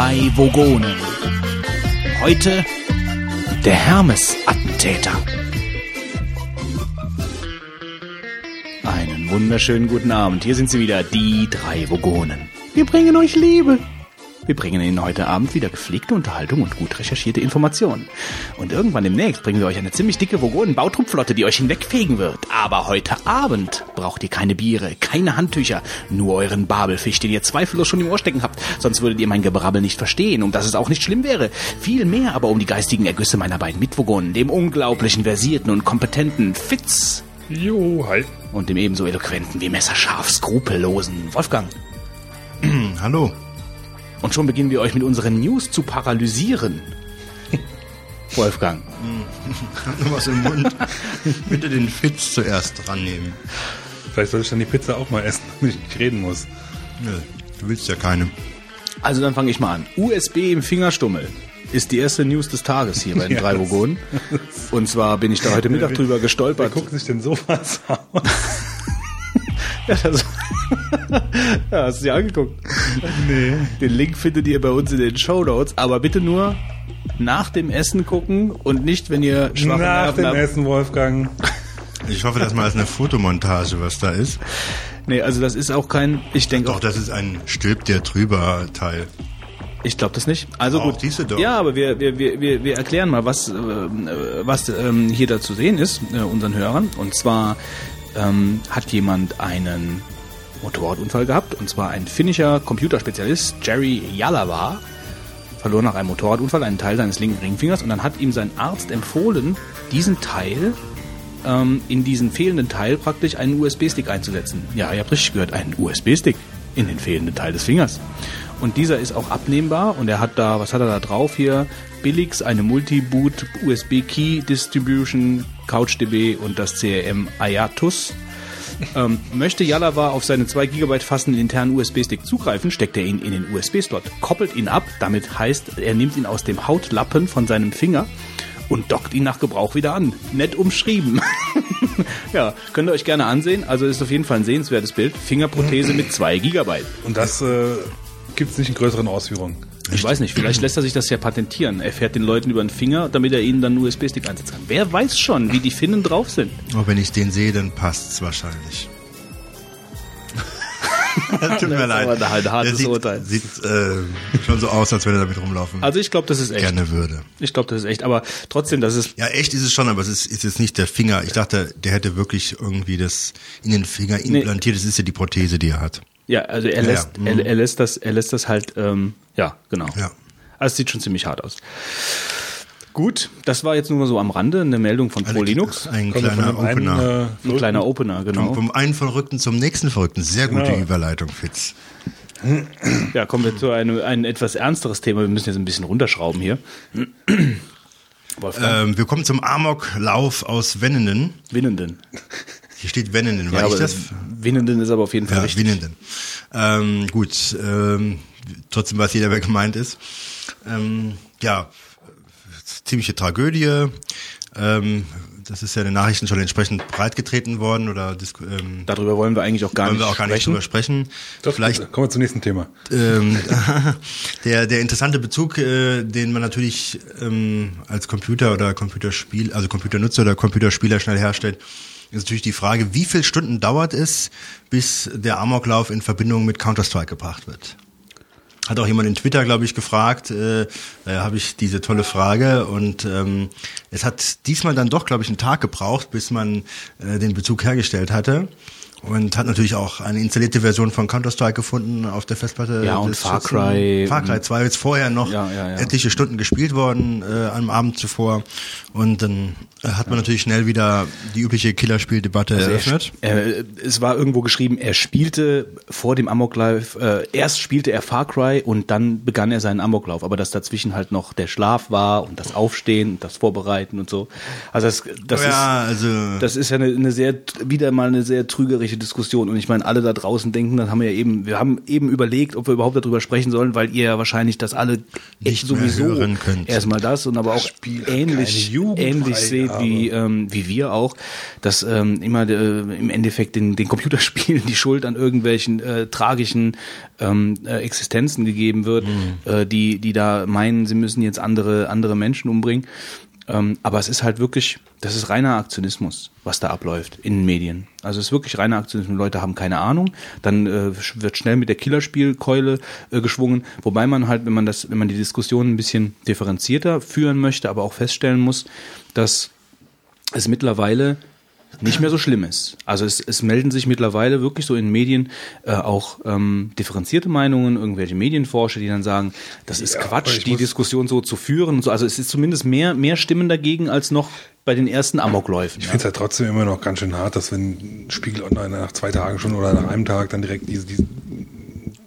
drei Vogonen. Heute der Hermes-Attentäter. Einen wunderschönen guten Abend. Hier sind sie wieder, die drei Vogonen. Wir bringen euch Liebe. Wir bringen Ihnen heute Abend wieder gepflegte Unterhaltung und gut recherchierte Informationen. Und irgendwann demnächst bringen wir euch eine ziemlich dicke Vogonen-Bautruppflotte, die euch hinwegfegen wird. Aber heute Abend braucht ihr keine Biere, keine Handtücher, nur euren Babelfisch, den ihr zweifellos schon im Ohr stecken habt. Sonst würdet ihr mein Gebrabbel nicht verstehen, um dass es auch nicht schlimm wäre. Viel mehr aber um die geistigen Ergüsse meiner beiden Mitvogonen, dem unglaublichen, versierten und kompetenten Fitz Jo, hi. und dem ebenso eloquenten wie messerscharf skrupellosen Wolfgang. Hallo. Und schon beginnen wir euch mit unseren News zu paralysieren. Wolfgang. Noch was im Mund. Bitte den Fitz zuerst dran nehmen. Vielleicht soll ich dann die Pizza auch mal essen, damit ich nicht reden muss. Nö, du willst ja keine. Also dann fange ich mal an. USB im Fingerstummel ist die erste News des Tages hier bei den Ja, drei Vogonen. Und zwar bin ich da heute Mittag drüber Wer gestolpert. guckt sich denn sowas aus? Ja, das, ja, hast du dir angeguckt. nee. Den Link findet ihr bei uns in den Show Notes, aber bitte nur nach dem Essen gucken und nicht, wenn ihr schwache Nach Nerven dem habt. Essen, Wolfgang. Ich hoffe, das mal ist eine Fotomontage, was da ist. Nee, also das ist auch kein, ich denke Doch, auch, das ist ein Stülp dir drüber Teil. ich glaube das nicht. Also Doch, gut. du doch. Ja, aber wir, wir, wir, wir, wir erklären mal, was, äh, was ähm, hier da zu sehen ist, äh, unseren Hörern. Und zwar ähm, hat jemand einen Motorradunfall gehabt, und zwar ein finnischer Computerspezialist, Jerry Jalava, verlor nach einem Motorradunfall einen Teil seines linken Ringfingers und dann hat ihm sein Arzt empfohlen, diesen Teil ähm, in diesen fehlenden Teil praktisch einen USB-Stick einzusetzen. Ja, ihr habt richtig gehört, einen USB-Stick in den fehlenden Teil des Fingers. Und dieser ist auch abnehmbar und er hat da, was hat er da drauf hier? Billigs, eine Multi-Boot USB Key Distribution, CouchDB und das CRM IATUS. Ähm, möchte Yalawa auf seine 2 GB fassenden internen USB-Stick zugreifen, steckt er ihn in den USB-Slot, koppelt ihn ab, damit heißt, er nimmt ihn aus dem Hautlappen von seinem Finger und dockt ihn nach Gebrauch wieder an. Nett umschrieben. ja, könnt ihr euch gerne ansehen. Also ist auf jeden Fall ein sehenswertes Bild. Fingerprothese mit 2 GB. Und das äh, gibt es nicht in größeren Ausführungen. Ich weiß nicht, vielleicht lässt er sich das ja patentieren. Er fährt den Leuten über den Finger, damit er ihnen dann einen USB-Stick einsetzen kann. Wer weiß schon, wie die Finnen drauf sind. Aber wenn ich den sehe, dann passt's wahrscheinlich. Tut mir Das ist leid. aber halt ein hartes sieht, Urteil. sieht äh, schon so aus, als wenn er damit rumlaufen Also ich glaube, das ist echt. gerne würde. Ich glaube, das ist echt. Aber trotzdem, das ist Ja, echt ist es schon, aber es ist, ist jetzt nicht der Finger. Ich dachte, der hätte wirklich irgendwie das in den Finger implantiert. Das ist ja die Prothese, die er hat. Ja, also er Ja, lässt, ja. er, er lässt das, er lässt das halt, ähm, ja, genau. Ja. Also es sieht schon ziemlich hart aus. Gut, das war jetzt nur mal so am Rande eine Meldung von Pro Linux. Ein wir kleiner von dem einen, Opener. äh, Ein kleiner Opener, genau. Vom einen Verrückten zum nächsten Verrückten. Sehr gute Genau. Überleitung, Fitz. Ja, kommen wir zu einem ein etwas ernsteres Thema. Wir müssen jetzt ein bisschen runterschrauben hier. Ähm, wir kommen zum Amoklauf aus Wennenden. Winnenden. Hier steht Wennenden. War Ja, ich das? Winnenden ist aber auf jeden Fall Ja, richtig. Winnenden. Ähm, gut, ähm, trotzdem weiß jeder, wer gemeint ist. Ähm, ja, ziemliche Tragödie. Ähm, das ist ja in den Nachrichten schon entsprechend breitgetreten worden oder ähm, Darüber wollen wir eigentlich auch gar wollen nicht wir auch gar nicht sprechen. drüber sprechen. Doch, Vielleicht kommen wir zum nächsten Thema. ähm, der, der interessante Bezug, äh, den man natürlich ähm, als Computer oder Computerspiel, also Computernutzer oder Computerspieler schnell herstellt, ist natürlich die Frage, wie viele Stunden dauert es, bis der Amoklauf in Verbindung mit Counter-Strike gebracht wird? Hat auch jemand in Twitter, glaube ich, gefragt, äh, da habe ich diese tolle Frage und ähm, es hat diesmal dann doch, glaube ich, einen Tag gebraucht, bis man äh, den Bezug hergestellt hatte und hat natürlich auch eine installierte Version von Counter-Strike gefunden auf der Festplatte. Ja, und Far. Cry Far Cry 2 ist vorher noch Ja, ja, ja. etliche Stunden gespielt worden äh, am Abend zuvor und dann äh, hat man natürlich schnell wieder die übliche Killerspieldebatte Also eröffnet. Er, es war irgendwo geschrieben, er spielte vor dem Amoklauf, äh, erst spielte er Far Cry und dann begann er seinen Amoklauf, aber dass dazwischen halt noch der Schlaf war und das Aufstehen und das Vorbereiten und so. Also das, das ist also das ist ja eine, eine sehr wieder mal eine sehr trügerische irgendwelche Diskussionen. Und ich meine, alle da draußen denken, das haben wir ja eben, wir haben eben überlegt, ob wir überhaupt darüber sprechen sollen, weil ihr ja wahrscheinlich das alle Nicht sowieso hören könnt. erstmal das und aber auch ähnlich, ähnlich seht wie, ähm, wie wir auch, dass ähm, immer äh, im Endeffekt den, den Computerspielen die Schuld an irgendwelchen äh, tragischen ähm, äh, Existenzen gegeben wird, äh, die, die da meinen, sie müssen jetzt andere, andere Menschen umbringen. Ähm, aber es ist halt wirklich, das ist reiner Aktionismus, was da abläuft in den Medien. Also es ist wirklich reiner Aktionismus. Leute haben keine Ahnung. Dann äh, wird schnell mit der Killerspielkeule äh, geschwungen. Wobei man halt, wenn man das, wenn man die Diskussion ein bisschen differenzierter führen möchte, aber auch feststellen muss, dass es mittlerweile nicht mehr so schlimm ist. Also es, es melden sich mittlerweile wirklich so in Medien äh, auch ähm, differenzierte Meinungen, irgendwelche Medienforscher, die dann sagen, das ist Ja, Quatsch, die Diskussion so zu führen. und So. Also es ist zumindest mehr, mehr Stimmen dagegen als noch bei den ersten Amokläufen. Ich Ja. finde es halt trotzdem immer noch ganz schön hart, dass wenn Spiegel Online nach zwei Tagen schon oder nach einem Tag dann direkt diese, diese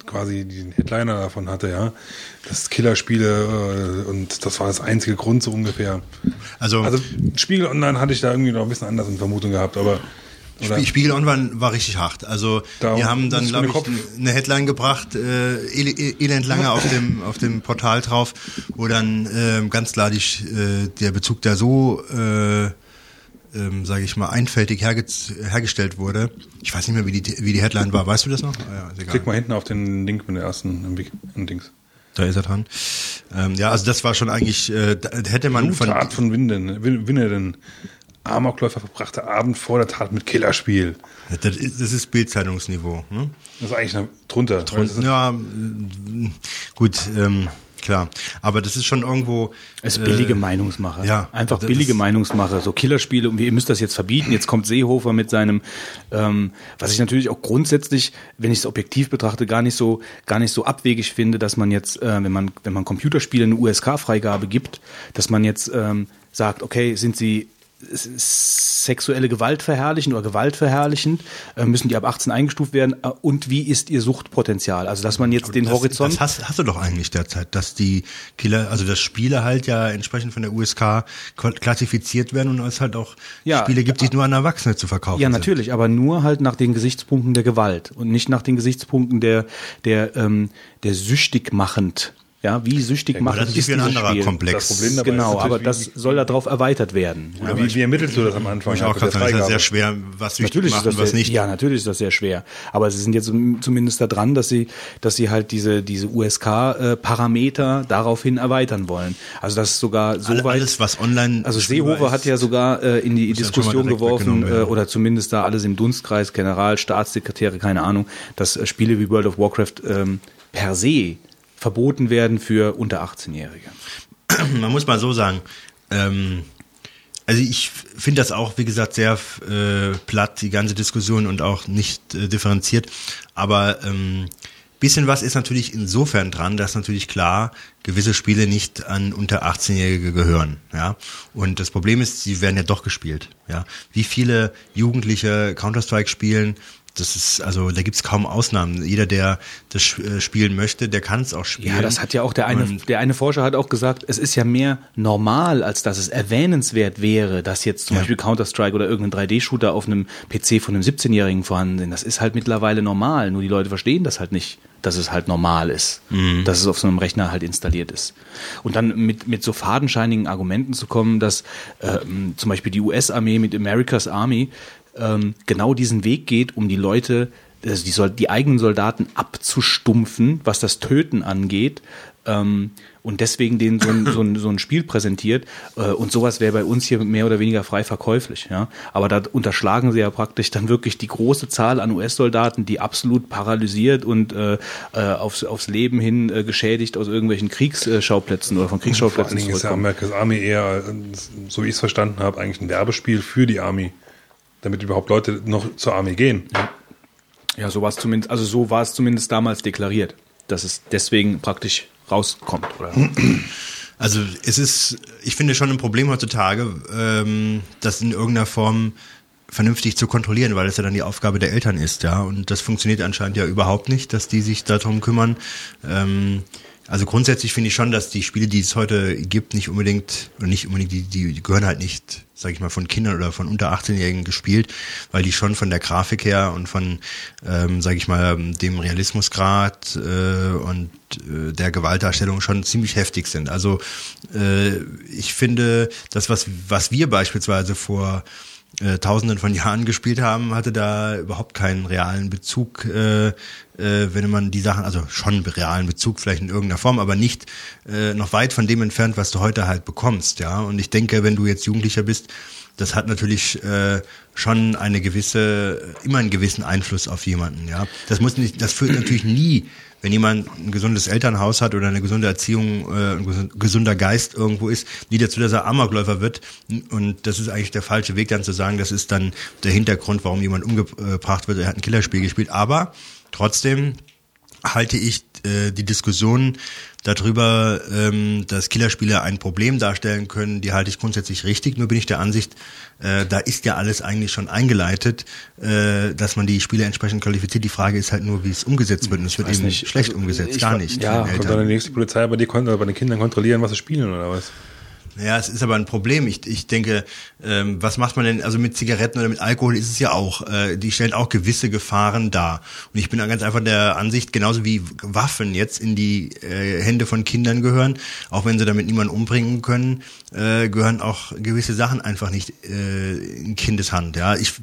quasi diesen Headliner davon hatte, ja. Das Killerspiele äh, und das war das einzige Grund so ungefähr. Also, Also Spiegel Online hatte ich da irgendwie noch ein bisschen anders in Vermutung gehabt, aber oder, Spie- Spiegel Online war richtig hart. Also Da die haben dann, glaube ich, Kopf- eine Headline gebracht, äh, el elend lange auf dem auf dem Portal drauf, wo dann ähm, ganz klar die, äh, der Bezug da so, äh, ähm, sage ich mal, einfältig herge hergestellt wurde. Ich weiß nicht mehr, wie die wie die Headline war. Weißt du das noch? Ah, ja, klick mal hinten auf den Link mit der ersten im im Dings. Da ist er dran. Ähm, ja, also das war schon eigentlich, äh, hätte man von, Tat von Winden, Win- Winnenden. Amokläufer verbrachte Abend vor der Tat mit Killerspiel. das ist, das ist Bildzeitungsniveau. Ne? Das ist eigentlich drunter. ist- Ja, gut, ähm, klar. Aber das ist schon irgendwo. Es ist billige äh, Meinungsmache. ja, Einfach billige Meinungsmache. So Killerspiele und ihr müsst das jetzt verbieten. Jetzt kommt Seehofer mit seinem, ähm, was ich natürlich auch grundsätzlich, wenn ich es objektiv betrachte, gar nicht so, gar nicht so abwegig finde, dass man jetzt, äh, wenn man, wenn man Computerspiele eine USK-Freigabe gibt, dass man jetzt ähm, sagt, okay, sind sie sexuelle Gewalt verherrlichend oder Gewalt verherrlichend, äh, müssen die ab 18 eingestuft werden äh, und wie ist ihr Suchtpotenzial? Also dass man jetzt den das, Horizont Das hast, hast du doch eigentlich derzeit, dass die Killer, also dass Spiele halt ja entsprechend von der USK kla- klassifiziert werden und es halt auch Ja, Spiele gibt, die nur an Erwachsene zu verkaufen Ja, sind. natürlich, aber nur halt nach den Gesichtspunkten der Gewalt und nicht nach den Gesichtspunkten der der ähm, der süchtig machend. Ja, wie süchtig machend das ist ist wie ein anderer Spiel. Komplex. Das Problem dabei Genau, ist aber das soll darauf erweitert werden. Ja. wie, wie ermittelst du das am Anfang? Ich auch gerade sagen, ist ja sehr schwer, was süchtig Natürlich ist machen, das was sehr, nicht. ja, natürlich ist das sehr schwer. Aber sie sind jetzt zumindest da dran, dass sie, dass sie halt diese, diese USK-Parameter daraufhin erweitern wollen. Also das ist sogar so Alle- weit. alles, was online Also Seehofer ist, hat ja sogar äh, in die Diskussion geworfen, äh, oder zumindest da alles im Dunstkreis, General, Staatssekretäre, keine Ahnung, dass äh, Spiele wie World of Warcraft ähm, per se verboten werden für unter 18-Jährige. man muss mal so sagen, ähm, also ich finde das auch, wie gesagt, sehr äh, platt, die ganze Diskussion und auch nicht äh, differenziert. Aber ähm, bisschen was ist natürlich insofern dran, dass natürlich klar gewisse Spiele nicht an unter 18-Jährige gehören. Ja, und das Problem ist, sie werden ja doch gespielt. Ja, wie viele Jugendliche Counter-Strike spielen, das ist, also da gibt's kaum Ausnahmen. Jeder, der das äh, spielen möchte, der kann es auch spielen. Ja, das hat ja auch der eine, Und- der eine Forscher hat auch gesagt, es ist ja mehr normal, als dass es erwähnenswert wäre, dass jetzt zum Ja. Beispiel Counter-Strike oder irgendein 3D-Shooter auf einem PC von einem 17-Jährigen vorhanden sind. Das ist halt mittlerweile normal, nur die Leute verstehen das halt nicht, dass es halt normal ist, Mhm. dass es auf so einem Rechner halt installiert ist. Und dann mit, mit so fadenscheinigen Argumenten zu kommen, dass ähm, zum Beispiel die US-Armee mit America's Army ähm, genau diesen Weg geht, um die Leute, also die, die eigenen Soldaten abzustumpfen, was das Töten angeht. Ähm, und deswegen denen so ein, so ein, so ein Spiel präsentiert. Äh, und sowas wäre bei uns hier mehr oder weniger frei verkäuflich. Ja? Aber da unterschlagen sie ja praktisch dann wirklich die große Zahl an US-Soldaten, die absolut paralysiert und äh, äh, aufs, aufs Leben hin äh, geschädigt aus irgendwelchen Kriegsschauplätzen oder von Vor allen Kriegsschauplätzen Dingen ist ja. America's Army eher, so wie ich es verstanden habe, eigentlich ein Werbespiel für die Army. Damit überhaupt Leute noch zur Army gehen. Ja, so war es zumindest, also so war es zumindest damals deklariert, dass es deswegen praktisch rauskommt. Oder? Also es ist, ich finde schon ein Problem heutzutage, ähm, das in irgendeiner Form vernünftig zu kontrollieren, weil es ja dann die Aufgabe der Eltern ist, ja. Und das funktioniert anscheinend ja überhaupt nicht, dass die sich darum kümmern. Ähm, also grundsätzlich finde ich schon, dass die Spiele, die es heute gibt, nicht unbedingt, oder nicht unbedingt, die, die gehören halt nicht, sag ich mal, von Kindern oder von unter 18-Jährigen gespielt, weil die schon von der Grafik her und von, ähm, sag ich mal, dem Realismusgrad äh, und äh, der Gewaltdarstellung schon ziemlich heftig sind. Also äh, ich finde, das, was, was wir beispielsweise vor äh, Tausenden von Jahren gespielt haben, hatte da überhaupt keinen realen Bezug, äh, äh, wenn man die Sachen, also schon realen Bezug vielleicht in irgendeiner Form, aber nicht äh, noch weit von dem entfernt, was du heute halt bekommst, ja. Und ich denke, wenn du jetzt Jugendlicher bist, das hat natürlich äh, schon eine gewisse, immer einen gewissen Einfluss auf jemanden, ja. Das muss nicht, das führt natürlich nie wenn jemand ein gesundes Elternhaus hat oder eine gesunde Erziehung, äh, ein gesunder Geist irgendwo ist, nie dazu, dass er Amokläufer wird. Und das ist eigentlich der falsche Weg, dann zu sagen, das ist dann der Hintergrund, warum jemand umgebracht wird. Er hat ein Killerspiel gespielt. Aber trotzdem halte ich äh, die Diskussion darüber, ähm, dass Killerspiele ein Problem darstellen können, die halte ich grundsätzlich richtig. Nur bin ich der Ansicht, äh, da ist ja alles eigentlich schon eingeleitet, äh, dass man die Spiele entsprechend qualifiziert. Die Frage ist halt nur, wie es umgesetzt wird. Und es wird eben nicht. schlecht also, umgesetzt, gar nicht. Ja, kommt dann die nächste Polizei bei, dir, bei den Kindern kontrollieren, was sie spielen oder was? Ja, es ist aber ein Problem. Ich, ich denke, ähm, was macht man denn, also mit Zigaretten oder mit Alkohol ist es ja auch, äh, die stellen auch gewisse Gefahren dar. Und ich bin da ganz einfach der Ansicht, genauso wie Waffen jetzt in die äh, Hände von Kindern gehören, auch wenn sie damit niemanden umbringen können, äh, gehören auch gewisse Sachen einfach nicht äh, in Kindeshand. Ja, ich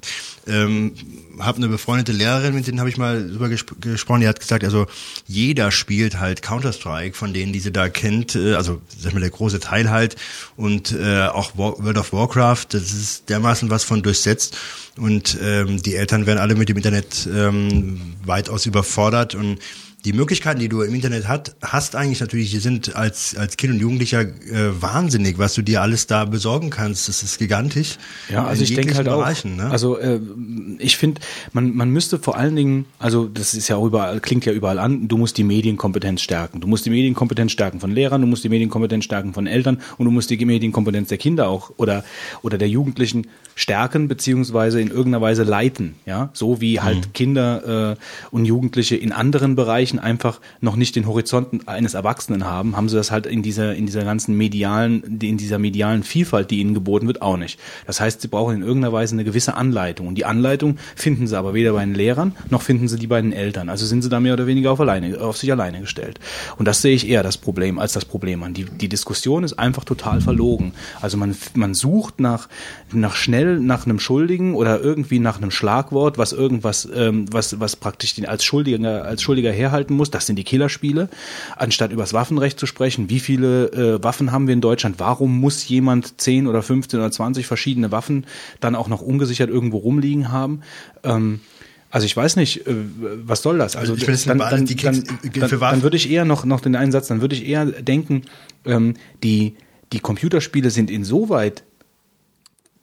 ähm, habe eine befreundete Lehrerin, mit denen habe ich mal drüber gesp gesprochen, die hat gesagt, also jeder spielt halt Counter-Strike von denen, die sie da kennt, äh, also sag mal der große Teil halt. Und äh, auch World of Warcraft, das ist dermaßen was von durchsetzt. Und ähm, die Eltern werden alle mit dem Internet ähm, weitaus überfordert. Und die Möglichkeiten, die du im Internet hat, hast eigentlich natürlich, die sind als, als Kind und Jugendlicher äh, wahnsinnig, was du dir alles da besorgen kannst. Das ist gigantisch. Ja, also ich denke halt Bereichen, auch, ne? also äh, ich finde, man, man müsste vor allen Dingen, also das ist ja auch überall, klingt ja überall an, du musst die Medienkompetenz stärken. Du musst die Medienkompetenz stärken von Lehrern, du musst die Medienkompetenz stärken von Eltern und du musst die Medienkompetenz der Kinder auch oder, oder der Jugendlichen stärken beziehungsweise in irgendeiner Weise leiten, ja, so wie halt mhm. Kinder äh, und Jugendliche in anderen Bereichen einfach noch nicht den Horizont eines Erwachsenen haben, haben sie das halt in dieser in dieser ganzen medialen in dieser medialen Vielfalt, die ihnen geboten wird, auch nicht. Das heißt, sie brauchen in irgendeiner Weise eine gewisse Anleitung und die Anleitung finden sie aber weder bei den Lehrern noch finden sie die bei den Eltern. Also sind sie da mehr oder weniger auf alleine auf sich alleine gestellt. Und das sehe ich eher das Problem als das Problem an. Die die Diskussion ist einfach total verlogen. Also man man sucht nach nach schnell nach einem Schuldigen oder irgendwie nach einem Schlagwort, was irgendwas, ähm, was, was praktisch den als Schuldiger, als Schuldiger herhalten muss. Das sind die Killerspiele. Anstatt übers Waffenrecht zu sprechen, wie viele äh, Waffen haben wir in Deutschland? Warum muss jemand 10 oder 15 oder 20 verschiedene Waffen dann auch noch ungesichert irgendwo rumliegen haben? Ähm, also ich weiß nicht, äh, was soll das? Also, also dann, dann, dann, dann, dann würde ich eher noch, noch den Einsatz, dann würde ich eher denken, ähm, die, die Computerspiele sind insoweit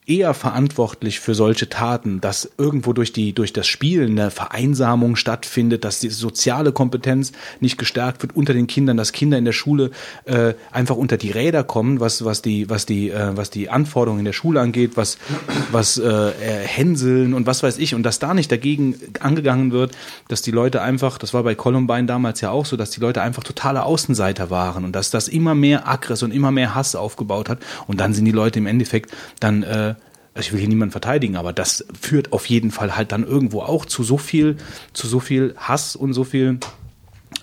eher verantwortlich für solche Taten, dass irgendwo durch die durch das Spiel eine Vereinsamung stattfindet, dass die soziale Kompetenz nicht gestärkt wird unter den Kindern, dass Kinder in der Schule äh, einfach unter die Räder kommen, was was die was die äh, was die Anforderungen in der Schule angeht, was was äh, Hänseln und was weiß ich. Und dass da nicht dagegen angegangen wird, dass die Leute einfach, das war bei Columbine damals ja auch so, dass die Leute einfach totale Außenseiter waren und dass das immer mehr Aggress und immer mehr Hass aufgebaut hat. Und dann sind die Leute im Endeffekt dann äh, also ich will hier niemanden verteidigen, aber das führt auf jeden Fall halt dann irgendwo auch zu so viel, zu so viel Hass und so viel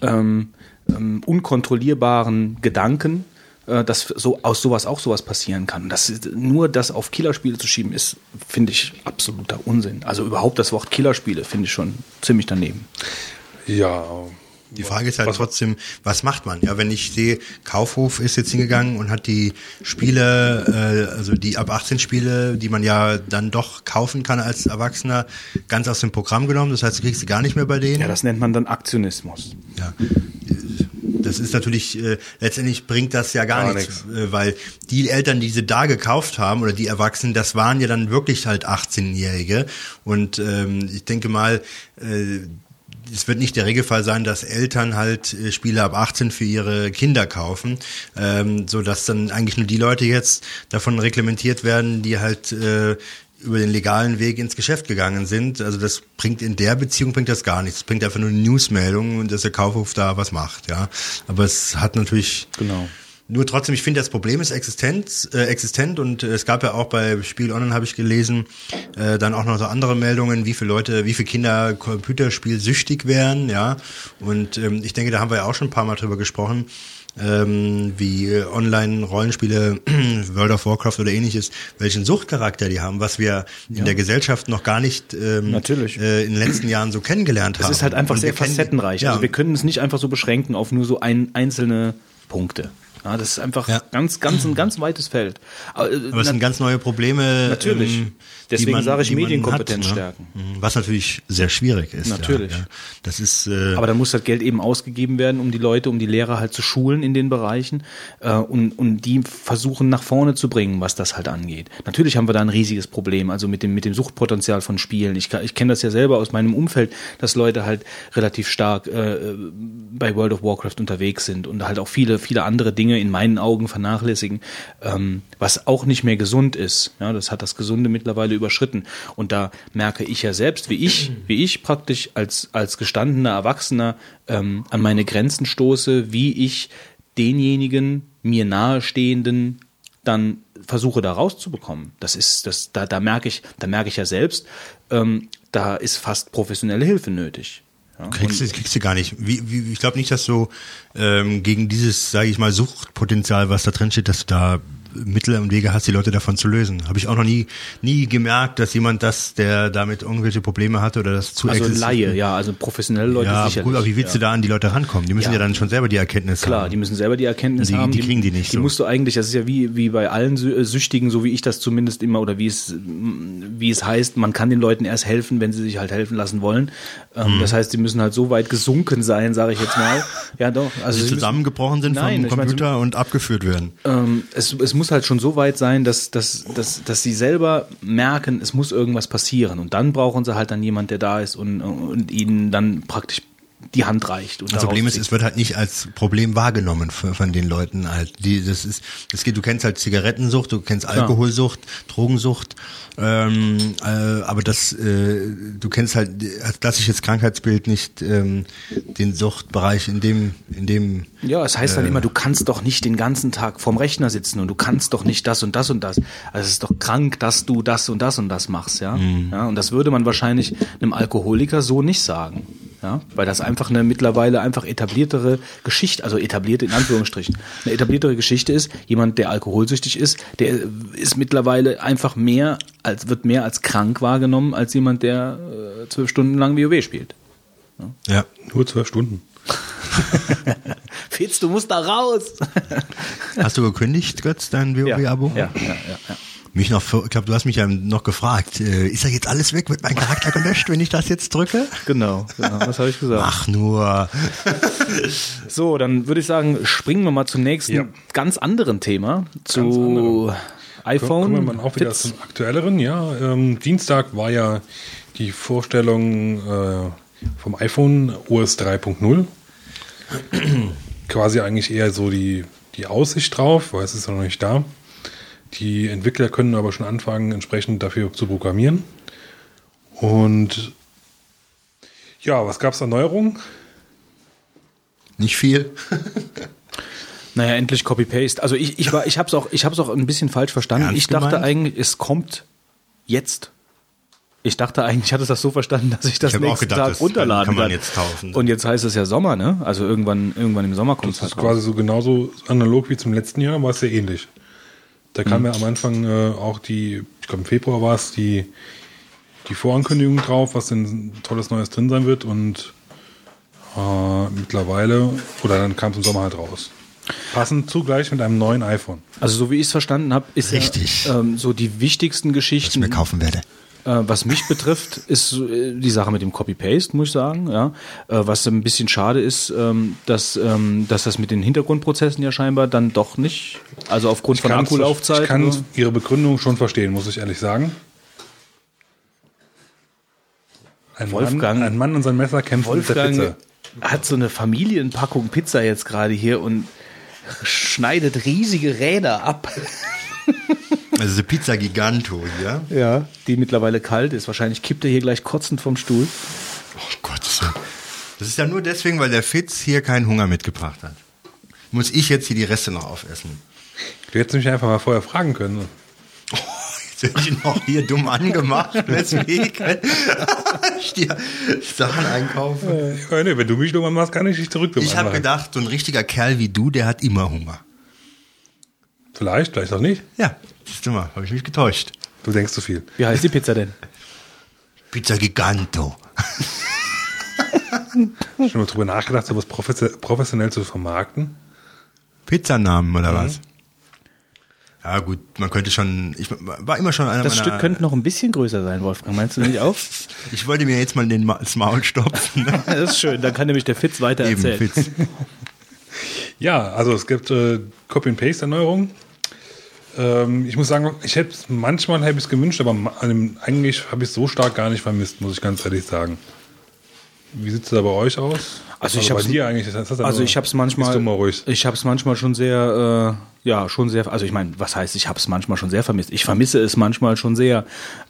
ähm, ähm, unkontrollierbaren Gedanken, äh, dass so aus sowas auch sowas passieren kann. Das nur das auf Killerspiele zu schieben, ist, finde ich, absoluter Unsinn. Also überhaupt das Wort Killerspiele finde ich schon ziemlich daneben. Ja, die Frage ist halt was, trotzdem, was macht man? Ja, wenn ich sehe, Kaufhof ist jetzt hingegangen und hat die Spiele, äh, also die ab 18 Spiele, die man ja dann doch kaufen kann als Erwachsener, ganz aus dem Programm genommen. Das heißt, du kriegst sie gar nicht mehr bei denen. Ja, das nennt man dann Aktionismus. Ja. Das ist natürlich, äh, letztendlich bringt das ja gar, gar nichts, nichts. Äh, weil die Eltern, die sie da gekauft haben oder die Erwachsenen, das waren ja dann wirklich halt 18-Jährige. Und ähm, ich denke mal, äh, es wird nicht der Regelfall sein, dass Eltern halt äh, Spiele ab 18 für ihre Kinder kaufen, ähm, so dass dann eigentlich nur die Leute jetzt davon reglementiert werden, die halt äh, über den legalen Weg ins Geschäft gegangen sind. Also das bringt in der Beziehung bringt das gar nichts. Es bringt einfach nur eine Newsmeldung und dass der Kaufhof da was macht, ja. Aber es hat natürlich Genau. Nur trotzdem, ich finde, das Problem ist existent, äh, existent und äh, es gab ja auch bei Spiel Online, habe ich gelesen, äh, dann auch noch so andere Meldungen, wie viele Leute, wie viele Kinder Computerspiel süchtig wären, ja. Und ähm, ich denke, da haben wir ja auch schon ein paar Mal drüber gesprochen, ähm, wie äh, Online-Rollenspiele, World of Warcraft oder ähnliches, welchen Suchtcharakter die haben, was wir in der Gesellschaft noch gar nicht ähm, Natürlich. Äh, in den letzten Jahren so kennengelernt haben. Es ist halt einfach Und sehr facettenreich. Ja, Also wir können es nicht einfach so beschränken auf nur so ein, einzelne Punkte. Ja, das ist einfach Ja. ganz, ganz, ein ganz weites Feld. Aber, äh, Aber es sind ganz neue Probleme. Natürlich. ähm, Deswegen man- sage ich Medienkompetenz hat, ne? stärken. Mhm. Was natürlich sehr schwierig ist. Natürlich. Ja, ja. Das ist. Äh, Aber da muss das Geld eben ausgegeben werden, um die Leute, um die Lehrer halt zu schulen in den Bereichen äh, und, und die versuchen nach vorne zu bringen, was das halt angeht. Natürlich haben wir da ein riesiges Problem, also mit dem, mit dem Suchtpotenzial von Spielen. Ich, ich kenne das ja selber aus meinem Umfeld, dass Leute halt relativ stark äh, bei World of Warcraft unterwegs sind und halt auch viele, viele andere Dinge in meinen Augen vernachlässigen, ähm, was auch nicht mehr gesund ist. Ja, das hat das Gesunde mittlerweile überschritten. Und da merke ich ja selbst, wie ich, wie ich praktisch als, als gestandener Erwachsener ähm, an meine Grenzen stoße, wie ich denjenigen mir nahestehenden dann versuche da rauszubekommen. Das ist, das, da, da merke ich, da merke ich ja selbst, ähm, da ist fast professionelle Hilfe nötig. Ja, kriegst, du, kriegst du gar nicht. Wie, wie, ich glaube nicht, dass du ähm, gegen dieses, sage ich mal, Suchtpotenzial, was da drin steht, dass du da Mittel und Wege hast, die Leute davon zu lösen. Habe ich auch noch nie nie gemerkt, dass jemand das, der damit irgendwelche Probleme hatte oder das zu also Laie, ja, also professionelle Leute Ja, sicherlich. gut, aber wie willst ja. du da an die Leute rankommen? Die müssen ja, Ja. dann schon selber die Erkenntnis Klar, haben. die müssen selber die Erkenntnis Die- haben. die kriegen die nicht Die so. musst du eigentlich, das ist ja wie, wie bei allen äh, Süchtigen, so wie ich das zumindest immer, oder wie es, wie es heißt, man kann den Leuten erst helfen, wenn sie sich halt helfen lassen wollen. Ähm, Mhm. Das heißt, sie müssen halt so weit gesunken sein, sage ich jetzt mal. Ja, doch. Also die sie zusammengebrochen sind Nein, vom ich meine, Computer und abgeführt werden. ähm, es, es muss halt schon so weit sein, dass, dass, dass, dass sie selber merken, es muss irgendwas passieren. Und dann brauchen sie halt dann jemand, der da ist und, und ihnen dann praktisch die Hand reicht. Und Das da Problem ist, es wird halt nicht als Problem wahrgenommen von, von den Leuten halt. Die, das ist, das geht, du kennst halt Zigarettensucht, du kennst Alkoholsucht, Drogensucht, ähm, äh, aber das, äh, du kennst halt als klassisches Krankheitsbild nicht ähm, den Suchtbereich in dem, in dem. Ja, es heißt dann immer, du kannst doch nicht den ganzen Tag vorm Rechner sitzen und du kannst doch nicht das und das und das. Also es ist doch krank, dass du das und das und das machst, ja. ja und das würde man wahrscheinlich einem Alkoholiker so nicht sagen. Ja, weil das einfach eine mittlerweile einfach etabliertere Geschichte, also etablierte in Anführungsstrichen, eine etabliertere Geschichte ist. Jemand, der alkoholsüchtig ist, der ist mittlerweile einfach mehr als, wird mehr als krank wahrgenommen als jemand, der äh, zwölf Stunden lang WoW spielt. Ja. Nur zwölf Stunden. Fitz, du musst da raus! Hast du gekündigt, Götz, dein WoW-Abo? ja, ja, ja, ja. Mich noch, ich glaube, du hast mich ja noch gefragt, äh, ist da jetzt alles weg? Wird mein Charakter gelöscht, wenn ich das jetzt drücke? Genau, genau, was habe ich gesagt? Ach nur. So, dann würde ich sagen, springen wir mal zum nächsten Ja. ganz anderen Thema, zu anderen. iPhone. Kommen wir mal auch wieder Fitz. zum aktuelleren. Ja, ähm, Dienstag war ja die Vorstellung äh, vom iPhone OS 3.0. Quasi eigentlich eher so die, die Aussicht drauf, weil es ist ja noch nicht da. Die Entwickler können aber schon anfangen, entsprechend dafür zu programmieren. Und ja, was gab es an Neuerungen? Nicht viel. Naja, endlich Copy-Paste. Also ich, ich war, ich habe es auch, ich habe es auch ein bisschen falsch verstanden. Ernst ich dachte gemeint? eigentlich, es kommt jetzt. Ich dachte eigentlich, ich hatte das so verstanden, dass ich das Ich nächsten gedacht, Tag das runterladen kann man jetzt kaufen. Und jetzt heißt es ja Sommer, ne? Also irgendwann, irgendwann im Sommer kommt es Das halt ist quasi so genauso analog wie zum letzten Jahr, war es sehr ähnlich. Da kam Mhm. ja am Anfang äh, auch die, ich glaube im Februar war es, die, die Vorankündigung drauf, was denn tolles Neues drin sein wird und äh, mittlerweile, oder dann kam es im Sommer halt raus. Passend zugleich mit einem neuen iPhone. Also so wie ich es verstanden habe, ist Richtig. Ja, ähm, so die wichtigsten Was ich Geschichten. mir kaufen werde. Äh, was mich betrifft, ist äh, die Sache mit dem Copy-Paste, muss ich sagen. Ja. Äh, was ein bisschen schade ist, ähm, dass, ähm, dass das mit den Hintergrundprozessen ja scheinbar dann doch nicht, also aufgrund von kann's- Akkulaufzeit. Ich kann oder- Ihre Begründung schon verstehen, muss ich ehrlich sagen. Ein Wolfgang- Mann, ein Mann und sein Messer kämpfen mit der Wolfgang Pizza. hat so eine Familienpackung Pizza jetzt gerade hier und schneidet riesige Räder ab. Also diese Pizza Giganto, ja? Ja, die mittlerweile kalt ist. Wahrscheinlich kippt er hier gleich kotzend vom Stuhl. Oh Gott. Das ist ja nur deswegen, weil der Fitz hier keinen Hunger mitgebracht hat. Muss ich jetzt hier die Reste noch aufessen? Du hättest mich einfach mal vorher fragen können. Oh, jetzt werde ich noch hier dumm angemacht, weswegen ich dir Sachen einkaufe. Ja, nee, wenn du mich dumm machst, kann ich dich zurück Ich habe gedacht, so ein richtiger Kerl wie du, der hat immer Hunger. Vielleicht, vielleicht auch nicht. Ja, siehst du mal, habe ich mich getäuscht. Du denkst zu viel. Wie heißt die Pizza denn? Pizza Giganto. Schon mal drüber nachgedacht, sowas professionell zu vermarkten? Pizzanamen oder mhm. was? Ja gut, man könnte schon, ich war immer schon einer Das meiner, Stück könnte noch ein bisschen größer sein, Wolfgang, meinst du nicht auch? ich wollte mir jetzt mal den Ma das Maul stopfen. das ist schön, dann kann nämlich der Fitz weiter Eben, erzählen. Fitz. Ja, also es gibt äh, Copy-and-Paste-Erneuerungen. Ähm, ich muss sagen, ich hätte manchmal hätte ich es gewünscht, aber eigentlich habe ich es so stark gar nicht vermisst, muss ich ganz ehrlich sagen. Wie sieht es da bei euch aus? Also, also ich habe also ich habe es manchmal, ich habe es manchmal schon sehr, äh, ja schon sehr. Also ich meine, was heißt, ich habe es manchmal schon sehr vermisst. Ich vermisse es manchmal schon sehr,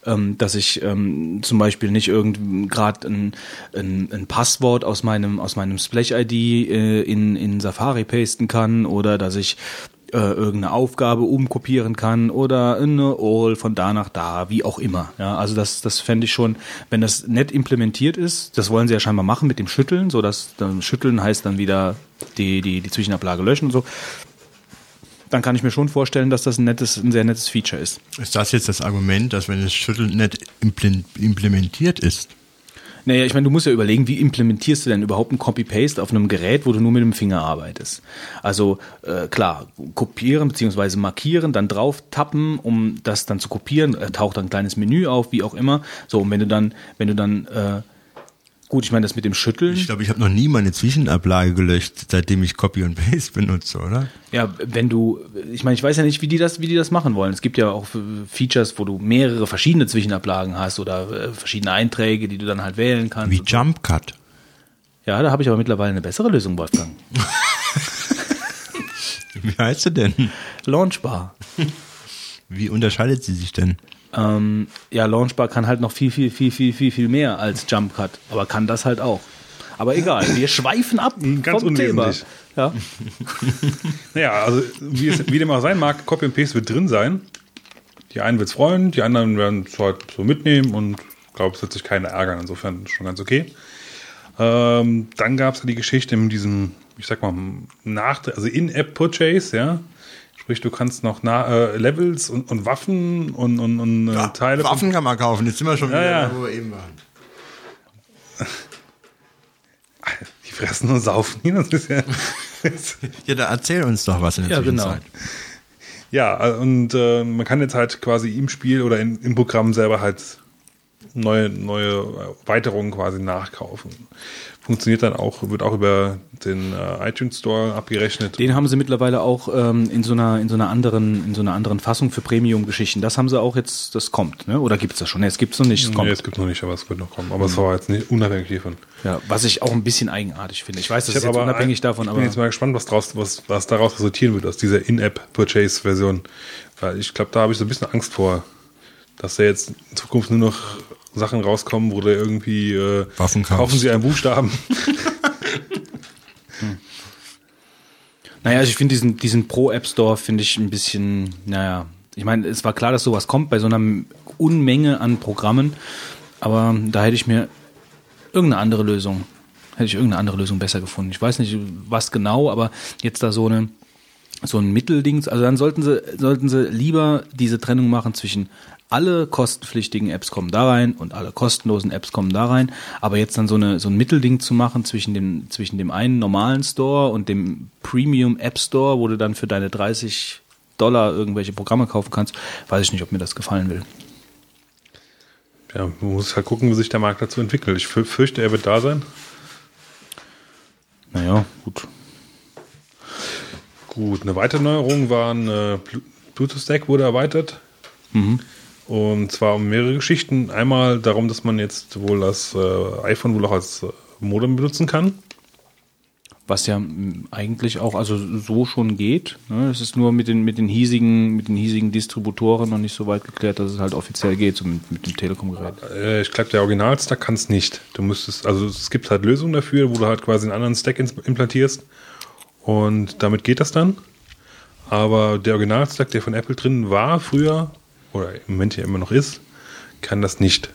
ähm, dass ich ähm, zum Beispiel nicht irgend gerade ein, ein, ein, Passwort aus meinem aus meinem Splash-ID äh, in in Safari pasten kann oder dass ich äh, irgendeine Aufgabe umkopieren kann oder eine All von da nach da, wie auch immer. Ja, also das, das fände ich schon, wenn das nett implementiert ist, das wollen sie ja scheinbar machen mit dem Schütteln, so dass dann Schütteln heißt dann wieder die, die, die Zwischenablage löschen und so. Dann kann ich mir schon vorstellen, dass das ein nettes, ein sehr nettes Feature ist. Ist das jetzt das Argument, dass wenn das Schütteln nicht implementiert ist, naja, ich meine, du musst ja überlegen, wie implementierst du denn überhaupt ein Copy-Paste auf einem Gerät, wo du nur mit dem Finger arbeitest? Also äh, klar, kopieren bzw. markieren, dann drauf tappen, um das dann zu kopieren, äh, taucht dann ein kleines Menü auf, wie auch immer. So, und wenn du dann, wenn du dann äh, Gut, ich meine, das mit dem Schütteln. Ich glaube, ich habe noch nie meine Zwischenablage gelöscht, seitdem ich Copy und Paste benutze, oder? Ja, wenn du, ich meine, ich weiß ja nicht, wie die das, wie die das machen wollen. Es gibt ja auch Features, wo du mehrere verschiedene Zwischenablagen hast oder äh, verschiedene Einträge, die du dann halt wählen kannst. Wie Jump Cut. Ja, da habe ich aber mittlerweile eine bessere Lösung, Wolfgang. wie heißt sie denn? Launchbar. Wie unterscheidet sie sich denn? Ähm, ja, Launchbar kann halt noch viel, viel, viel, viel, viel, viel mehr als Jump Cut, aber kann das halt auch. Aber egal, wir schweifen ab Ganz vom Thema. Ja. naja, also wie, es, wie dem auch sein mag, Copy and Paste wird drin sein. Die einen wird es freuen, die anderen werden es halt so mitnehmen und ich glaube, es wird sich keiner ärgern. Insofern schon ganz okay. Ähm, dann gab es ja die Geschichte mit diesem, ich sag mal, nach, also In-App-Purchase, ja. Sprich, du kannst noch na, äh, Levels und, und, Waffen und, und, und äh, ja, Teile. Waffen kann man kaufen, jetzt sind wir schon wieder ja, ja. wo wir eben waren. Die fressen und saufen hier. Das ist ja, ja, da erzähl uns doch was in der ja, genau. Zwischenzeit. Genau. Ja, und äh, man kann jetzt halt quasi im Spiel oder in, im Programm selber halt neue, neue Erweiterungen quasi nachkaufen funktioniert dann auch, wird auch über den äh, iTunes Store abgerechnet. Den haben sie mittlerweile auch ähm, in so einer in so einer anderen in so einer anderen Fassung für Premium-Geschichten. Das haben sie auch jetzt, das kommt, ne? Oder gibt es das schon? Nee, es gibt es noch nicht. Es kommt. Nee, es gibt noch nicht, aber es wird noch kommen. Aber mhm. es war jetzt nicht unabhängig hiervon. Ja, was ich auch ein bisschen eigenartig finde. Ich weiß, das ich ist jetzt unabhängig ein, davon, aber ich bin jetzt mal gespannt, was draus, was, was daraus resultieren wird aus dieser In-App-Purchase-Version, weil ich glaube, da habe ich so ein bisschen Angst vor, dass der jetzt in Zukunft nur noch Sachen rauskommen, wo du irgendwie äh, Waffen kaufen sie einen Buchstaben. hm. Naja, also ich finde diesen, diesen Pro-App Store finde ich ein bisschen, naja, ich meine, es war klar, dass sowas kommt bei so einer Unmenge an Programmen, aber da hätte ich mir irgendeine andere Lösung, hätte ich irgendeine andere Lösung besser gefunden. Ich weiß nicht, was genau, aber jetzt da so eine so ein Mittelding, also dann sollten sie sollten sie lieber diese Trennung machen zwischen alle kostenpflichtigen Apps kommen da rein und alle kostenlosen Apps kommen da rein. Aber jetzt dann so, eine, so ein Mittelding zu machen zwischen dem, zwischen dem einen normalen Store und dem Premium App Store, wo du dann für deine 30 Dollar irgendwelche Programme kaufen kannst, weiß ich nicht, ob mir das gefallen will. Ja, man muss halt gucken, wie sich der Markt dazu entwickelt. Ich fürchte, er wird da sein. Naja, gut. Gut, eine weitere Neuerung war ein äh, Bluetooth-Stack wurde erweitert. Mhm. Und zwar um mehrere Geschichten. Einmal darum, dass man jetzt wohl das äh, iPhone wohl auch als äh, Modem benutzen kann. was ja eigentlich auch also so schon geht. Ne? Es ist nur mit den mit den hiesigen mit den hiesigen Distributoren noch nicht so weit geklärt, dass es halt offiziell geht so mit, mit dem Telekom-Gerät. Äh, ich glaube, der Originalstack kann es nicht. Du müsstest, also es gibt halt Lösungen dafür, wo du halt quasi einen anderen Stack implantierst und damit geht das dann. Aber der Originalstack, der von Apple drin war früher oder im Moment ja immer noch ist, kann das nicht.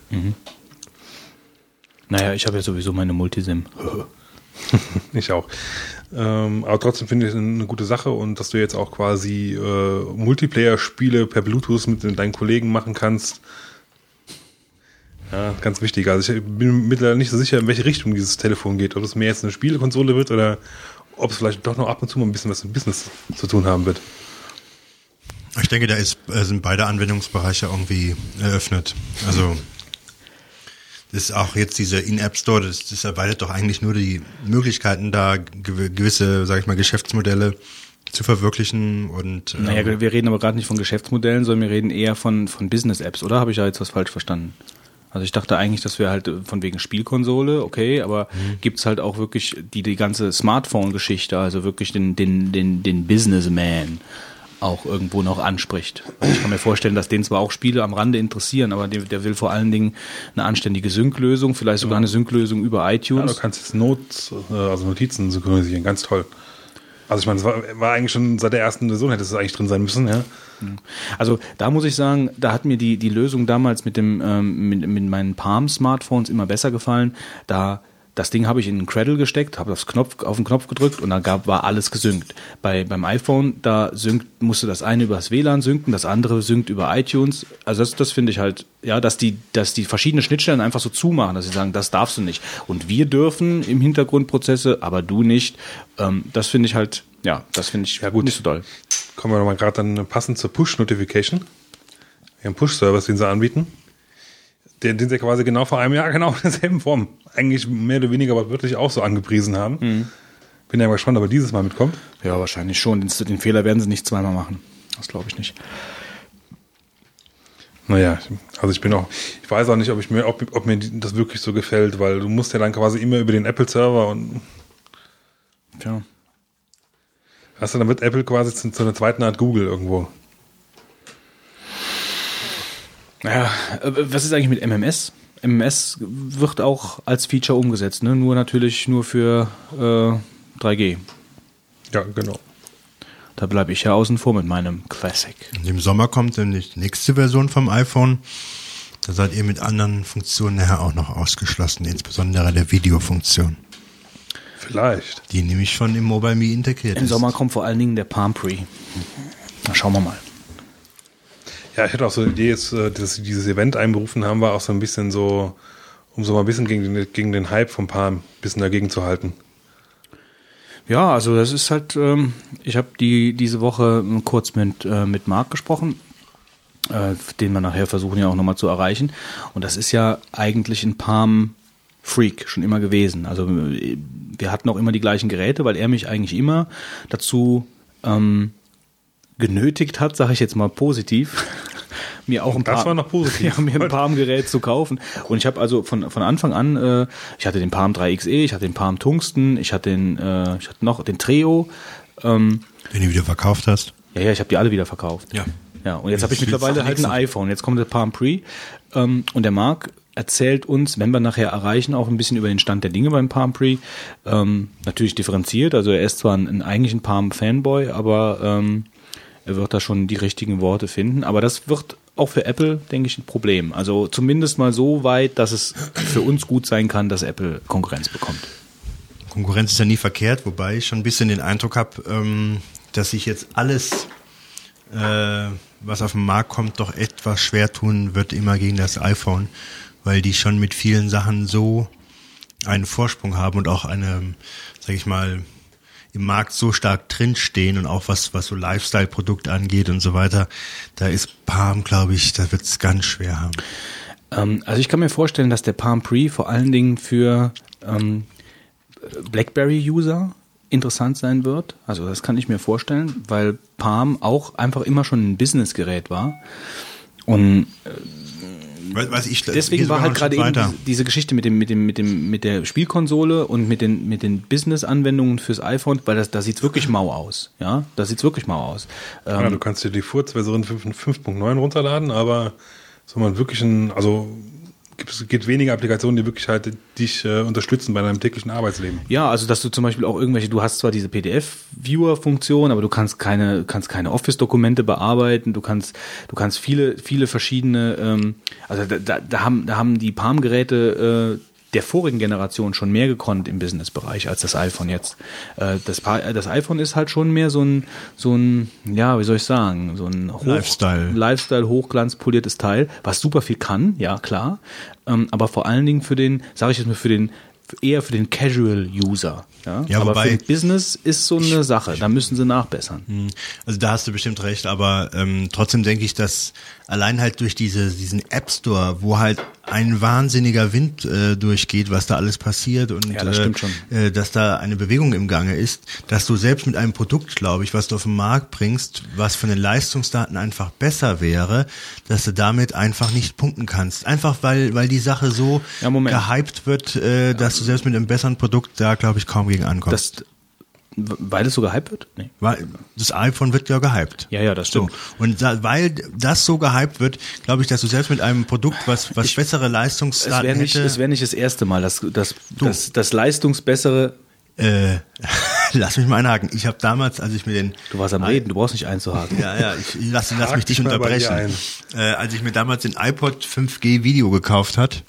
Naja, ich habe ja sowieso meine Multisim. Ich auch. Ähm, aber trotzdem finde ich es eine gute Sache und dass du jetzt auch quasi äh, Multiplayer-Spiele per Bluetooth mit deinen Kollegen machen kannst. Ja, ganz wichtig. Also ich bin mittlerweile nicht so sicher, in welche Richtung dieses Telefon geht. Ob es mehr jetzt eine Spielekonsole wird oder ob es vielleicht doch noch ab und zu mal ein bisschen was mit Business zu tun haben wird. Ich denke, da ist, äh, sind beide Anwendungsbereiche irgendwie eröffnet. Also das ist auch jetzt dieser In-App Store, das, das erweitert doch eigentlich nur die Möglichkeiten, da gew- gewisse, sag ich mal, Geschäftsmodelle zu verwirklichen und ähm, Naja, wir reden aber gerade nicht von Geschäftsmodellen, sondern wir reden eher von, von Business-Apps, oder? Habe ich da jetzt was falsch verstanden? Also ich dachte eigentlich, dass wir halt äh, von wegen Spielkonsole, okay, aber gibt's halt auch wirklich die, die ganze Smartphone-Geschichte, also wirklich den, den, den, den Businessman auch irgendwo noch anspricht. Also ich kann mir vorstellen, dass den zwar auch Spiele am Rande interessieren, aber der, der will vor allen Dingen eine anständige Sync-Lösung, vielleicht sogar eine Sync-Lösung über Ja, iTunes. du kannst jetzt Notes, äh, also Notizen synchronisieren, ganz toll. Also ich meine, es war, war eigentlich schon seit der ersten Version hätte es eigentlich drin sein müssen, ja. Also da muss ich sagen, da hat mir die, die Lösung damals mit dem ähm, mit, mit meinen Palm-Smartphones immer besser gefallen. Da das Ding habe ich in den Cradle gesteckt, habe Knopf auf den Knopf gedrückt und dann gab, war alles gesynkt. Bei beim iPhone da synkt, musste das eine über das WLAN synken, das andere synkt über iTunes. Also das, das finde ich halt, ja, dass die dass die verschiedenen Schnittstellen einfach so zumachen, dass sie sagen, das darfst du nicht. Und wir dürfen im Hintergrund Prozesse, aber du nicht. Ähm, das finde ich halt, ja, das finde ich Ja, gut. nicht so doll. Kommen wir nochmal gerade dann passend zur Push-Notification. Ihren Push-Service, den sie anbieten. Den, den sie quasi genau vor einem Jahr genau in derselben Form eigentlich mehr oder weniger aber wirklich auch so angepriesen haben. Bin ja mal gespannt, ob er dieses Mal mitkommt. Ja, wahrscheinlich schon. Den, den Fehler werden sie nicht zweimal machen. Das glaube ich nicht. Naja, also ich bin auch, ich weiß auch nicht, ob ich mir, ob, ob mir das wirklich so gefällt, weil du musst ja dann quasi immer über den Apple-Server und Tja. hast du, dann wird Apple quasi zu, zu einer zweiten Art Google irgendwo. Naja, äh, was ist eigentlich mit MMS? MMS wird auch als Feature umgesetzt, ne? Nur natürlich nur für äh, 3G. Ja, genau. Da bleibe ich ja außen vor mit meinem Classic. Im Sommer kommt dann die nächste Version vom iPhone. Da seid ihr mit anderen Funktionen nachher auch noch ausgeschlossen, insbesondere der Videofunktion, Vielleicht. die nämlich schon im Mobile Me integriert Im ist. Sommer kommt vor allen Dingen der Palm Pre. Na, schauen wir mal. Ja, ich hatte auch so die Idee, äh, dass sie dieses Event einberufen haben, war auch so ein bisschen so, um so mal ein bisschen gegen den, gegen den Hype vom Palm ein bisschen dagegen zu halten. Ja, also das ist halt, ähm, ich habe die diese Woche kurz mit, äh, mit Marc gesprochen, äh, den wir nachher versuchen ja auch nochmal zu erreichen. Und das ist ja eigentlich ein Palm Freak schon immer gewesen. Also äh, wir hatten auch immer die gleichen Geräte, weil er mich eigentlich immer dazu ähm, genötigt hat, sage ich jetzt mal positiv, mir auch ein Das paar, war noch positiv. ja, mir ein Palm-Gerät zu kaufen. Und ich habe also von, von Anfang an, äh, ich hatte den Palm 3XE, ich hatte den Palm Tungsten, ich hatte den, äh, ich hatte noch den Treo. Ähm, Den du wieder verkauft hast. ja, ja, ich habe die alle wieder verkauft. Ja. Ja, und jetzt habe ich Das mittlerweile halt ein iPhone. Jetzt kommt der Palm Pre. Ähm, und der Marc erzählt uns, wenn wir nachher erreichen, auch ein bisschen über den Stand der Dinge beim Palm Pre. Ähm, natürlich differenziert. Also er ist zwar ein, ein eigentlich ein Palm-Fanboy, aber ähm, er wird da schon die richtigen Worte finden. Aber das wird auch für Apple, denke ich, ein Problem. Also zumindest mal so weit, dass es für uns gut sein kann, dass Apple Konkurrenz bekommt. Konkurrenz ist ja nie verkehrt, wobei ich schon ein bisschen den Eindruck habe, ähm, dass sich jetzt alles, äh, was auf den Markt kommt, doch etwas schwer tun wird immer gegen das iPhone, weil die schon mit vielen Sachen so einen Vorsprung haben und auch eine, sag ich mal, im Markt so stark drinstehen und auch was, was so Lifestyle-Produkt angeht und so weiter, da ist Palm, glaube ich, da wird es ganz schwer haben. Ähm, also ich kann mir vorstellen, dass der Palm Pre vor allen Dingen für ähm, BlackBerry-User interessant sein wird. Also das kann ich mir vorstellen, weil Palm auch einfach immer schon ein Businessgerät war. Und Was ich, deswegen war halt gerade eben diese, diese, Geschichte mit dem, mit dem, mit dem, mit der Spielkonsole und mit den, mit den Business-Anwendungen fürs iPhone, weil das, da sieht's wirklich mau aus. Ja, da sieht's wirklich mau aus. Ähm, ja, du kannst dir die Furzversion 5.9 runterladen, aber soll man wirklich ein, also es gibt wenige Applikationen, die wirklich halt dich äh, unterstützen bei deinem täglichen Arbeitsleben. Ja, also dass du zum Beispiel auch irgendwelche, du hast zwar diese PDF-Viewer-Funktion, aber du kannst keine, kannst keine Office-Dokumente bearbeiten, du kannst, du kannst viele, viele verschiedene, ähm, also da, da, da haben, da haben die Palm-Geräte äh, der vorigen Generation schon mehr gekonnt im Businessbereich als das iPhone jetzt. Äh, das, das iPhone ist halt schon mehr so ein, so ein, ja, wie soll ich sagen, so ein Hoch Lifestyle, Lifestyle hochglanzpoliertes Teil, was super viel kann, ja klar, ähm, aber vor allen Dingen für den, sage ich jetzt mal, für den eher für den Casual-User. Ja? ja, aber wobei, für Business ist so eine Sache, da müssen sie nachbessern. Hm. Also da hast du bestimmt recht, aber ähm, trotzdem denke ich, dass allein halt durch diese, diesen App Store, wo halt ein wahnsinniger Wind äh, durchgeht, was da alles passiert und ja, das äh, äh, dass da eine Bewegung im Gange ist, dass du selbst mit einem Produkt, glaube ich, was du auf den Markt bringst, was von den Leistungsdaten einfach besser wäre, dass du damit einfach nicht punkten kannst. Einfach weil, weil die Sache so ja, gehypt wird, äh, dass du selbst mit einem besseren Produkt da, glaube ich, kaum gegen ankommst. Das, weil es so gehypt wird? Nee. Weil das iPhone wird ja gehypt. Ja, ja, das stimmt. So. Und da, weil das so gehypt wird, glaube ich, dass du selbst mit einem Produkt, was, was ich, bessere Leistungsdaten es wäre nicht, hätte... Es wäre nicht das erste Mal, dass das, das, das Leistungsbessere... Äh, lass mich mal einhaken. Ich habe damals, als ich mir den... Du warst am Reden, du brauchst nicht einzuhaken. Ja, ja, ich, lass, lass mich dich unterbrechen. Äh, als ich mir damals den iPod 5G Video gekauft hat,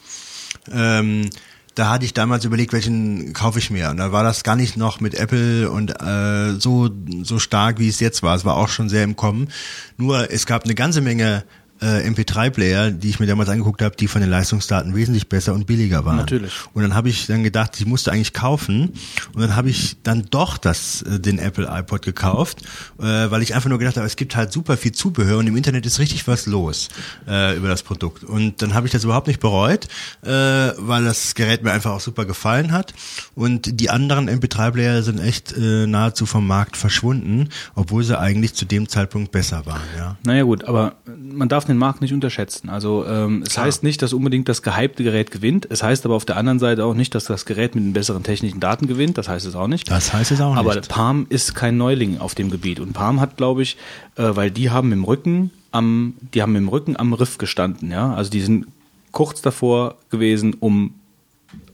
ähm, da hatte ich damals überlegt, welchen kaufe ich mir. Und da war das gar nicht noch mit Apple und äh, so so stark, wie es jetzt war. Es war auch schon sehr im Kommen. Nur es gab eine ganze Menge äh, MP3-Player, die ich mir damals angeguckt habe, die von den Leistungsdaten wesentlich besser und billiger waren. Natürlich. Und dann habe ich dann gedacht, ich musste eigentlich kaufen. Und dann habe ich dann doch das, äh, den Apple iPod gekauft, äh, weil ich einfach nur gedacht habe, es gibt halt super viel Zubehör und im Internet ist richtig was los äh, über das Produkt. Und dann habe ich das überhaupt nicht bereut, äh, weil das Gerät mir einfach auch super gefallen hat. Und die anderen MP3-Player sind echt äh, nahezu vom Markt verschwunden, obwohl sie eigentlich zu dem Zeitpunkt besser waren. Ja. Naja gut, aber man darf den Markt nicht unterschätzen. Also ähm, es Klar. heißt nicht, dass unbedingt das gehypte Gerät gewinnt. Es heißt aber auf der anderen Seite auch nicht, dass das Gerät mit den besseren technischen Daten gewinnt. Das heißt es auch nicht. Das heißt es auch aber nicht. Aber Palm ist kein Neuling auf dem Gebiet. Und Palm hat, glaube ich, äh, weil die haben im Rücken am, die haben im Rücken am Riff gestanden. Ja, also die sind kurz davor gewesen, um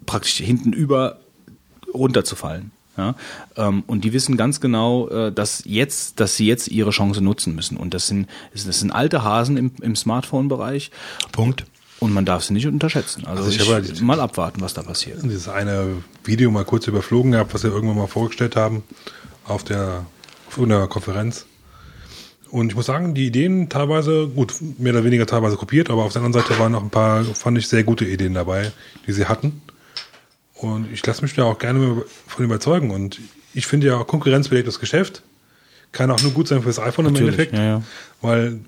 praktisch hinten über runterzufallen. Ja, ähm, und die wissen ganz genau, äh, dass jetzt, dass sie jetzt ihre Chance nutzen müssen. Und das sind, das sind alte Hasen im, im Smartphone-Bereich. Punkt. Und man darf sie nicht unterschätzen. Also, also ich, ich habe mal abwarten, was da passiert. Dieses eine Video mal kurz überflogen gehabt, was wir irgendwann mal vorgestellt haben auf der, auf einer Konferenz. Und ich muss sagen, die Ideen teilweise, gut, mehr oder weniger teilweise kopiert, aber auf der anderen Seite waren noch ein paar, fand ich, sehr gute Ideen dabei, die sie hatten. Und ich lasse mich da auch gerne von überzeugen. Und ich finde ja konkurrenzbelegtes Geschäft kann auch nur gut sein für das iPhone Natürlich, im Endeffekt. Ja, ja. Weil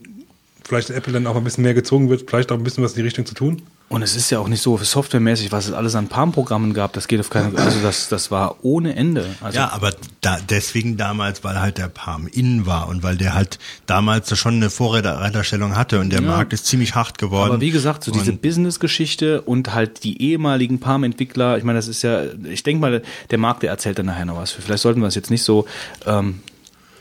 vielleicht Apple dann auch ein bisschen mehr gezwungen wird, vielleicht auch ein bisschen was in die Richtung zu tun. Und es ist ja auch nicht so softwaremäßig, was es alles an Palm-Programmen gab, das geht auf keine, also das, das war ohne Ende. Also ja, aber da, deswegen damals, weil halt der Palm innen war und weil der halt damals schon eine Vorreiterstellung hatte und der ja. Markt ist ziemlich hart geworden. Aber wie gesagt, so diese Business-Geschichte und halt die ehemaligen Palm-Entwickler, ich meine, das ist ja, ich denke mal, der Markt, der erzählt dann nachher noch was. Vielleicht sollten wir es jetzt nicht so, ähm,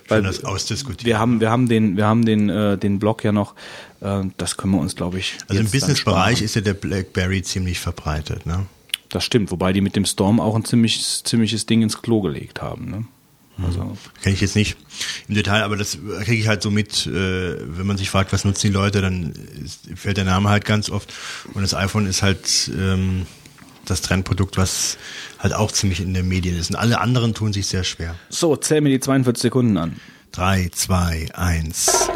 weil das ausdiskutieren. Wir haben, wir haben den, wir haben den, äh, den Blog ja noch. Äh, das können wir uns, glaube ich. Also im Businessbereich ist ja der BlackBerry ziemlich verbreitet, ne? Das stimmt, wobei die mit dem Storm auch ein ziemlich, ziemliches Ding ins Klo gelegt haben. Ne? Also hm. kenne ich jetzt nicht im Detail, aber das kriege ich halt so mit, äh, wenn man sich fragt, was nutzen die Leute, dann fällt der Name halt ganz oft. Und das iPhone ist halt ähm, das Trendprodukt, was halt auch ziemlich in den Medien ist. Und alle anderen tun sich sehr schwer. So, zähl mir die 42 Sekunden an. 3, 2, 1.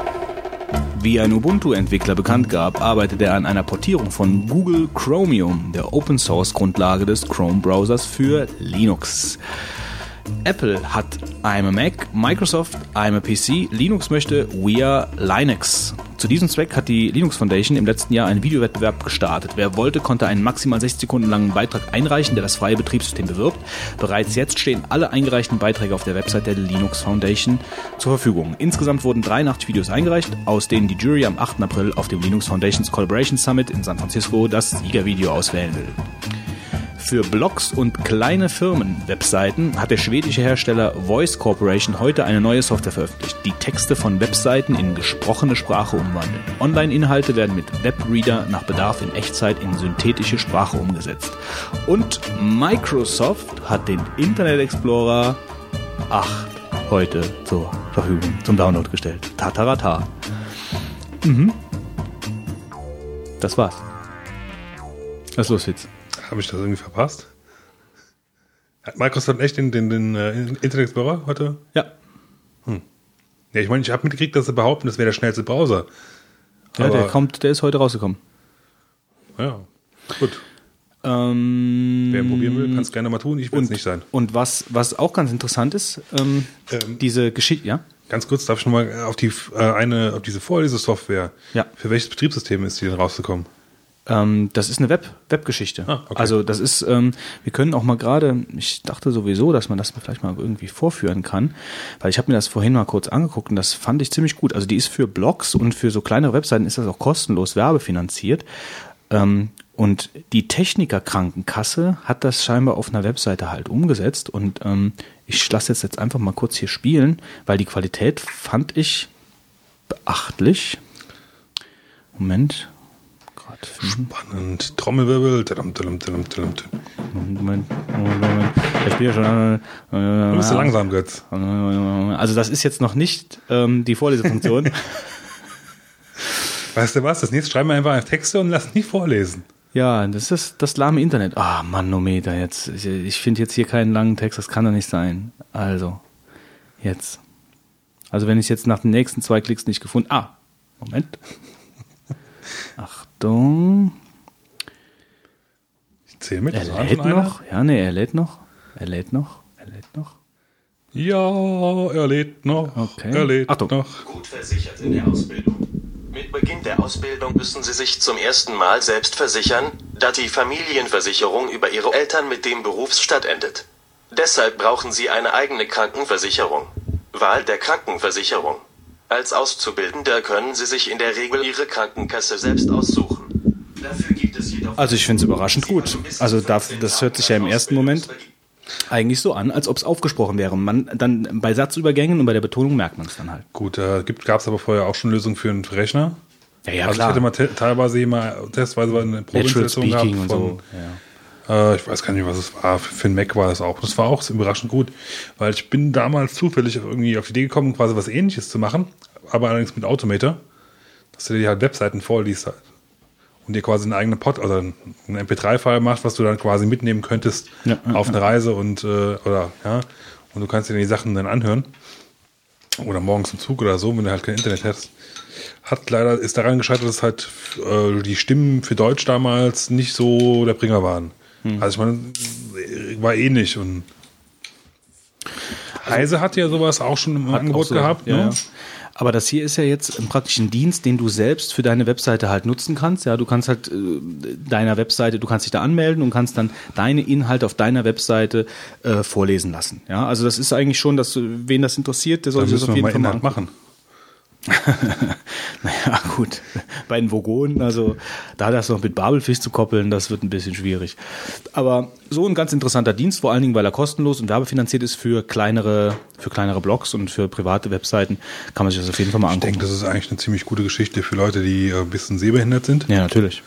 Wie ein Ubuntu-Entwickler bekannt gab, arbeitet er an einer Portierung von Google Chromium, der Open-Source-Grundlage des Chrome-Browsers für Linux. Apple hat I'm a Mac, Microsoft I'm a PC, Linux möchte We are Linux. Zu diesem Zweck hat die Linux Foundation im letzten Jahr einen Videowettbewerb gestartet. Wer wollte, konnte einen maximal 60 Sekunden langen Beitrag einreichen, der das freie Betriebssystem bewirbt. Bereits jetzt stehen alle eingereichten Beiträge auf der Website der Linux Foundation zur Verfügung. Insgesamt wurden 83 Videos eingereicht, aus denen die Jury am 8. April auf dem Linux Foundations Collaboration Summit in San Francisco das Siegervideo auswählen will. Für Blogs und kleine Firmen-Webseiten hat der schwedische Hersteller Voice Corporation heute eine neue Software veröffentlicht, die Texte von Webseiten in gesprochene Sprache umwandelt. Online-Inhalte werden mit Webreader nach Bedarf in Echtzeit in synthetische Sprache umgesetzt. Und Microsoft hat den Internet Explorer 8 heute zur Verfügung, zum Download gestellt. Tatarata. Mhm. Das war's. Was los, Witz? Habe ich das irgendwie verpasst? Hat Microsoft echt den, den, den äh, Internet Explorer heute? Ja. Ja, ich meine, ich habe mitgekriegt, dass sie behaupten, das wäre der schnellste Browser. Ja, Aber- der kommt, der ist heute rausgekommen. Ja, gut. Ähm, Wer probieren will, kann es gerne mal tun. Ich will es nicht sein. Und was, was auch ganz interessant ist, ähm, Ähm, diese Geschichte, ja? Ganz kurz, darf ich noch mal auf die äh, eine, auf diese Vorlesesoftware. Ja. Für welches Betriebssystem ist die denn rausgekommen? Ähm, das ist eine Web Webgeschichte. Ah, okay. Also das ist, ähm, wir können auch mal gerade, ich dachte sowieso, dass man das vielleicht mal irgendwie vorführen kann, weil ich habe mir das vorhin mal kurz angeguckt und das fand ich ziemlich gut. Also die ist für Blogs und für so kleinere Webseiten ist das auch kostenlos werbefinanziert. Ähm, und die Techniker Krankenkasse hat das scheinbar auf einer Webseite halt umgesetzt und ähm, ich lasse jetzt jetzt einfach mal kurz hier spielen, weil die Qualität fand ich beachtlich. Moment. Gerade finden. Spannend. Trommelwirbel. Moment, Moment, Moment. Ich bin ja schon. Du bist so Äh, langsam, Götz. also das ist jetzt noch nicht ähm, die Vorlesefunktion. Weißt du was? Das nächste schreiben wir einfach Texte und lass nicht vorlesen. ja, das ist das lahme Internet. Ah, Manometer, jetzt. Ich, ich finde jetzt hier keinen langen Text, das kann doch nicht sein. Also, jetzt. Also wenn ich jetzt nach den nächsten zwei Klicks nicht gefunden. Ah, Moment. Achtung. Ich zähle mit. Er war lädt einer. noch. Ja, nee, er lädt noch. Er lädt noch. Er lädt noch. Ja, er lädt noch. Okay. Er lädt Achtung. noch. Gut versichert in der Ausbildung. Mit Beginn der Ausbildung müssen Sie sich zum ersten Mal selbst versichern, da die Familienversicherung über Ihre Eltern mit dem Berufsstand endet. Deshalb brauchen Sie eine eigene Krankenversicherung. Wahl der Krankenversicherung. Als Auszubildender können Sie sich in der Regel Ihre Krankenkasse selbst aussuchen. Dafür gibt es jedoch Also ich finde es überraschend gut. Also das hört sich ja im ersten Moment eigentlich so an, als ob es aufgesprochen wäre. Man dann bei Satzübergängen und bei der Betonung merkt man es dann halt. Gut, äh, gab es aber vorher auch schon Lösungen für einen Rechner. Ja, ja, also ich hatte mal te teilweise hier mal testweise eine Probeinstallation gehabt von, so. Ja. Äh, ich weiß gar nicht, was es war. Für für einen Mac war das auch. Das war auch überraschend gut, weil ich bin damals zufällig irgendwie auf die Idee gekommen, quasi was ähnliches zu machen, aber allerdings mit Automator, dass du dir halt Webseiten vorliest halt. Und dir quasi einen eigenen Pod, also einen MP3-File machst, was du dann quasi mitnehmen könntest Ja, ja, auf eine Reise und äh, oder ja, und du kannst dir die Sachen dann anhören. Oder morgens im Zug oder so, wenn du halt kein Internet hast. Hat leider, ist daran gescheitert, dass halt äh, die Stimmen für Deutsch damals nicht so der Bringer waren. Hm. Also ich meine, war ähnlich und Heise hat ja sowas auch schon im Angebot so- gehabt. ja, ne? ja. Aber das hier ist ja jetzt im praktischen Dienst, den du selbst für deine Webseite halt nutzen kannst. Ja, du kannst halt äh, deiner Webseite, du kannst dich da anmelden und kannst dann deine Inhalte auf deiner Webseite äh, vorlesen lassen. Ja, also das ist eigentlich schon, dass wen das interessiert, der soll sich das auf jeden Fall mal machen. Naja, gut. Bei den Vogonen, also da das noch mit Babelfisch zu koppeln, das wird ein bisschen schwierig. Aber so ein ganz interessanter Dienst, vor allen Dingen, weil er kostenlos und werbefinanziert ist für kleinere, für kleinere Blogs und für private Webseiten, kann man sich das auf jeden Fall mal Ich angucken. denke, das ist eigentlich eine ziemlich gute Geschichte für Leute, die äh, ein bisschen sehbehindert sind. ja, natürlich.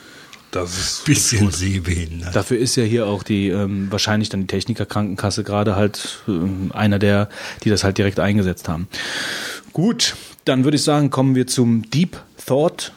Das ist Bisschen sehbehindert. Dafür ist ja hier auch die, ähm, wahrscheinlich dann die Technikerkrankenkasse gerade halt ähm, einer der, die das halt direkt eingesetzt haben. Gut, dann würde ich sagen, kommen wir zum Deep Thought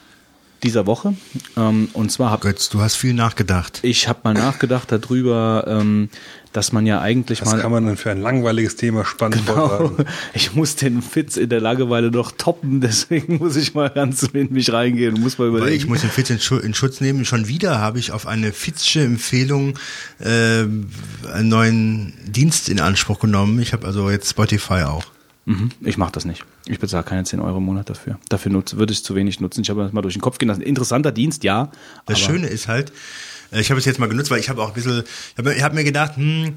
dieser Woche. Ähm, und zwar habe Götz, du hast viel nachgedacht. ich habe mal nachgedacht darüber, ähm, dass man ja eigentlich Was mal kann man denn für ein langweiliges Thema spannend Genau. Ich muss den Fitz in der Langeweile noch toppen, deswegen muss ich mal ganz in mich reingehen und muss mal Weil überlegen. ich muss den Fitz in, Schu- in Schutz nehmen. Schon wieder habe ich auf eine Fitzsche Empfehlung äh, einen neuen Dienst in Anspruch genommen. Ich habe also jetzt Spotify auch. Mhm. Ich mache das nicht. Ich bezahle keine 10 Euro im Monat dafür. Dafür nutze, würde ich zu wenig nutzen. Ich habe das mal durch den Kopf gehen lassen. Interessanter Dienst, ja. Das Schöne ist halt, äh, ich habe es jetzt mal genutzt, weil ich habe auch ein bisschen, ich habe hab mir gedacht, hm,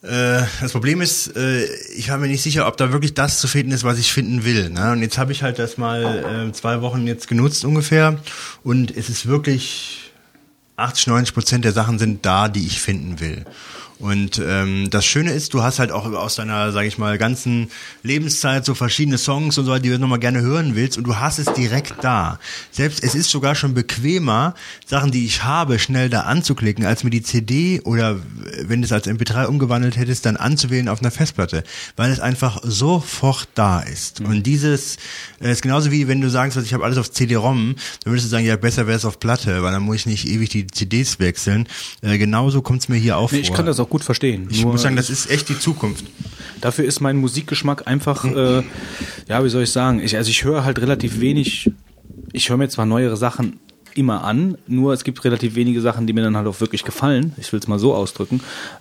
äh, das Problem ist, äh, ich war mir nicht sicher, ob da wirklich das zu finden ist, was ich finden will. Ne? Und jetzt habe ich halt das mal zwei Wochen jetzt genutzt ungefähr und es ist wirklich 80, 90 Prozent der Sachen sind da, die ich finden will. Und ähm, das Schöne ist, du hast halt auch aus deiner, sage ich mal, ganzen Lebenszeit so verschiedene Songs und so, die du nochmal gerne hören willst und du hast es direkt da. Selbst es ist sogar schon bequemer, Sachen, die ich habe, schnell da anzuklicken, als mir die CD oder wenn du es als MP3 umgewandelt hättest, dann anzuwählen auf einer Festplatte, weil es einfach sofort da ist. Und dieses äh, ist genauso wie wenn du sagst, ich habe alles auf CD-ROM, dann würdest du sagen, ja besser wäre es auf Platte, weil dann muss ich nicht ewig die CDs wechseln. Äh, genauso kommt es mir hier auch Nee, vor. Auch gut verstehen. Ich Nur muss sagen, das ist echt die Zukunft. Dafür ist mein Musikgeschmack einfach, äh, ja, wie soll ich sagen? Ich, also ich höre halt relativ wenig. Ich höre mir zwar neuere Sachen immer an, nur es gibt relativ wenige Sachen, die mir dann halt auch wirklich gefallen. Ich will es mal so ausdrücken.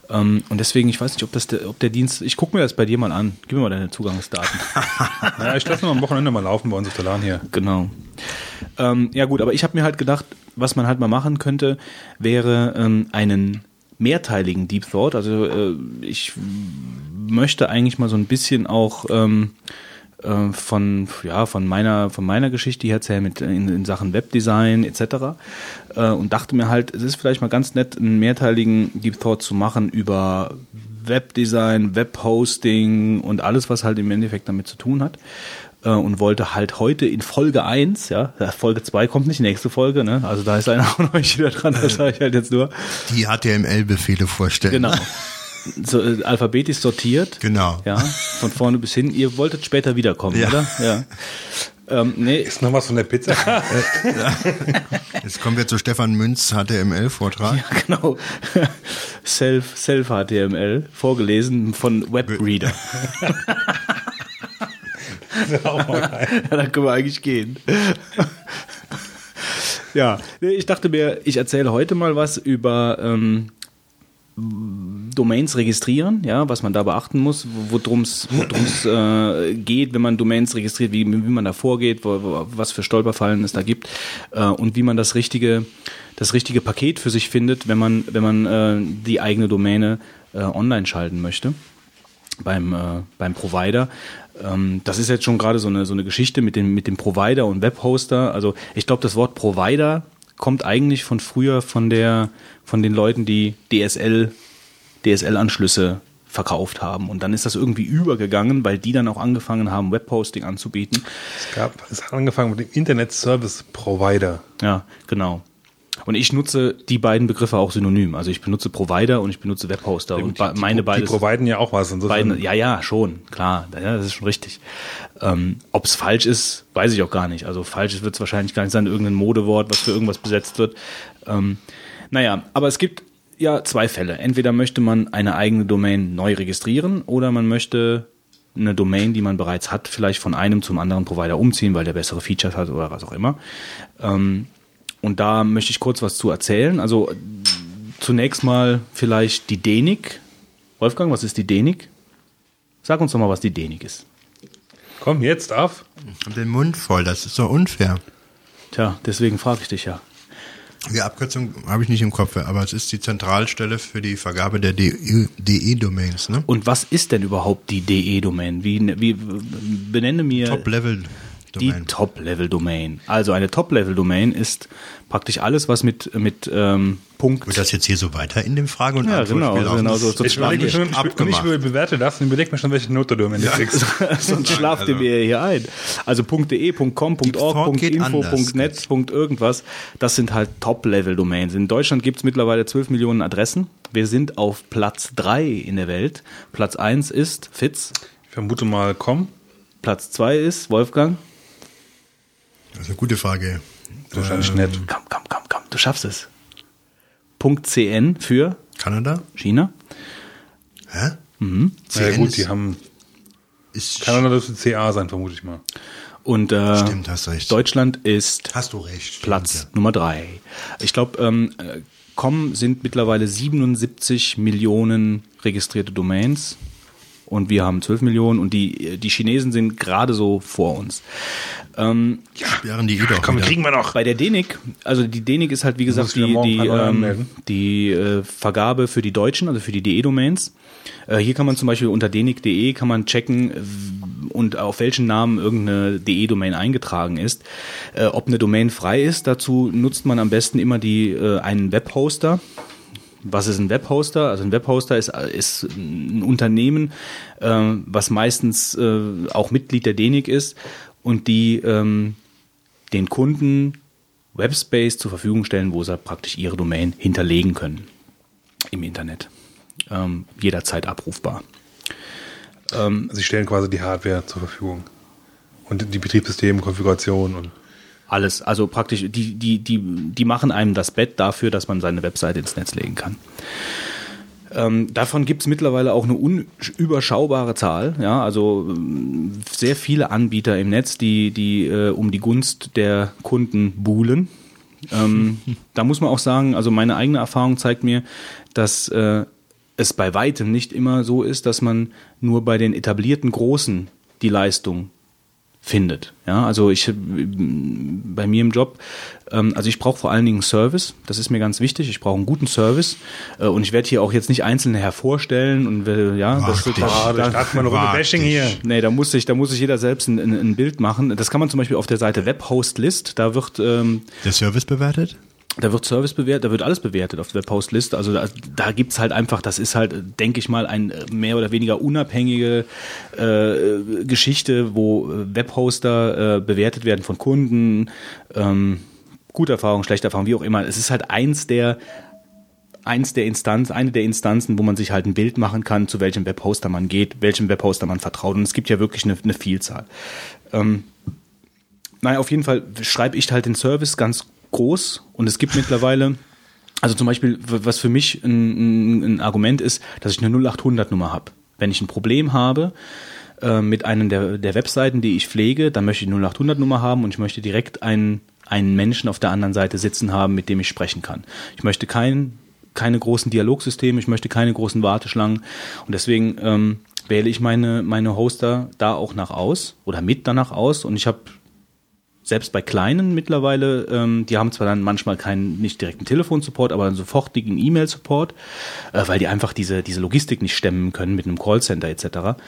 Ähm, und deswegen, ich weiß nicht, ob das der, ob der Dienst. Ich gucke mir das bei dir mal an. Gib mir mal deine Zugangsdaten. Ja, ich lasse noch am Wochenende mal laufen bei uns auf der LAN hier. Genau. Ähm, ja gut, aber ich habe mir halt gedacht, was man halt mal machen könnte, wäre ähm, einen mehrteiligen Deep Thought. Also äh, ich möchte eigentlich mal so ein bisschen auch ähm, äh, von ja von meiner von meiner Geschichte her erzählen mit in, in Sachen Webdesign etc. Äh, und dachte mir halt, es ist vielleicht mal ganz nett, einen mehrteiligen Deep Thought zu machen über Webdesign, Webhosting und alles, was halt im Endeffekt damit zu tun hat äh, und wollte halt heute in Folge 1, ja, äh, Folge 2 kommt nicht, nächste Folge, ne? Also da ist einer von euch wieder dran, das sage ich halt jetzt nur. Die HTML-Befehle vorstellen. Genau. So, äh, alphabetisch sortiert. Genau. Ja, von vorne bis hin. Ihr wolltet später wiederkommen, Ja. oder? Ja. Ähm, nee, Ist noch was von der Pizza? Jetzt kommen wir zu Stefan Münz HTML-Vortrag. genau. Self, Self HTML, vorgelesen von Webreader. ja, dann können wir eigentlich gehen. ja, ich dachte mir, ich erzähle heute mal was über ähm, Domains registrieren, ja, was man da beachten muss, worum es äh, geht, wenn man Domains registriert, wie, wie man da vorgeht, wo, wo, was für Stolperfallen es da gibt äh, und wie man das richtige, das richtige Paket für sich findet, wenn man, wenn man äh, die eigene Domäne äh, online schalten möchte beim, äh, beim Provider. Ähm, das ist jetzt schon gerade so eine, so eine Geschichte mit dem, mit dem Provider und Webhoster. Also ich glaube, das Wort Provider kommt eigentlich von früher von der, von den Leuten, die DSL, DSL-Anschlüsse verkauft haben. Und dann ist das irgendwie übergegangen, weil die dann auch angefangen haben, Webhosting anzubieten. Es gab, es hat angefangen mit dem Internet Service Provider. Ja, genau. Und ich nutze die beiden Begriffe auch synonym. Also ich benutze Provider und ich benutze Webhoster. und ba- meine die, beide Die providen ja auch was. Insofern, Beiden, ja, ja, schon, klar, ja, das ist schon richtig. Ähm, Ob es falsch ist, weiß ich auch gar nicht. Also falsch wird es wahrscheinlich gar nicht sein, irgendein Modewort, was für irgendwas besetzt wird. Ähm, naja, aber es gibt ja zwei Fälle. Entweder möchte man eine eigene Domain neu registrieren oder man möchte eine Domain, die man bereits hat, vielleicht von einem zum anderen Provider umziehen, weil der bessere Features hat oder was auch immer. Ähm, und da möchte ich kurz was zu erzählen. Also zunächst mal vielleicht die DENIC. Wolfgang, was ist die DENIC? Sag uns doch mal, was die DENIC ist. Komm, jetzt auf. Den Mund voll, das ist doch unfair. Tja, deswegen frage ich dich ja. Die Abkürzung habe ich nicht im Kopf, aber es ist die Zentralstelle für die Vergabe der DE-Domains, ne? Und was ist denn überhaupt die DE-Domain? Wie, wie benenne mir Top-Level-Domain. die Top-Level-Domain. Also eine Top-Level-Domain ist praktisch alles, was mit mit ähm, Punkt. Wird das jetzt hier so weiter in dem Frage- und Ja, genau, Antwortspiel laufen? genau Das so- so Ich überlege schon, abgemacht. ich bewerte das und überlege mir schon, welche Note du am Ende kriegst. Sonst schlaft ihr mir hier ein. Also .de, .com, .org, .info. .net, .irgendwas. Das sind halt Top-Level-Domains. In Deutschland gibt es mittlerweile 12 Millionen Adressen. Wir sind auf Platz 3 in der Welt. Platz 1 ist Fitz. Ich vermute mal, komm. Platz 2 ist Wolfgang. Das ist eine gute Frage. Wahrscheinlich nett. Komm, komm, komm, komm, du schaffst es. .cn für Kanada? China. Hä? Mhm. Na ja, CN gut, ist- die haben, Ist, Kanada dürfte CA sein, vermute ich mal. Und äh, Stimmt, hast recht. Deutschland ist Hast du recht. Platz Stimmt, Nummer drei. Ich glaube, ähm, äh, com sind mittlerweile 77 Millionen registrierte Domains. Und wir haben 12 Millionen und die, die Chinesen sind gerade so vor uns. Ähm, Sperren die eh doch Komm, wieder. kriegen wir noch. bei der DENIC, also die DENIC ist halt wie gesagt wieder die, die, ähm, die äh, Vergabe für die Deutschen, also für die DE-Domains. Äh, hier kann man zum Beispiel unter denic.de kann man checken und auf welchen Namen irgendeine DE-Domain eingetragen ist. Äh, ob eine Domain frei ist, dazu nutzt man am besten immer die äh, einen Webhoster. Was ist ein Webhoster? Also ein Webhoster ist, ist ein Unternehmen, äh, was meistens äh, auch Mitglied der DENIC ist und die ähm, den Kunden Webspace zur Verfügung stellen, wo sie praktisch ihre Domain hinterlegen können im Internet. Ähm, jederzeit abrufbar. Sie stellen quasi die Hardware zur Verfügung. Und die Betriebssystem, Konfiguration und Alles. Also praktisch, die, die, die, die machen einem das Bett dafür, dass man seine Webseite ins Netz legen kann. Ähm, davon gibt es mittlerweile auch eine unüberschaubare Zahl. Ja, also ähm, sehr viele Anbieter im Netz, die, die äh, um die Gunst der Kunden buhlen. Ähm, da muss man auch sagen, also meine eigene Erfahrung zeigt mir, dass äh, es bei weitem nicht immer so ist, dass man nur bei den etablierten Großen die Leistung findet. Ja, also ich bei mir im Job, ähm, also ich brauche vor allen Dingen Service. Das ist mir ganz wichtig. Ich brauche einen guten Service äh, und ich werde hier auch jetzt nicht einzelne hervorstellen und äh, ja, das, Wart dich. Ah, da da, wir eine Runde Bashing dich. hier. Nee, da muss sich, da muss sich jeder selbst ein, ein, ein Bild machen. Das kann man zum Beispiel auf der Seite Webhost List. Da wird ähm, Der Service bewertet? Da wird Service bewertet, da wird alles bewertet auf der Postliste. Also da, da gibt's halt einfach, das ist halt, denke ich mal, ein äh, mehr oder weniger unabhängige äh, Geschichte, wo äh, Webhoster äh, bewertet werden von Kunden. Ähm, gute Erfahrung, schlechte Erfahrung, wie auch immer. Es ist halt eins der eins der Instanz, eine der Instanzen, wo man sich halt ein Bild machen kann, zu welchem Webhoster man geht, welchem Webhoster man vertraut. Und es gibt ja wirklich eine, eine Vielzahl. Ähm, naja, auf jeden Fall schreibe ich halt den Service ganz groß und es gibt mittlerweile, also zum Beispiel, was für mich ein, ein, ein Argument ist, dass ich eine 0800-Nummer habe. Wenn ich ein Problem habe äh, mit einem der, der Webseiten, die ich pflege, dann möchte ich eine 0800-Nummer haben und ich möchte direkt einen, einen Menschen auf der anderen Seite sitzen haben, mit dem ich sprechen kann. Ich möchte kein, keine großen Dialogsysteme, ich möchte keine großen Warteschlangen und deswegen ähm, wähle ich meine, meine Hoster da auch nach aus oder mit danach aus und ich habe selbst bei kleinen mittlerweile, ähm, die haben zwar dann manchmal keinen nicht direkten Telefonsupport, aber einen sofortigen E-Mail-Support, äh, weil die einfach diese, diese Logistik nicht stemmen können mit einem Callcenter etc.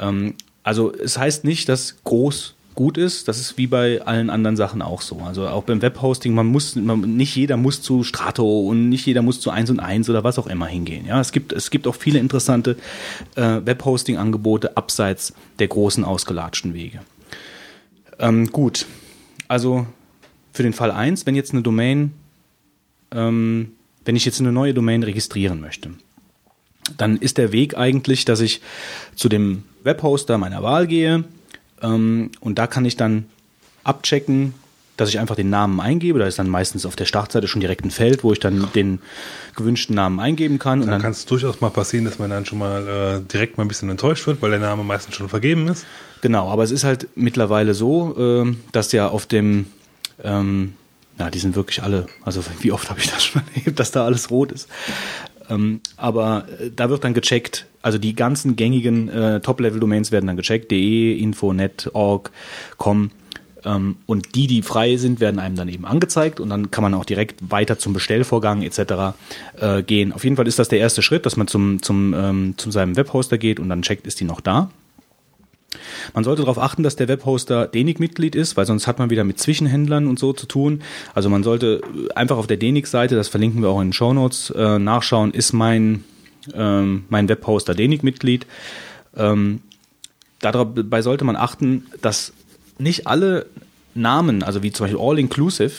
Ähm, also es heißt nicht, dass groß gut ist, das ist wie bei allen anderen Sachen auch so. Also auch beim Webhosting, man muss, man, nicht jeder muss zu Strato und nicht jeder muss zu 1 und 1 oder was auch immer hingehen. Ja, es gibt, es gibt auch viele interessante äh, Webhosting-Angebote abseits der großen ausgelatschten Wege. Ähm, gut, also für den Fall 1, wenn jetzt eine Domain, ähm, wenn ich jetzt eine neue Domain registrieren möchte, dann ist der Weg eigentlich, dass ich zu dem Webhoster meiner Wahl gehe ähm, und da kann ich dann abchecken, dass ich einfach den Namen eingebe. Da ist dann meistens auf der Startseite schon direkt ein Feld, wo ich dann den gewünschten Namen eingeben kann. Und Dann dann kann es durchaus mal passieren, dass man dann schon mal äh, direkt mal ein bisschen enttäuscht wird, weil der Name meistens schon vergeben ist. Genau, aber es ist halt mittlerweile so, ähm, dass ja auf dem, ähm, ja, die sind wirklich alle, also wie oft habe ich das schon erlebt, dass da alles rot ist. Ähm, aber äh, da wird dann gecheckt, also die ganzen gängigen äh, Top-Level-Domains werden dann gecheckt, de, info, net, org, com. Ähm, und die, die frei sind, werden einem dann eben angezeigt und dann kann man auch direkt weiter zum Bestellvorgang etc. Äh, gehen. Auf jeden Fall ist das der erste Schritt, dass man zum, zum, ähm, zu seinem Webhoster geht und dann checkt, ist die noch da. Man sollte darauf achten, dass der Webhoster DENIC-Mitglied ist, weil sonst hat man wieder mit Zwischenhändlern und so zu tun. Also man sollte einfach auf der DENIC-Seite, das verlinken wir auch in den Shownotes, äh, nachschauen, ist mein, ähm, mein Webhoster DENIC-Mitglied. Ähm, dabei sollte man achten, dass nicht alle Namen, also wie zum Beispiel All-Inclusive,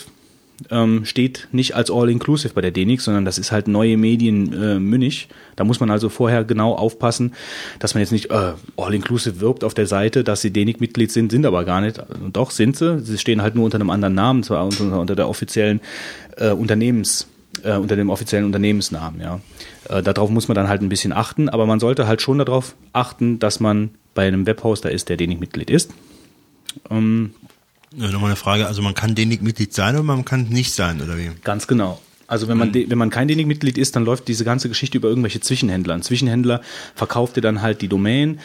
ähm, steht nicht als All-Inclusive bei der DENIC, sondern das ist halt neue Medien äh, Münich. Da muss man also vorher genau aufpassen, dass man jetzt nicht äh, All-Inclusive wirbt auf der Seite, dass sie DENIC-Mitglied sind, sind aber gar nicht. Doch, sind sie. Sie stehen halt nur unter einem anderen Namen, zwar unter, unter der offiziellen äh, Unternehmens, äh, unter dem offiziellen Unternehmensnamen, ja. Äh, darauf muss man dann halt ein bisschen achten, aber man sollte halt schon darauf achten, dass man bei einem Webhoster ist, der DENIC-Mitglied ist. Ähm, Ja, nochmal eine Frage, also man kann DENIC Mitglied sein oder man kann nicht sein, oder wie? Ganz genau. Also wenn man, de, wenn man kein DENIC-Mitglied ist, dann läuft diese ganze Geschichte über irgendwelche Zwischenhändler. Ein Zwischenhändler verkauft dir dann halt die Domain,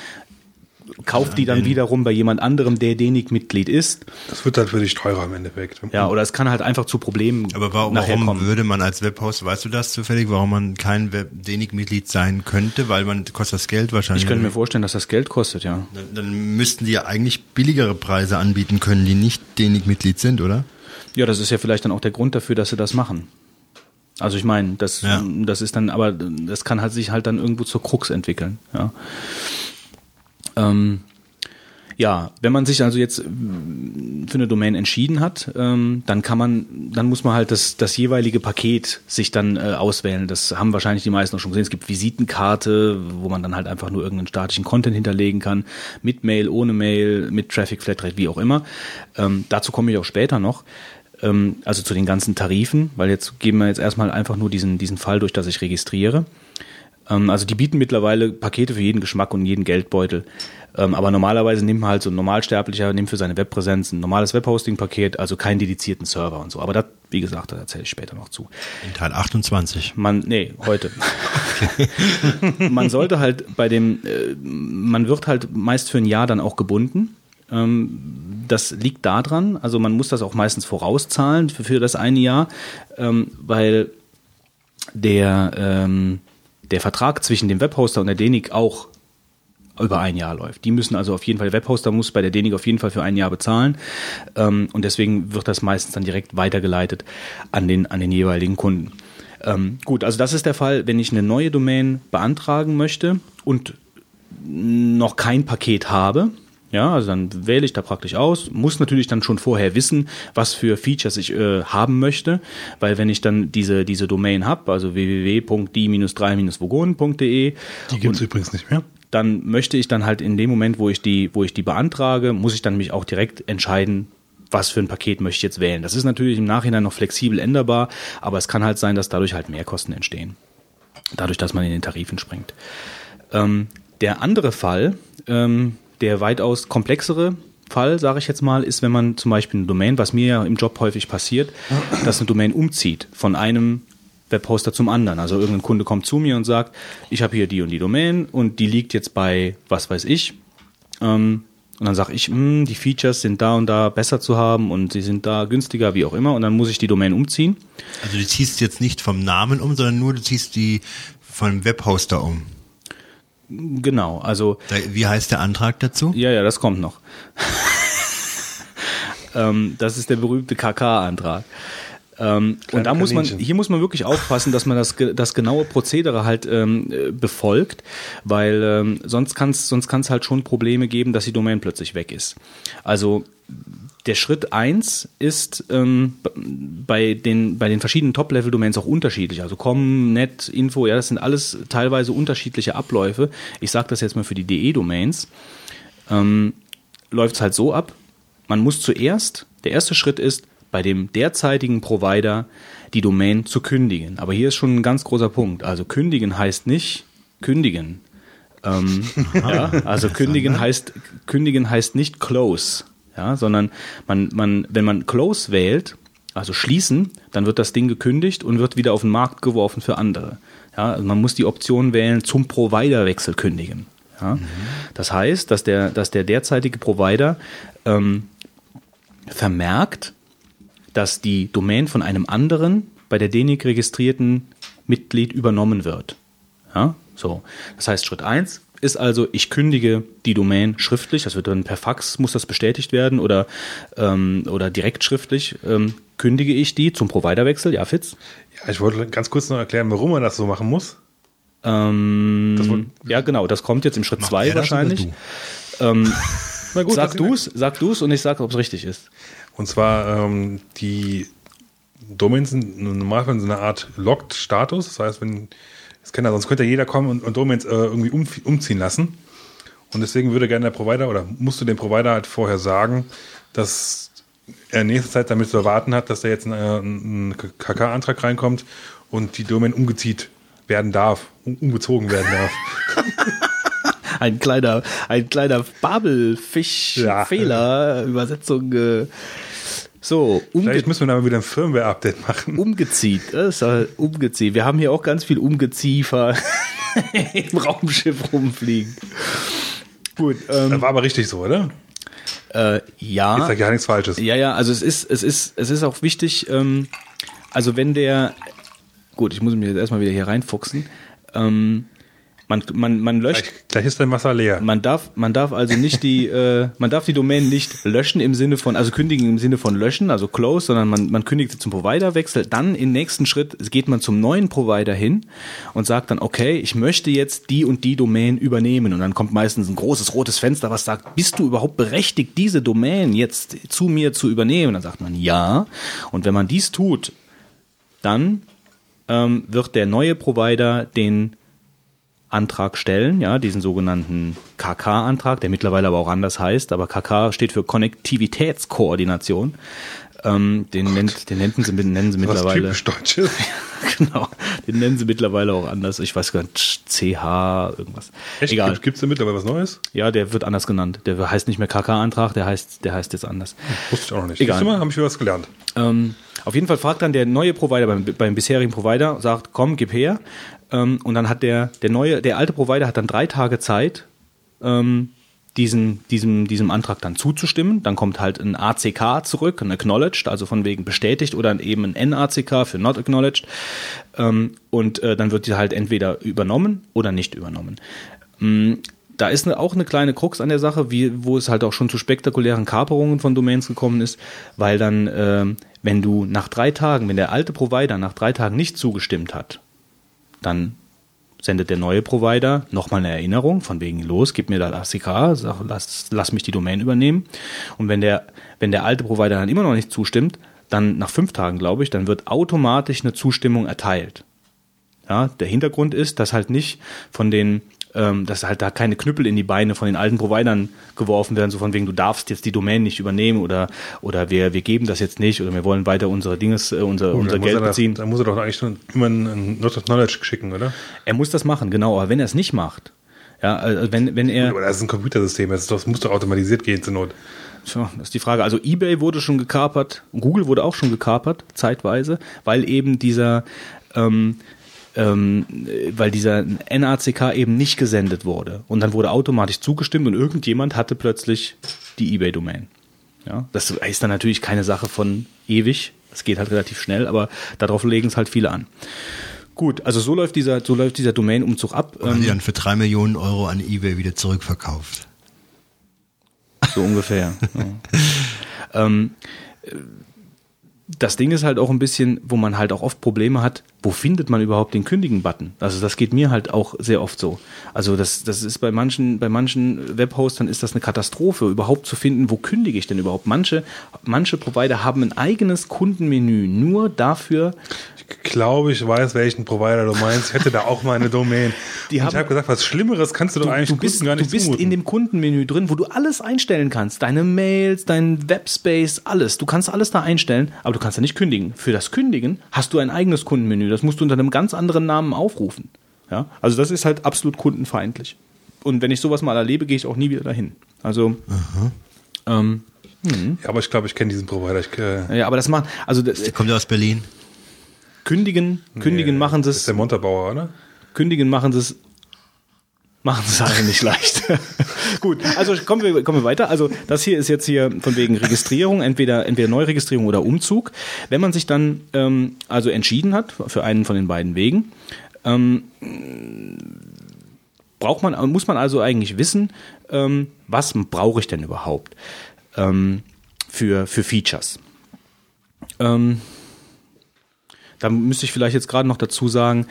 kauft die dann wiederum bei jemand anderem, der DENIC-Mitglied ist. Das wird dann für dich teurer im Endeffekt. Ja, oder es kann halt einfach zu Problemen Aber warum, nachher warum kommen. würde man als Webhost, weißt du das zufällig, warum man kein Web DENIC-Mitglied sein könnte? Weil man kostet das Geld wahrscheinlich. Ich könnte mir vorstellen, dass das Geld kostet, ja. dann, dann müssten die ja eigentlich billigere Preise anbieten können, die nicht DENIC-Mitglied sind, oder? Ja, das ist ja vielleicht dann auch der Grund dafür, dass sie das machen. Also ich meine, das, Ja. das ist dann, aber das kann halt sich halt dann irgendwo zur Krux entwickeln. Ja. Ähm, ja, wenn man sich also jetzt mm, für eine Domain entschieden hat, ähm, dann kann man, dann muss man halt das, das jeweilige Paket sich dann äh, auswählen. Das haben wahrscheinlich die meisten auch schon gesehen. Es gibt Visitenkarte, wo man dann halt einfach nur irgendeinen statischen Content hinterlegen kann, mit Mail, ohne Mail, mit Traffic Flatrate, wie auch immer. Ähm, dazu komme ich auch später noch. Ähm, also zu den ganzen Tarifen, weil jetzt geben wir jetzt erstmal einfach nur diesen, diesen Fall durch, dass ich registriere. Ähm, also die bieten mittlerweile Pakete für jeden Geschmack und jeden Geldbeutel. Ähm, aber normalerweise nimmt man halt so ein Normalsterblicher, nimmt für seine Webpräsenz ein normales Webhosting-Paket, also keinen dedizierten Server und so. Aber das, wie gesagt, da erzähle ich später noch zu. In Teil 28. Man, nee, heute. man sollte halt bei dem, äh, man wird halt meist für ein Jahr dann auch gebunden. Ähm, das liegt daran, also man muss das auch meistens vorauszahlen für, das eine Jahr, weil der, ähm, der Vertrag zwischen dem Webhoster und der DENIC auch über ein Jahr läuft. Die müssen also auf jeden Fall, der Webhoster muss bei der DENIC auf jeden Fall für ein Jahr bezahlen ähm, und deswegen wird das meistens dann direkt weitergeleitet an den, an den jeweiligen Kunden. Ähm, gut, also das ist der Fall, wenn ich eine neue Domain beantragen möchte und noch kein Paket habe. Ja, also dann wähle ich da praktisch aus, muss natürlich dann schon vorher wissen, was für Features ich äh, haben möchte, weil wenn ich dann diese, diese Domain habe, also www.die-3-vogonen.de, Die gibt es übrigens nicht mehr. dann möchte ich dann halt in dem Moment, wo ich die, wo ich die beantrage, muss ich dann mich auch direkt entscheiden, was für ein Paket möchte ich jetzt wählen. Das ist natürlich im Nachhinein noch flexibel änderbar, aber es kann halt sein, dass dadurch halt Mehrkosten entstehen. Dadurch, dass man in den Tarifen springt. Ähm, der andere Fall, ähm, der weitaus komplexere Fall, sage ich jetzt mal, ist, wenn man zum Beispiel eine Domain, was mir ja im Job häufig passiert, dass eine Domain umzieht von einem Webhoster zum anderen. Also irgendein Kunde kommt zu mir und sagt, ich habe hier die und die Domain und die liegt jetzt bei, was weiß ich. Ähm, und dann sage ich, hm, die Features sind da und da besser zu haben und sie sind da günstiger, wie auch immer. Und dann muss ich die Domain umziehen. Also du ziehst jetzt nicht vom Namen um, sondern nur du ziehst die vom Webhoster um. Genau, also wie heißt der Antrag dazu? Ja, ja, das kommt noch. ähm, das ist der berühmte KK-Antrag. Ähm, und da muss man, hier muss man wirklich aufpassen, dass man das, das genaue Prozedere halt ähm, äh, befolgt, weil ähm, sonst kann es sonst kann's halt schon Probleme geben, dass die Domain plötzlich weg ist. Also der Schritt eins ist ähm, bei, den, bei den verschiedenen Top-Level-Domains auch unterschiedlich. Also com, net, info, ja, das sind alles teilweise unterschiedliche Abläufe. Ich sage das jetzt mal für die DE-Domains. Ähm, Läuft es halt so ab, man muss zuerst, der erste Schritt ist, bei dem derzeitigen Provider die Domain zu kündigen. Aber hier ist schon ein ganz großer Punkt. Also kündigen heißt nicht kündigen. Ähm, ja, also kündigen heißt kündigen heißt nicht close, ja, sondern man, man, wenn man close wählt, also schließen, dann wird das Ding gekündigt und wird wieder auf den Markt geworfen für andere. Ja, also man muss die Option wählen zum Providerwechsel kündigen. Ja. Das heißt, dass der, dass der derzeitige Provider ähm, vermerkt, dass die Domain von einem anderen bei der DENIC registrierten Mitglied übernommen wird. Ja, so. Das heißt, Schritt eins ist also, ich kündige die Domain schriftlich, das wird dann per Fax, muss das bestätigt werden oder, ähm, oder direkt schriftlich, ähm, kündige ich die zum Providerwechsel, ja, Fitz? Ja, ich wollte ganz kurz noch erklären, warum man das so machen muss. Ähm, ja, genau, das kommt jetzt im Schritt zwei er das oder wahrscheinlich. du? Ähm, Na gut, sag das- du's, sag du's und ich sag, ob es richtig ist. Und zwar ähm, die Domains sind so eine Art Locked-Status. Das heißt, wenn das kennt er, sonst könnte ja jeder kommen und, und Domains äh, irgendwie um, umziehen lassen. Und deswegen würde gerne der Provider oder musst du dem Provider halt vorher sagen, dass er in nächster Zeit damit zu erwarten hat, dass da jetzt ein, äh, ein KK-Antrag reinkommt und die Domain umgezieht werden darf, um, umgezogen werden darf. Ein kleiner, ein kleiner Ja. Babelfisch-Fehler, Übersetzung. Äh, So, Vielleicht müssen wir da mal wieder ein Firmware-Update machen. umgezieht. Das ist halt umgezieht. Wir haben hier auch ganz viel Umgeziefer im Raumschiff rumfliegen. Gut, ähm, Das war aber richtig so, oder? äh, ja. sag ich ja nichts Falsches. Ja, ja, also es ist, es ist, es ist auch wichtig, ähm, also wenn der, gut, ich muss mich jetzt erstmal wieder hier reinfuchsen, ähm, man, man, man löscht, Gleich, gleich ist dein Wasser leer. man darf, man darf also nicht die, äh, man darf die Domain nicht löschen im Sinne von, also kündigen im Sinne von löschen, also close, sondern man, man kündigt sie zum Provider, wechselt dann im nächsten Schritt geht man zum neuen Provider hin und sagt dann, okay, ich möchte jetzt die und die Domain übernehmen und dann kommt meistens ein großes rotes Fenster, was sagt, bist du überhaupt berechtigt, diese Domain jetzt zu mir zu übernehmen? Dann sagt man ja und wenn man dies tut, dann ähm, wird der neue Provider den Antrag stellen, ja, diesen sogenannten KK-Antrag, der mittlerweile aber auch anders heißt, aber KK steht für Konnektivitätskoordination. Ähm, den, nennt, den nennen sie, nennen sie Was mittlerweile. typisch Deutsches. genau, den nennen sie mittlerweile auch anders. Ich weiß gar nicht, CH, irgendwas. Echt? Egal. Gibt, gibt's denn mittlerweile was Neues? Ja, der wird anders genannt. Der heißt nicht mehr KK-Antrag, der heißt, der heißt jetzt anders. Wusste ich auch noch nicht. Egal. Mal, habe ich wieder was gelernt. Ähm, auf jeden Fall fragt dann der neue Provider beim, beim bisherigen Provider, sagt, komm, gib her. Ähm, und dann hat der, der neue, der alte Provider hat dann drei Tage Zeit, ähm, diesen, diesem, diesem Antrag dann zuzustimmen. Dann kommt halt ein ACK zurück, ein Acknowledged, also von wegen bestätigt oder eben ein NACK für Not Acknowledged. Ähm, und äh, dann wird die halt entweder übernommen oder nicht übernommen. Mm, Da ist eine, auch eine kleine Krux an der Sache, wie, wo es halt auch schon zu spektakulären Kaperungen von Domains gekommen ist, weil dann, ähm, wenn du nach drei Tagen, wenn der alte Provider nach drei Tagen nicht zugestimmt hat, dann sendet der neue Provider nochmal eine Erinnerung von wegen los, gib mir das ACK, sag, lass, lass mich die Domain übernehmen. Und wenn der, wenn der alte Provider dann immer noch nicht zustimmt, dann nach fünf Tagen, glaube ich, dann wird automatisch eine Zustimmung erteilt. Ja, der Hintergrund ist, dass halt nicht von den, ähm, dass halt da keine Knüppel in die Beine von den alten Providern geworfen werden, so von wegen, du darfst jetzt die Domain nicht übernehmen oder, oder wir, wir geben das jetzt nicht oder wir wollen weiter unsere Dinges, äh, unser, unser Dann muss Geld er beziehen. Da muss er doch eigentlich nur immer ein Not of Knowledge schicken, oder? Er muss das machen, genau, aber wenn er es nicht macht, ja, also wenn, wenn er, Aber das ist ein Computersystem, das, das muss doch automatisiert gehen zur Not. Tja, das ist die Frage. Also eBay wurde schon gekapert, Google wurde auch schon gekapert, zeitweise, weil eben dieser, ähm, ähm, weil dieser NACK eben nicht gesendet wurde. Und dann wurde automatisch zugestimmt und irgendjemand hatte plötzlich die eBay-Domain. Ja, das ist dann natürlich keine Sache von ewig. Es geht halt relativ schnell, aber darauf legen es halt viele an. Gut, also so läuft dieser, so läuft dieser Domain-Umzug ab. Hat Ähm, die dann für drei Millionen Euro an Ebay wieder zurückverkauft. So ungefähr. ja. ähm, äh, das Ding ist halt auch ein bisschen, wo man halt auch oft Probleme hat, wo findet man überhaupt den Kündigen-Button? Also das geht mir halt auch sehr oft so. Also das, das ist bei manchen, bei manchen Webhostern ist das eine Katastrophe, überhaupt zu finden, wo kündige ich denn überhaupt? Manche, manche Provider haben ein eigenes Kundenmenü nur dafür, glaube, ich weiß, welchen Provider du meinst. Ich hätte da auch mal eine Domain. Die Und haben- ich habe gesagt, was Schlimmeres kannst du doch eigentlich du bist, Kunden gar nicht du bist zumuten. in dem Kundenmenü drin, wo du alles einstellen kannst. Deine Mails, dein Webspace, alles. Du kannst alles da einstellen, aber du kannst da nicht kündigen. Für das Kündigen hast du ein eigenes Kundenmenü. Das musst du unter einem ganz anderen Namen aufrufen. Ja? Also das ist halt absolut kundenfeindlich. Und wenn ich sowas mal erlebe, gehe ich auch nie wieder dahin. Also ähm, ja, aber ich glaube, ich kenne diesen Provider. Ich, äh, ja, aber das macht also das, Kommt ja aus Berlin. Kündigen, kündigen machen sie das ist es, der Montabauer, oder? kündigen machen sie es machen sie es eigentlich nicht leicht. Gut, also kommen wir, kommen wir weiter. Also das hier ist jetzt hier von wegen Registrierung, entweder, entweder Neuregistrierung oder Umzug. Wenn man sich dann ähm, also entschieden hat für einen von den beiden Wegen, ähm, braucht man, muss man also eigentlich wissen, ähm, was brauche ich denn überhaupt ähm, für, für Features. Ähm, da müsste ich vielleicht jetzt gerade noch dazu sagen,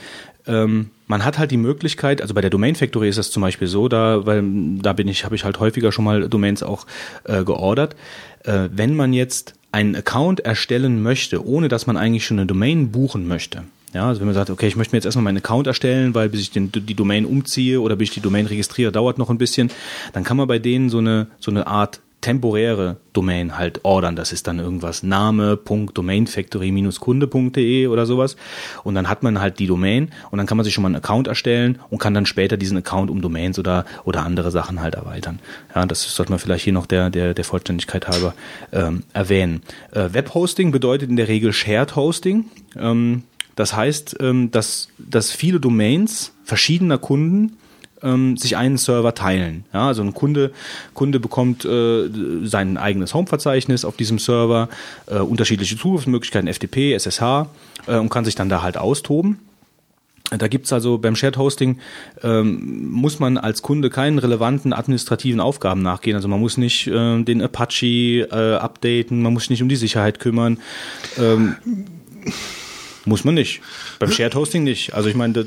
ähm, man hat halt die Möglichkeit, also bei der Domain Factory ist das zum Beispiel so, da, weil da bin ich, habe ich halt häufiger schon mal Domains auch äh, geordert. Äh, wenn man jetzt einen Account erstellen möchte, ohne dass man eigentlich schon eine Domain buchen möchte, ja, also wenn man sagt, okay, ich möchte mir jetzt erstmal meinen Account erstellen, weil bis ich den, die Domain umziehe oder bis ich die Domain registriere, dauert noch ein bisschen, dann kann man bei denen so eine, so eine Art temporäre Domain halt ordern. Das ist dann irgendwas name.domainfactory-kunde.de oder sowas. Und dann hat man halt die Domain und dann kann man sich schon mal einen Account erstellen und kann dann später diesen Account um Domains oder, oder andere Sachen halt erweitern. Ja, das sollte man vielleicht hier noch der, der, der Vollständigkeit halber ähm, erwähnen. Äh, Webhosting bedeutet in der Regel Shared Hosting. Ähm, das heißt, ähm, dass, dass viele Domains verschiedener Kunden ähm, sich einen Server teilen. Ja, also ein Kunde, Kunde bekommt äh, sein eigenes Home-Verzeichnis auf diesem Server, äh, unterschiedliche Zugriffsmöglichkeiten, FTP, SSH äh, und kann sich dann da halt austoben. Da gibt's also beim Shared Hosting ähm, muss man als Kunde keinen relevanten administrativen Aufgaben nachgehen. Also man muss nicht äh, den Apache äh, updaten, man muss sich nicht um die Sicherheit kümmern. Ähm, muss man nicht. Beim Shared Hosting nicht. Also ich meine,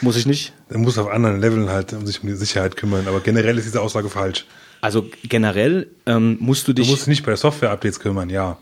muss ich nicht. Er muss auf anderen Leveln halt um sich um die Sicherheit kümmern, aber generell ist diese Aussage falsch. Also generell ähm, musst du Du dich. musst dich nicht bei Software-Updates kümmern, ja.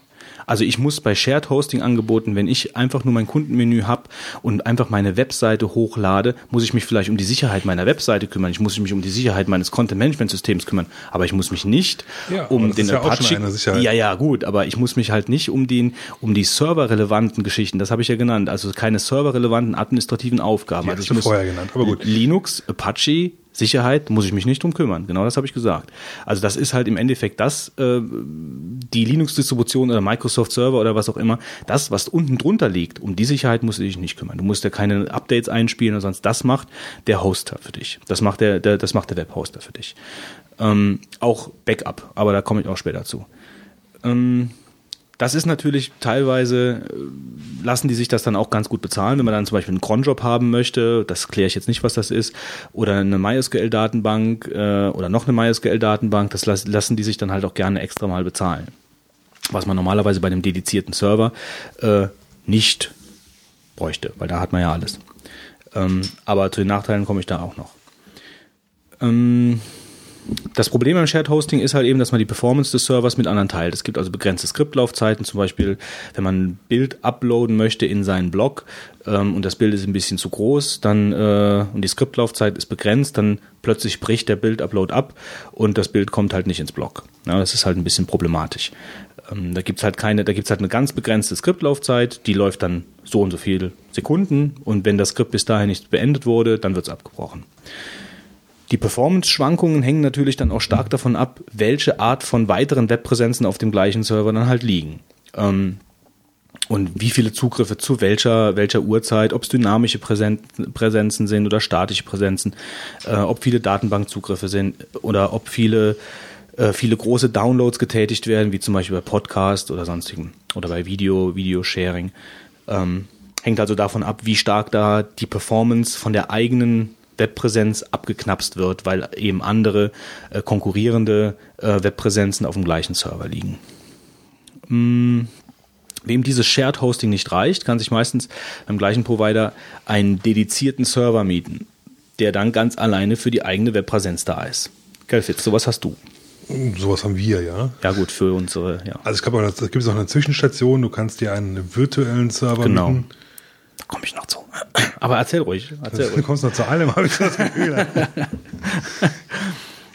Also ich muss bei Shared Hosting Angeboten, wenn ich einfach nur mein Kundenmenü habe und einfach meine Webseite hochlade, muss ich mich vielleicht um die Sicherheit meiner Webseite kümmern. Ich muss mich um die Sicherheit meines Content Management Systems kümmern. Aber ich muss mich nicht Ja, um den ja Apache. Ja, ja, gut. Aber ich muss mich halt nicht um den, um die serverrelevanten Geschichten, das habe ich ja genannt. Also keine serverrelevanten administrativen Aufgaben. Die also ich muss vorher genannt, aber gut. Linux, Apache, Sicherheit muss ich mich nicht drum kümmern. Genau das habe ich gesagt. Also das ist halt im Endeffekt das, äh, die Linux-Distribution oder Microsoft Server oder was auch immer, das, was unten drunter liegt, um die Sicherheit musst du dich nicht kümmern. Du musst ja keine Updates einspielen oder sonst. Das macht der Hoster für dich. Das macht der, der das macht der Webhoster für dich. Ähm, auch Backup, aber da komme ich auch später zu. Ähm, das ist natürlich teilweise, äh, lassen die sich das dann auch ganz gut bezahlen, wenn man dann zum Beispiel einen Cronjob haben möchte, das kläre ich jetzt nicht, was das ist, oder eine MySQL-Datenbank äh, oder noch eine MySQL-Datenbank, das las lassen die sich dann halt auch gerne extra mal bezahlen. Was man normalerweise bei einem dedizierten Server äh, nicht bräuchte, weil da hat man ja alles. Ähm, aber zu den Nachteilen komme ich da auch noch. Ähm, das Problem beim Shared Hosting ist halt eben, dass man die Performance des Servers mit anderen teilt. Es gibt also begrenzte Skriptlaufzeiten, zum Beispiel, wenn man ein Bild uploaden möchte in seinen Blog ähm, und das Bild ist ein bisschen zu groß, dann äh, und die Skriptlaufzeit ist begrenzt, dann plötzlich bricht der Bildupload ab und das Bild kommt halt nicht ins Blog. Ja, das ist halt ein bisschen problematisch. Ähm, da gibt's halt keine, da gibt's halt eine ganz begrenzte Skriptlaufzeit, die läuft dann so und so viele Sekunden und wenn das Skript bis dahin nicht beendet wurde, dann wird's abgebrochen. Die Performance-Schwankungen hängen natürlich dann auch stark davon ab, welche Art von weiteren Webpräsenzen auf dem gleichen Server dann halt liegen. Ähm, und wie viele Zugriffe zu welcher, welcher Uhrzeit, ob es dynamische Präsen Präsenzen sind oder statische Präsenzen, äh, ob viele Datenbankzugriffe sind oder ob viele, äh, viele große Downloads getätigt werden, wie zum Beispiel bei Podcast oder sonstigen oder bei Video, Video-Sharing. Ähm, hängt also davon ab, wie stark da die Performance von der eigenen Webpräsenz abgeknapst wird, weil eben andere äh, konkurrierende äh, Webpräsenzen auf dem gleichen Server liegen. Mm, Wem dieses Shared Hosting nicht reicht, kann sich meistens beim gleichen Provider einen dedizierten Server mieten, der dann ganz alleine für die eigene Webpräsenz da ist. Gelfitz, sowas hast du. Sowas haben wir, ja. Ja gut, für unsere, ja. Also da gibt es auch eine Zwischenstation. Du kannst dir einen virtuellen Server Genau. mieten. Da komme ich noch zu. Aber erzähl ruhig. Erzähl Du ruhig. kommst noch zu allem, habe ich das Gefühl.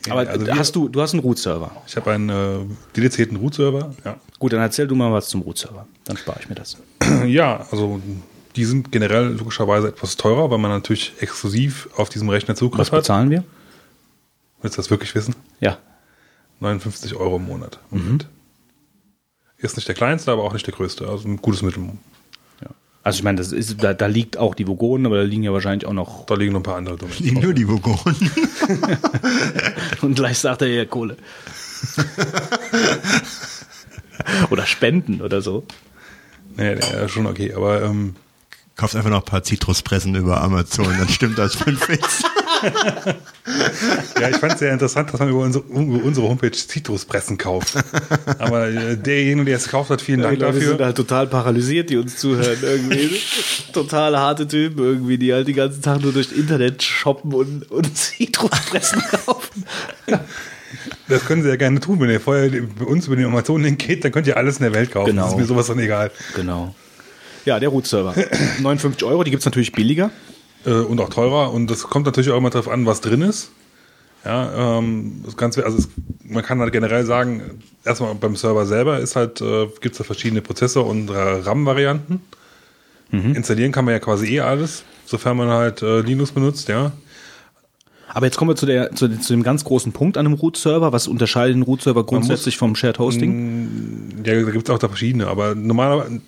Aber also wir- hast du, du hast einen Root-Server. Ich habe einen äh, dedizierten Root-Server. Ja. Gut, dann erzähl du mal was zum Root-Server. Dann spare ich mir das. ja, also die sind generell logischerweise etwas teurer, weil man natürlich exklusiv auf diesem Rechner Zugriff Was hat. bezahlen wir? Willst du das wirklich wissen? Ja. 59 Euro im Monat. Mhm. Ist nicht der kleinste, aber auch nicht der größte. Also ein gutes Mittel. Also ich meine, das ist, da, da liegt auch die Vogonen, aber da liegen ja wahrscheinlich auch noch. Da liegen noch ein paar andere Domains. Liegen nur die Vogonen. Und gleich sagt er ja Kohle. oder Spenden oder so. Nee, nee, ja, schon okay. Aber ähm, Kaufst einfach noch ein paar Zitruspressen über Amazon, dann stimmt das fünf Fix. ja, ich fand es sehr interessant, dass man über unsere, über unsere Homepage Zitruspressen kauft. Aber äh, derjenige, der es gekauft hat, vielen Dank die Leute dafür. sind halt total paralysiert, die uns zuhören irgendwie. total harte Typen irgendwie, die halt den ganzen Tag nur durchs Internet shoppen und, und Zitruspressen kaufen. Das können Sie ja gerne tun, wenn ihr vorher bei uns über den Amazon-Link geht, dann könnt ihr alles in der Welt kaufen. Genau. Das ist mir sowas dann egal. Genau. Ja, der Root-Server. 59 Euro, die gibt's natürlich billiger. Äh, und auch teurer. Und das kommt natürlich auch immer darauf an, was drin ist. Ja, ähm, das Ganze, also es, man kann halt generell sagen, erstmal beim Server selber ist halt, äh, gibt es da verschiedene Prozesse und äh, RAM-Varianten. Installieren kann man ja quasi eh alles, sofern man halt äh, Linux benutzt, ja. Aber jetzt kommen wir zu, der, zu, zu dem ganz großen Punkt an einem Root-Server. Was unterscheidet den Root-Server grundsätzlich vom Shared Hosting? Ja, da gibt es auch da verschiedene, aber normalerweise,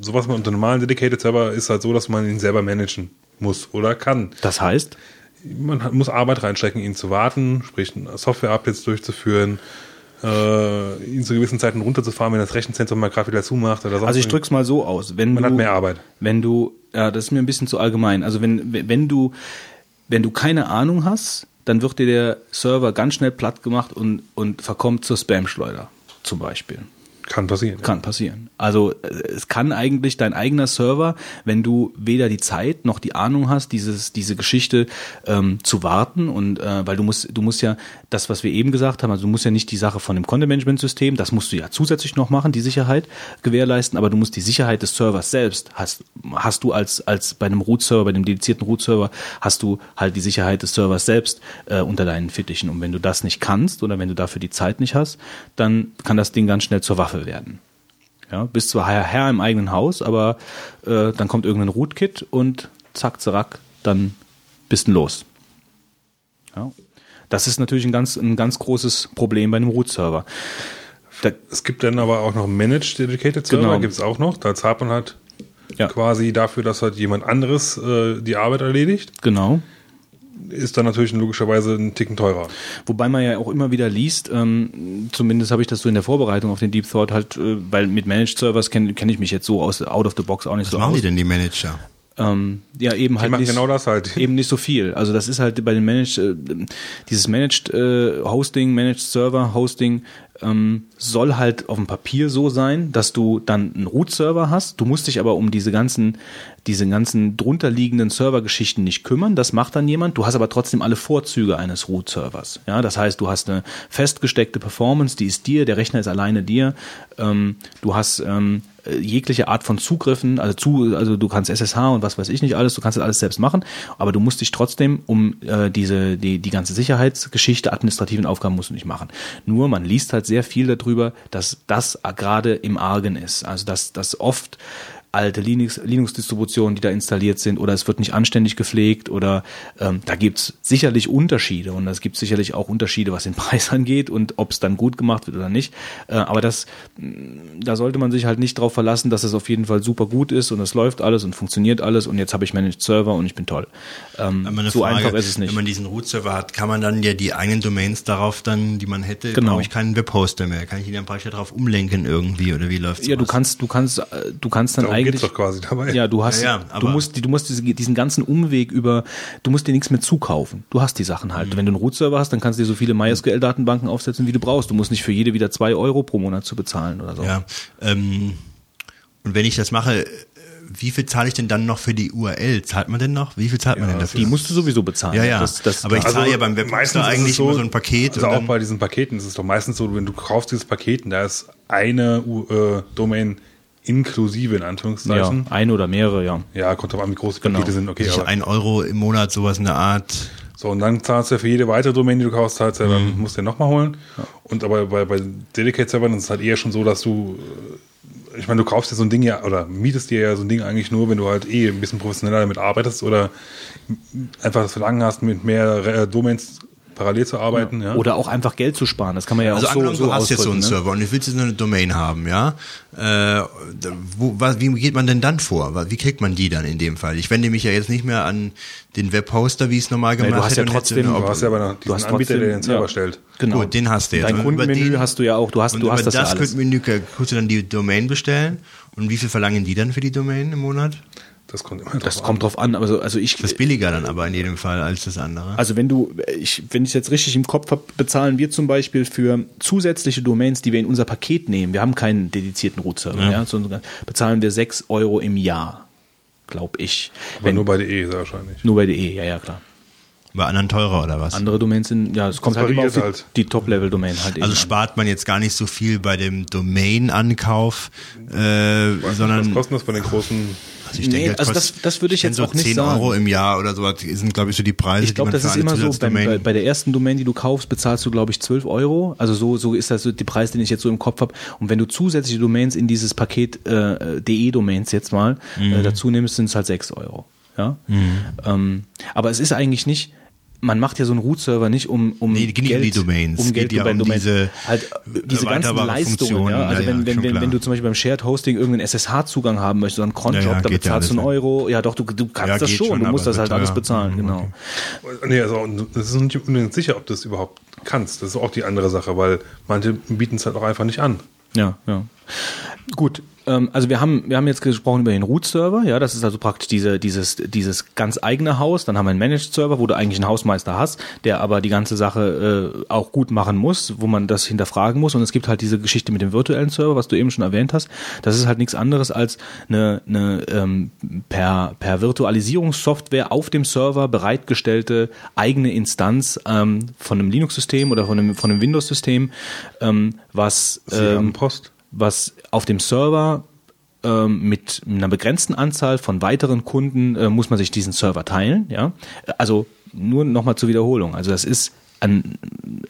sowas man unter normalen Dedicated Server ist halt so, dass man ihn selber managen muss oder kann. Das heißt, Man hat, muss Arbeit reinstecken, ihn zu warten, sprich Software-Updates durchzuführen, äh, ihn zu gewissen Zeiten runterzufahren, wenn das Rechenzentrum mal gerade wieder zumacht oder sonst also ich irgendwas. drück's mal so aus. Wenn Man du, hat mehr Arbeit. Wenn du, ja, das ist mir ein bisschen zu allgemein. Also wenn, wenn du, wenn du keine Ahnung hast, dann wird dir der Server ganz schnell platt gemacht und, und verkommt zur Spam-Schleuder, zum Beispiel. Kann passieren. Kann passieren. Also äh, es kann eigentlich dein eigener Server, wenn du weder die Zeit noch die Ahnung hast, dieses diese Geschichte ähm, zu warten und äh, weil du musst du musst ja das, was wir eben gesagt haben, also du musst ja nicht die Sache von dem Content Management System, das musst du ja zusätzlich noch machen, die Sicherheit gewährleisten, aber du musst die Sicherheit des Servers selbst hast hast du als als bei einem Root Server, bei dem dedizierten Root Server hast du halt die Sicherheit des Servers selbst äh, unter deinen Fittichen und wenn du das nicht kannst oder wenn du dafür die Zeit nicht hast, dann kann das Ding ganz schnell zur Waffe werden. Ja, bist zwar Herr, im eigenen Haus, aber äh, dann kommt irgendein Rootkit und zack, zack, dann bist du los. Ja. Das ist natürlich ein ganz, ein ganz großes Problem bei einem Root-Server. Es gibt dann aber auch noch Managed Dedicated Server, Genau. gibt es auch noch. Da zahlt man halt Ja. quasi dafür, dass halt jemand anderes äh, die Arbeit erledigt. genau. Ist dann natürlich logischerweise ein Ticken teurer. Wobei man ja auch immer wieder liest, ähm, zumindest habe ich das so in der Vorbereitung auf den Deep Thought halt, äh, weil mit Managed Servers kenne kenn ich mich jetzt so aus out of the box auch nicht Was so machen aus. die denn, die Manager? Ähm, ja, eben halt machen nicht, genau das halt. Eben nicht so viel. Also das ist halt bei den Managed, äh, dieses Managed äh, Hosting, Managed Server Hosting ähm, soll halt auf dem Papier so sein, dass du dann einen Root-Server hast. Du musst dich aber um diese ganzen, diese ganzen drunterliegenden Servergeschichten nicht kümmern. Das macht dann jemand. Du hast aber trotzdem alle Vorzüge eines Root-Servers. Ja, das heißt, du hast eine festgesteckte Performance, die ist dir, der Rechner ist alleine dir. Ähm, du hast ähm, äh, jegliche Art von Zugriffen, also zu, also du kannst SSH und was weiß ich nicht alles, du kannst das alles selbst machen, aber du musst dich trotzdem um äh, diese die die ganze Sicherheitsgeschichte, administrativen Aufgaben musst du nicht machen. Nur man liest halt sehr viel darüber, dass das gerade im Argen ist, also dass das oft alte Linux, Linux-Distributionen, die da installiert sind, oder es wird nicht anständig gepflegt, oder ähm, da gibt's sicherlich Unterschiede und es gibt sicherlich auch Unterschiede, was den Preis angeht und ob es dann gut gemacht wird oder nicht. Äh, aber das, mh, da sollte man sich halt nicht darauf verlassen, dass es auf jeden Fall super gut ist und es läuft alles und funktioniert alles und jetzt habe ich Managed Server und ich bin toll. Ähm, so Frage, einfach ist es nicht. Wenn man diesen Root-Server hat, kann man dann ja die eigenen Domains darauf dann, die man hätte, Genau. brauche ich keinen Webhoster mehr. Kann ich die dann praktisch darauf umlenken irgendwie oder wie läuft ja, du kannst, du kannst, äh, du kannst dann eigentlich. geht's doch quasi dabei. Ja, du hast, Ja, ja, du musst, du musst diese, diesen ganzen Umweg über, du musst dir nichts mehr zukaufen. Du hast die Sachen Mhm. halt. Wenn du einen Root-Server hast, dann kannst du dir so viele MySQL-Datenbanken aufsetzen, wie du brauchst. Du musst nicht für jede wieder zwei Euro pro Monat zu bezahlen oder so. Ja, ähm, und wenn ich das mache, wie viel zahle ich denn dann noch für die URL? Zahlt man denn noch? Wie viel zahlt man denn dafür? Die musst du sowieso bezahlen. ja, ja. Das, das, aber ich zahle ja beim es eigentlich immer so ein Paket. Also und auch bei diesen Paketen ist es doch meistens so, wenn du kaufst dieses Paket und da ist eine äh, Domain inklusive in ja, Anführungszeichen. eine oder mehrere, ja. Ja, kommt drauf an, wie groß die Genau. Pakete sind. Okay, ich aber ein Euro im Monat, sowas in der Art. so und dann zahlst du ja für jede weitere Domain, die du kaufst, zahlst du ja, Mhm. dann musst du ja nochmal holen. Und aber bei, bei Delicate-Servern ist es halt eher schon so, dass du äh, ich meine, du kaufst dir so ein Ding ja oder mietest dir ja so ein Ding eigentlich nur, wenn du halt eh ein bisschen professioneller damit arbeitest oder einfach das Verlangen hast, mit mehr äh, Domains parallel zu arbeiten. Ja. Oder auch einfach Geld zu sparen. Das kann man ja Also auch so, so du hast jetzt so einen ne? Server und du willst jetzt eine Domain haben, ja? Äh, wo, was, wie geht man denn dann vor? Wie kriegt man die dann in dem Fall? Ich wende mich ja jetzt nicht mehr an den Webhoster, wie ich es normal du gemacht hast ja hätte. und trotzdem- du hast ja aber noch Du diesen hast Anbieter, trotzdem- der den Server ja. stellt. Genau. Gut, den hast du jetzt. Dein Kundenmenü den- hast du ja auch. Du hast, Und du über hast das, das ja alles. Kundenmenü kannst du dann die Domain bestellen. Und wie viel verlangen die dann für die Domain im Monat? Das kommt immer drauf Das an. kommt drauf an. Also, also ich, Das ist billiger dann aber in jedem Fall als das andere. Also wenn du, ich, wenn ich es jetzt richtig im Kopf habe, bezahlen wir zum Beispiel für zusätzliche Domains, die wir in unser Paket nehmen. Wir haben keinen dedizierten Root-Server, ja. Ja. sondern bezahlen wir 6 Euro im Jahr, glaube ich. Aber Wenn, nur nur, bei DE sehr wahrscheinlich. bei DE, ja, ja, klar. Bei anderen teurer oder was? Andere Domains sind, ja, es kommt Das halt immer auf die, halt. die Top-Level-Domain halt eben Also an. spart man jetzt gar nicht so viel bei dem Domain-Ankauf, äh, Was sondern kostet das bei den großen Also ich denke, Nee, also das- das würde ich jetzt so auch nicht 10 sagen. Euro im Jahr oder so sind, glaube ich, so die Preise, Ich glaube, das ist immer so, beim, bei, bei der ersten Domain, die du kaufst, bezahlst du, glaube ich, 12 Euro. Also so, so ist das so die Preis, den ich jetzt so im Kopf habe. Und wenn du zusätzliche Domains in dieses Paket äh, DE-Domains jetzt mal Mhm. äh, dazu nimmst, sind es halt 6 Euro. Ja? Ähm, aber es ist eigentlich nicht, man macht ja so einen Root-Server nicht um, um Nee, um Geld, die Domains. um Geld geht ja bei um Domains. diese, halt, äh, diese ganzen Leistungen. Ja? Also Ja, wenn, ja, wenn, wenn, klar. wenn du zum Beispiel beim Shared Hosting irgendeinen SSH-Zugang haben möchtest, so einen Cronjob, Ja, ja, da ja bezahlst du einen ja. Euro. Ja, doch, du, du kannst Ja, das schon. schon, du musst das halt alles bezahlen, genau. Nee, also das ist nicht unbedingt sicher, ob du es überhaupt kannst. Das ist auch die andere Sache, weil manche bieten es halt auch einfach nicht an. Ja, ja. Gut, ähm, also wir haben, wir haben jetzt gesprochen über den Root-Server, ja, das ist also praktisch diese, dieses, dieses ganz eigene Haus. Dann haben wir einen Managed-Server, wo du eigentlich einen Hausmeister hast, der aber die ganze Sache äh, auch gut machen muss, wo man das hinterfragen muss. Und es gibt halt diese Geschichte mit dem virtuellen Server, was du eben schon erwähnt hast. Das ist halt nichts anderes als eine, eine ähm, per, per Virtualisierungssoftware auf dem Server bereitgestellte eigene Instanz ähm, von einem Linux-System oder von einem, von einem Windows-System, ähm, was ähm, Post. Was auf dem Server ähm, mit einer begrenzten Anzahl von weiteren Kunden äh, muss man sich diesen Server teilen. Ja, also nur nochmal zur Wiederholung. Also das ist ein,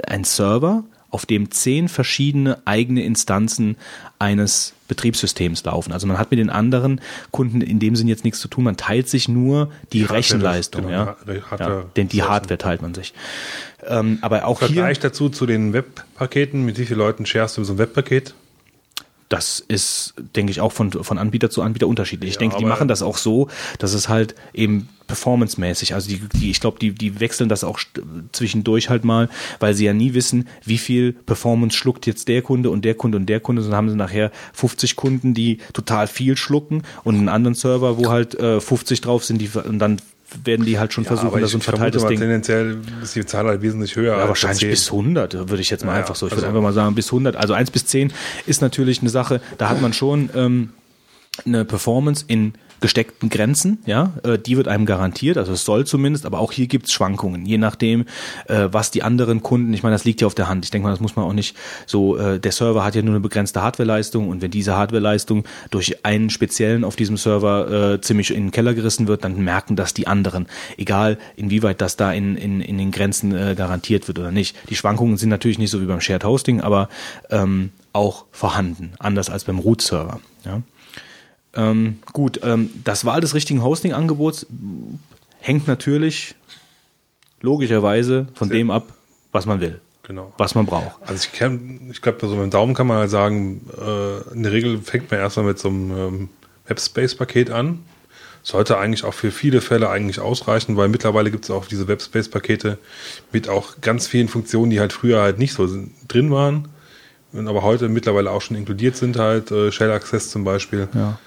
ein Server, auf dem zehn verschiedene eigene Instanzen eines Betriebssystems laufen. Also man hat mit den anderen Kunden in dem Sinn jetzt nichts zu tun. Man teilt sich nur die, Hardware, Rechenleistung. genau, ja. die ja, denn die Hardware teilt man sich. Ähm, aber auch hier Vergleich dazu zu den Webpaketen. Mit wie vielen Leuten sharest du so ein Webpaket? Das ist, denke ich, auch von, von Anbieter zu Anbieter unterschiedlich. ich Ja, denke, die machen das auch so, dass es halt eben performancemäßig, also die, die ich glaube, die, die wechseln das auch zwischendurch halt mal, weil sie ja nie wissen, wie viel Performance schluckt jetzt der Kunde und der Kunde und der Kunde, sondern haben sie nachher 50 Kunden, die total viel schlucken und einen anderen Server, wo halt äh, 50 drauf sind, die und dann werden die halt schon versuchen, aber da so ein verteiltes Ding. tendenziell ist die Zahl halt wesentlich höher. Ja, wahrscheinlich 10. bis 100, würde ich jetzt mal Ja, einfach so. Ich also- würde einfach mal sagen, bis 100. Also 1 bis 10 ist natürlich eine Sache, da hat man schon ähm, eine Performance in gesteckten Grenzen, ja, äh, die wird einem garantiert, also es soll zumindest, aber auch hier gibt's Schwankungen, je nachdem, äh, was die anderen Kunden, ich meine, das liegt ja auf der Hand, ich denke mal, das muss man auch nicht so, äh, der Server hat ja nur eine begrenzte Hardwareleistung und wenn diese Hardwareleistung durch einen speziellen auf diesem Server äh, ziemlich in den Keller gerissen wird, dann merken das die anderen, egal inwieweit das da in, in, in den Grenzen äh, garantiert wird oder nicht. Die Schwankungen sind natürlich nicht so wie beim Shared Hosting, aber ähm, auch vorhanden, anders als beim Root-Server, ja. Ähm, gut, ähm, das Wahl des richtigen Hosting-Angebots hängt natürlich logischerweise von dem ab, was man will, Genau. was man braucht. Also ich, ich glaube, so mit dem Daumen kann man halt sagen, äh, in der Regel fängt man erstmal mit so einem ähm, Webspace-Paket an. Sollte eigentlich auch für viele Fälle eigentlich ausreichen, weil mittlerweile gibt es auch diese Webspace-Pakete mit auch ganz vielen Funktionen, die halt früher halt nicht so drin waren, aber heute mittlerweile auch schon inkludiert sind, halt äh, Shell Access zum Beispiel. Ja.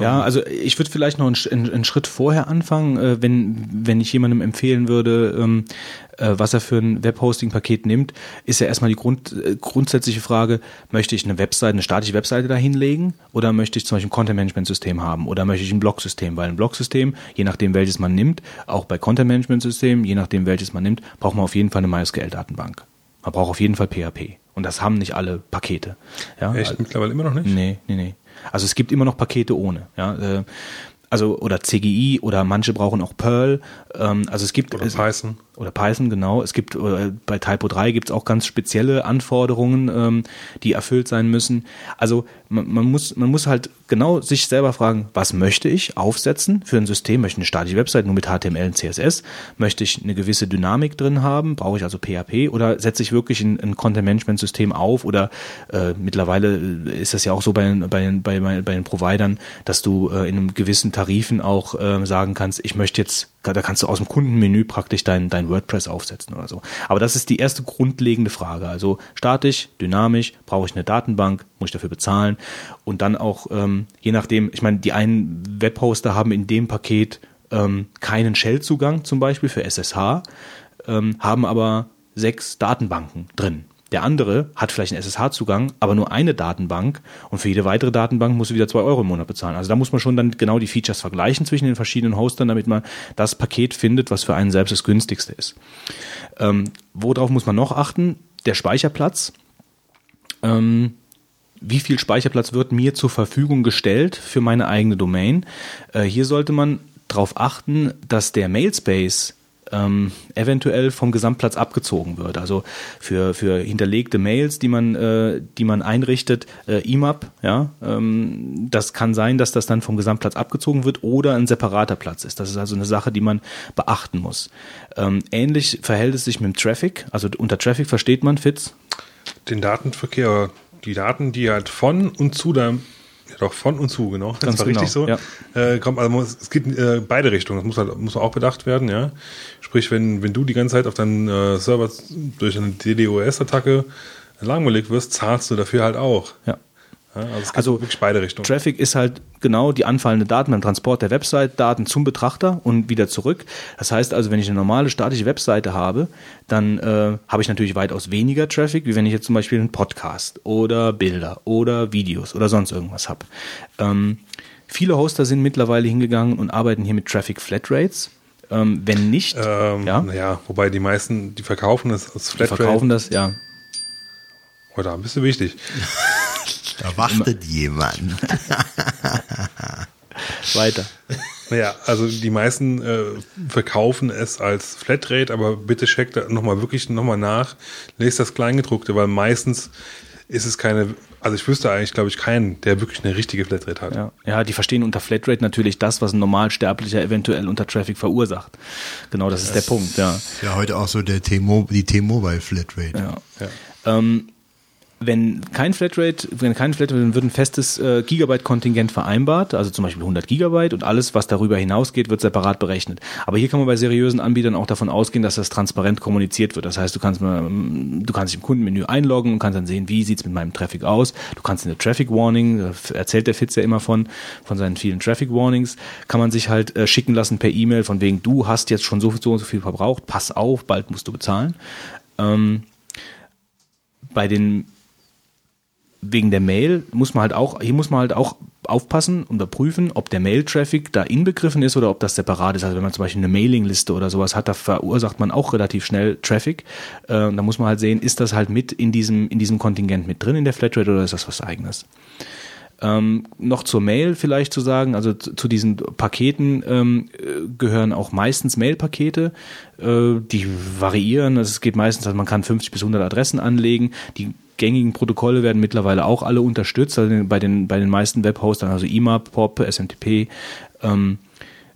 Ja, also ich würde vielleicht noch einen, einen, Schritt vorher anfangen, äh, wenn, wenn ich jemandem empfehlen würde, ähm, äh, was er für ein Webhosting-Paket nimmt, ist ja erstmal die Grund, äh, grundsätzliche Frage, möchte ich eine Webseite, eine statische Webseite da hinlegen oder möchte ich zum Beispiel ein Content-Management-System haben oder möchte ich ein Blog-System, weil ein Blog-System, je nachdem welches man nimmt, auch bei Content-Management-Systemen, je nachdem welches man nimmt, braucht man auf jeden Fall eine MySQL-Datenbank. Man braucht auf jeden Fall PHP. Und das haben nicht alle Pakete. Ja, Echt mittlerweile immer noch nicht? Nee, nee, nee. Also es gibt immer noch Pakete ohne. Ja, äh, also oder CGI oder manche brauchen auch Perl. Ähm, also es gibt Oder es, Python. Oder Python genau. Es gibt äh, bei Typo 3 gibt es auch ganz spezielle Anforderungen, ähm, die erfüllt sein müssen. Also man, man muss man muss halt genau sich selber fragen, was möchte ich aufsetzen für ein System? Möchte ich eine statische Website nur mit HTML und CSS? Möchte ich eine gewisse Dynamik drin haben? Brauche ich also PHP oder setze ich wirklich ein, ein Content Management System auf? Oder äh, mittlerweile ist das ja auch so bei, den- bei, bei, bei, den Providern, dass du äh, in einem gewissen Tarifen auch äh, sagen kannst, ich möchte jetzt da kannst du aus dem Kundenmenü praktisch dein, dein WordPress aufsetzen oder so. Aber das ist die erste grundlegende Frage. Also statisch, dynamisch, brauche ich eine Datenbank, muss ich dafür bezahlen und dann auch, ähm, je nachdem, ich meine, die einen Webhoster haben in dem Paket ähm, keinen Shell-Zugang zum Beispiel für SSH, ähm, haben aber sechs Datenbanken drin. Der andere hat vielleicht einen SSH-Zugang, aber nur eine Datenbank und für jede weitere Datenbank musst du wieder zwei Euro im Monat bezahlen. Also da muss man schon dann genau die Features vergleichen zwischen den verschiedenen Hostern, damit man das Paket findet, was für einen selbst das günstigste ist. Ähm, worauf muss man noch achten? Der Speicherplatz. Ähm, wie viel Speicherplatz wird mir zur Verfügung gestellt für meine eigene Domain. Äh, hier sollte man darauf achten, dass der Mailspace ähm, eventuell vom Gesamtplatz abgezogen wird. Also für, für hinterlegte Mails, die man, äh, die man einrichtet, äh, IMAP, ja, ähm, das kann sein, dass das dann vom Gesamtplatz abgezogen wird oder ein separater Platz ist. Das ist also eine Sache, die man beachten muss. Ähm, ähnlich verhält es sich mit dem Traffic. Also unter Traffic versteht man, Fitz? Den Datenverkehr, die Daten, die halt von und zu deinem ja, doch, von und zu, genau. Das Ganz war genau, richtig so. ja. Äh, kommt, also es geht äh, beide Richtungen. Das muss halt, muss auch bedacht werden, ja. Sprich, wenn, wenn du die ganze Zeit auf deinem äh, Server durch eine DDoS-Attacke lahmgelegt wirst, zahlst du dafür halt auch. Ja. Ja, also Also wirklich beide Richtungen. Traffic ist halt genau die anfallende Daten beim Transport der Website, Daten zum Betrachter und wieder zurück. Das heißt also, wenn ich eine normale statische Webseite habe, dann äh, habe ich natürlich weitaus weniger Traffic, wie wenn ich jetzt zum Beispiel einen Podcast oder Bilder oder Videos oder sonst irgendwas habe. Ähm, viele Hoster sind mittlerweile hingegangen und arbeiten hier mit Traffic Flatrates. Ähm, wenn nicht, ähm, ja, Naja, wobei die meisten, die verkaufen es als die Flatrate. verkaufen das, ja. Oder ein bisschen wichtig. Da wartet jemand. Weiter. Naja, also die meisten äh, verkaufen es als Flatrate, aber bitte checkt da nochmal wirklich nochmal nach, lest das Kleingedruckte, weil meistens ist es keine, also ich wüsste eigentlich, glaube ich, keinen, der wirklich eine richtige Flatrate hat. Ja, ja, die verstehen unter Flatrate natürlich das, was ein Normalsterblicher eventuell unter Traffic verursacht. Genau, das ist der Punkt, ja. Ja, heute auch so der T-Mo die T-Mobile Flatrate. ja. Ja. Ähm, wenn kein Flatrate, wenn kein Flatrate, dann wird ein festes äh, Gigabyte-Kontingent vereinbart, also zum Beispiel 100 Gigabyte und alles, was darüber hinausgeht, wird separat berechnet. Aber hier kann man bei seriösen Anbietern auch davon ausgehen, dass das transparent kommuniziert wird. Das heißt, du kannst mal, mm, du kannst dich im Kundenmenü einloggen und kannst dann sehen, wie sieht's mit meinem Traffic aus. Du kannst in der Traffic Warning, erzählt der Fitz ja immer von, von seinen vielen Traffic Warnings, kann man sich halt äh, schicken lassen per E-Mail von wegen, du hast jetzt schon so, so, so viel verbraucht, pass auf, bald musst du bezahlen. Ähm, bei den wegen der Mail muss man halt auch, hier muss man halt auch aufpassen und überprüfen, ob der Mail-Traffic da inbegriffen ist oder ob das separat ist. Also wenn man zum Beispiel eine Mailingliste oder sowas hat, da verursacht man auch relativ schnell Traffic. Äh, da muss man halt sehen, ist das halt mit in diesem, in diesem Kontingent mit drin in der Flatrate oder ist das was eigenes? Ähm, noch zur Mail vielleicht zu sagen, also zu, zu diesen Paketen ähm, äh, gehören auch meistens Mail-Pakete, äh, die variieren, es geht meistens, also man kann 50 bis 100 Adressen anlegen, die gängigen Protokolle werden mittlerweile auch alle unterstützt, also bei den, bei den meisten Webhostern, also IMAP, POP, SMTP, ähm,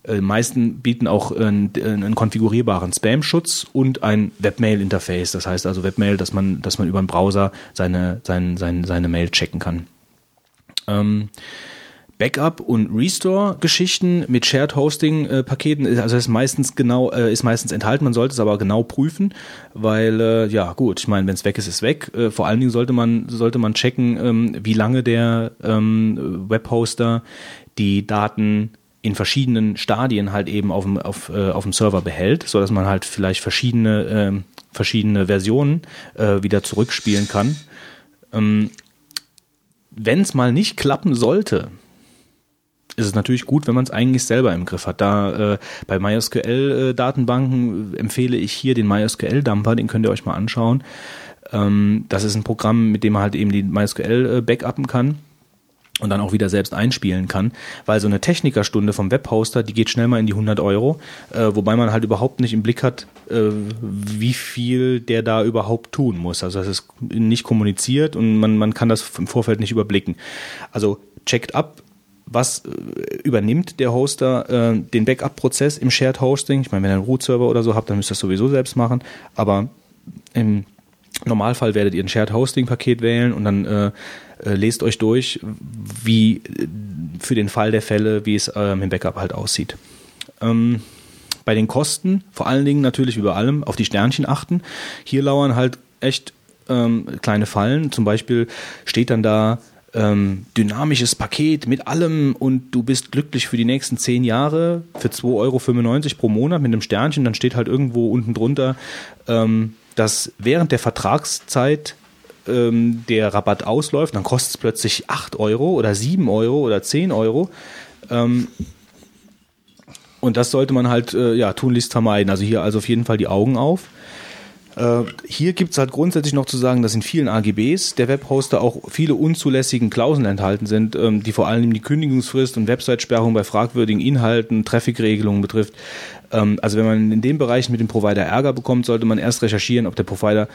äh, meisten bieten auch einen, einen konfigurierbaren Spam-Schutz und ein Webmail-Interface. Das heißt also Webmail, dass man, dass man über den Browser seine, seine, seine, seine Mail checken kann. Ähm, Backup und Restore-Geschichten mit Shared Hosting-Paketen, also ist meistens genau, äh, ist meistens enthalten. Man sollte es aber genau prüfen, weil äh, ja gut, ich meine, wenn es weg ist, ist weg. Äh, vor allen Dingen sollte man sollte man checken, ähm, wie lange der ähm, Webhoster die Daten in verschiedenen Stadien halt eben auf dem, auf, äh, auf dem Server behält, so dass man halt vielleicht verschiedene äh, verschiedene Versionen äh, wieder zurückspielen kann. Wenn es mal nicht klappen sollte, ist es natürlich gut, wenn man es eigentlich selber im Griff hat. Da äh, bei MySQL-Datenbanken äh, empfehle ich hier den MySQL-Dumper, den könnt ihr euch mal anschauen. Ähm, das ist ein Programm, mit dem man halt eben die MySQL äh, backuppen kann und dann auch wieder selbst einspielen kann, weil so eine Technikerstunde vom Webhoster, die geht schnell mal in die 100 Euro, äh, wobei man halt überhaupt nicht im Blick hat, äh, wie viel der da überhaupt tun muss. Also es ist nicht kommuniziert und man, man kann das im Vorfeld nicht überblicken. Also checkt ab, was äh, übernimmt der Hoster äh, den Backup-Prozess im Shared Hosting. Ich meine, wenn ihr einen Root-Server oder so habt, dann müsst ihr das sowieso selbst machen. Aber im Normalfall werdet ihr ein Shared Hosting-Paket wählen und dann äh, äh, lest euch durch, wie für den Fall der Fälle, wie es ähm, im Backup halt aussieht. Ähm, bei den Kosten, vor allen Dingen natürlich über allem, auf die Sternchen achten. Hier lauern halt echt ähm, kleine Fallen. Zum Beispiel steht dann da ähm, dynamisches Paket mit allem und du bist glücklich für die nächsten zehn Jahre für 2,95 Euro pro Monat mit einem Sternchen. Dann steht halt irgendwo unten drunter, ähm, dass während der Vertragszeit ähm, der Rabatt ausläuft, dann kostet es plötzlich 8 Euro oder 7 Euro oder 10 Euro. Ähm, und das sollte man halt äh, ja tunlichst vermeiden. Also hier also auf jeden Fall die Augen auf. Äh, hier gibt's halt grundsätzlich noch zu sagen, dass in vielen AGBs der Webhoster auch viele unzulässigen Klauseln enthalten sind, ähm, die vor allem die Kündigungsfrist und Website-Sperrung bei fragwürdigen Inhalten, Traffic-Regelungen betrifft. Ähm, also wenn man in dem Bereich mit dem Provider Ärger bekommt, sollte man erst recherchieren, ob der Provider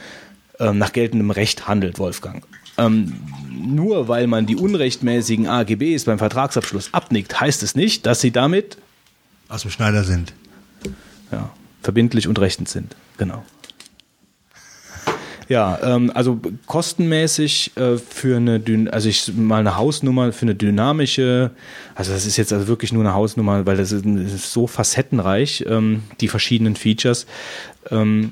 ähm, nach geltendem Recht handelt, Wolfgang. Ähm, nur weil man die unrechtmäßigen AGBs beim Vertragsabschluss abnickt, heißt es nicht, dass sie damit Aus dem Schneider sind. ja, verbindlich und rechtens sind. Genau. Ja, ähm, also kostenmäßig äh, für eine, also ich mal eine Hausnummer für eine dynamische, also das ist jetzt also wirklich nur eine Hausnummer, weil das ist, das ist so facettenreich, ähm, die verschiedenen Features. Ähm,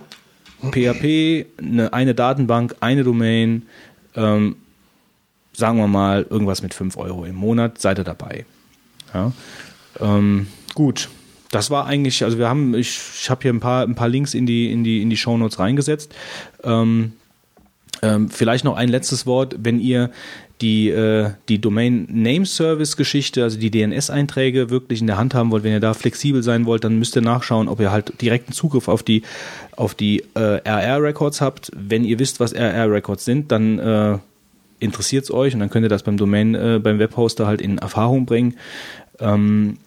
PHP, eine, eine Datenbank, eine Domain, ähm, sagen wir mal irgendwas mit 5 Euro im Monat, seid ihr dabei. Ja. Ähm, gut, das war eigentlich, also wir haben, ich, ich habe hier ein paar, ein paar Links in die, in die, in die Shownotes reingesetzt. Ähm, ähm, vielleicht noch ein letztes Wort, wenn ihr die, äh, die Domain Name Service Geschichte, also die DNS-Einträge wirklich in der Hand haben wollt, wenn ihr da flexibel sein wollt, dann müsst ihr nachschauen, ob ihr halt direkten Zugriff auf die, auf die äh, RR-Records habt. Wenn ihr wisst, was RR-Records sind, dann äh, interessiert es euch und dann könnt ihr das beim Domain, äh, beim Webhoster halt in Erfahrung bringen. Ähm,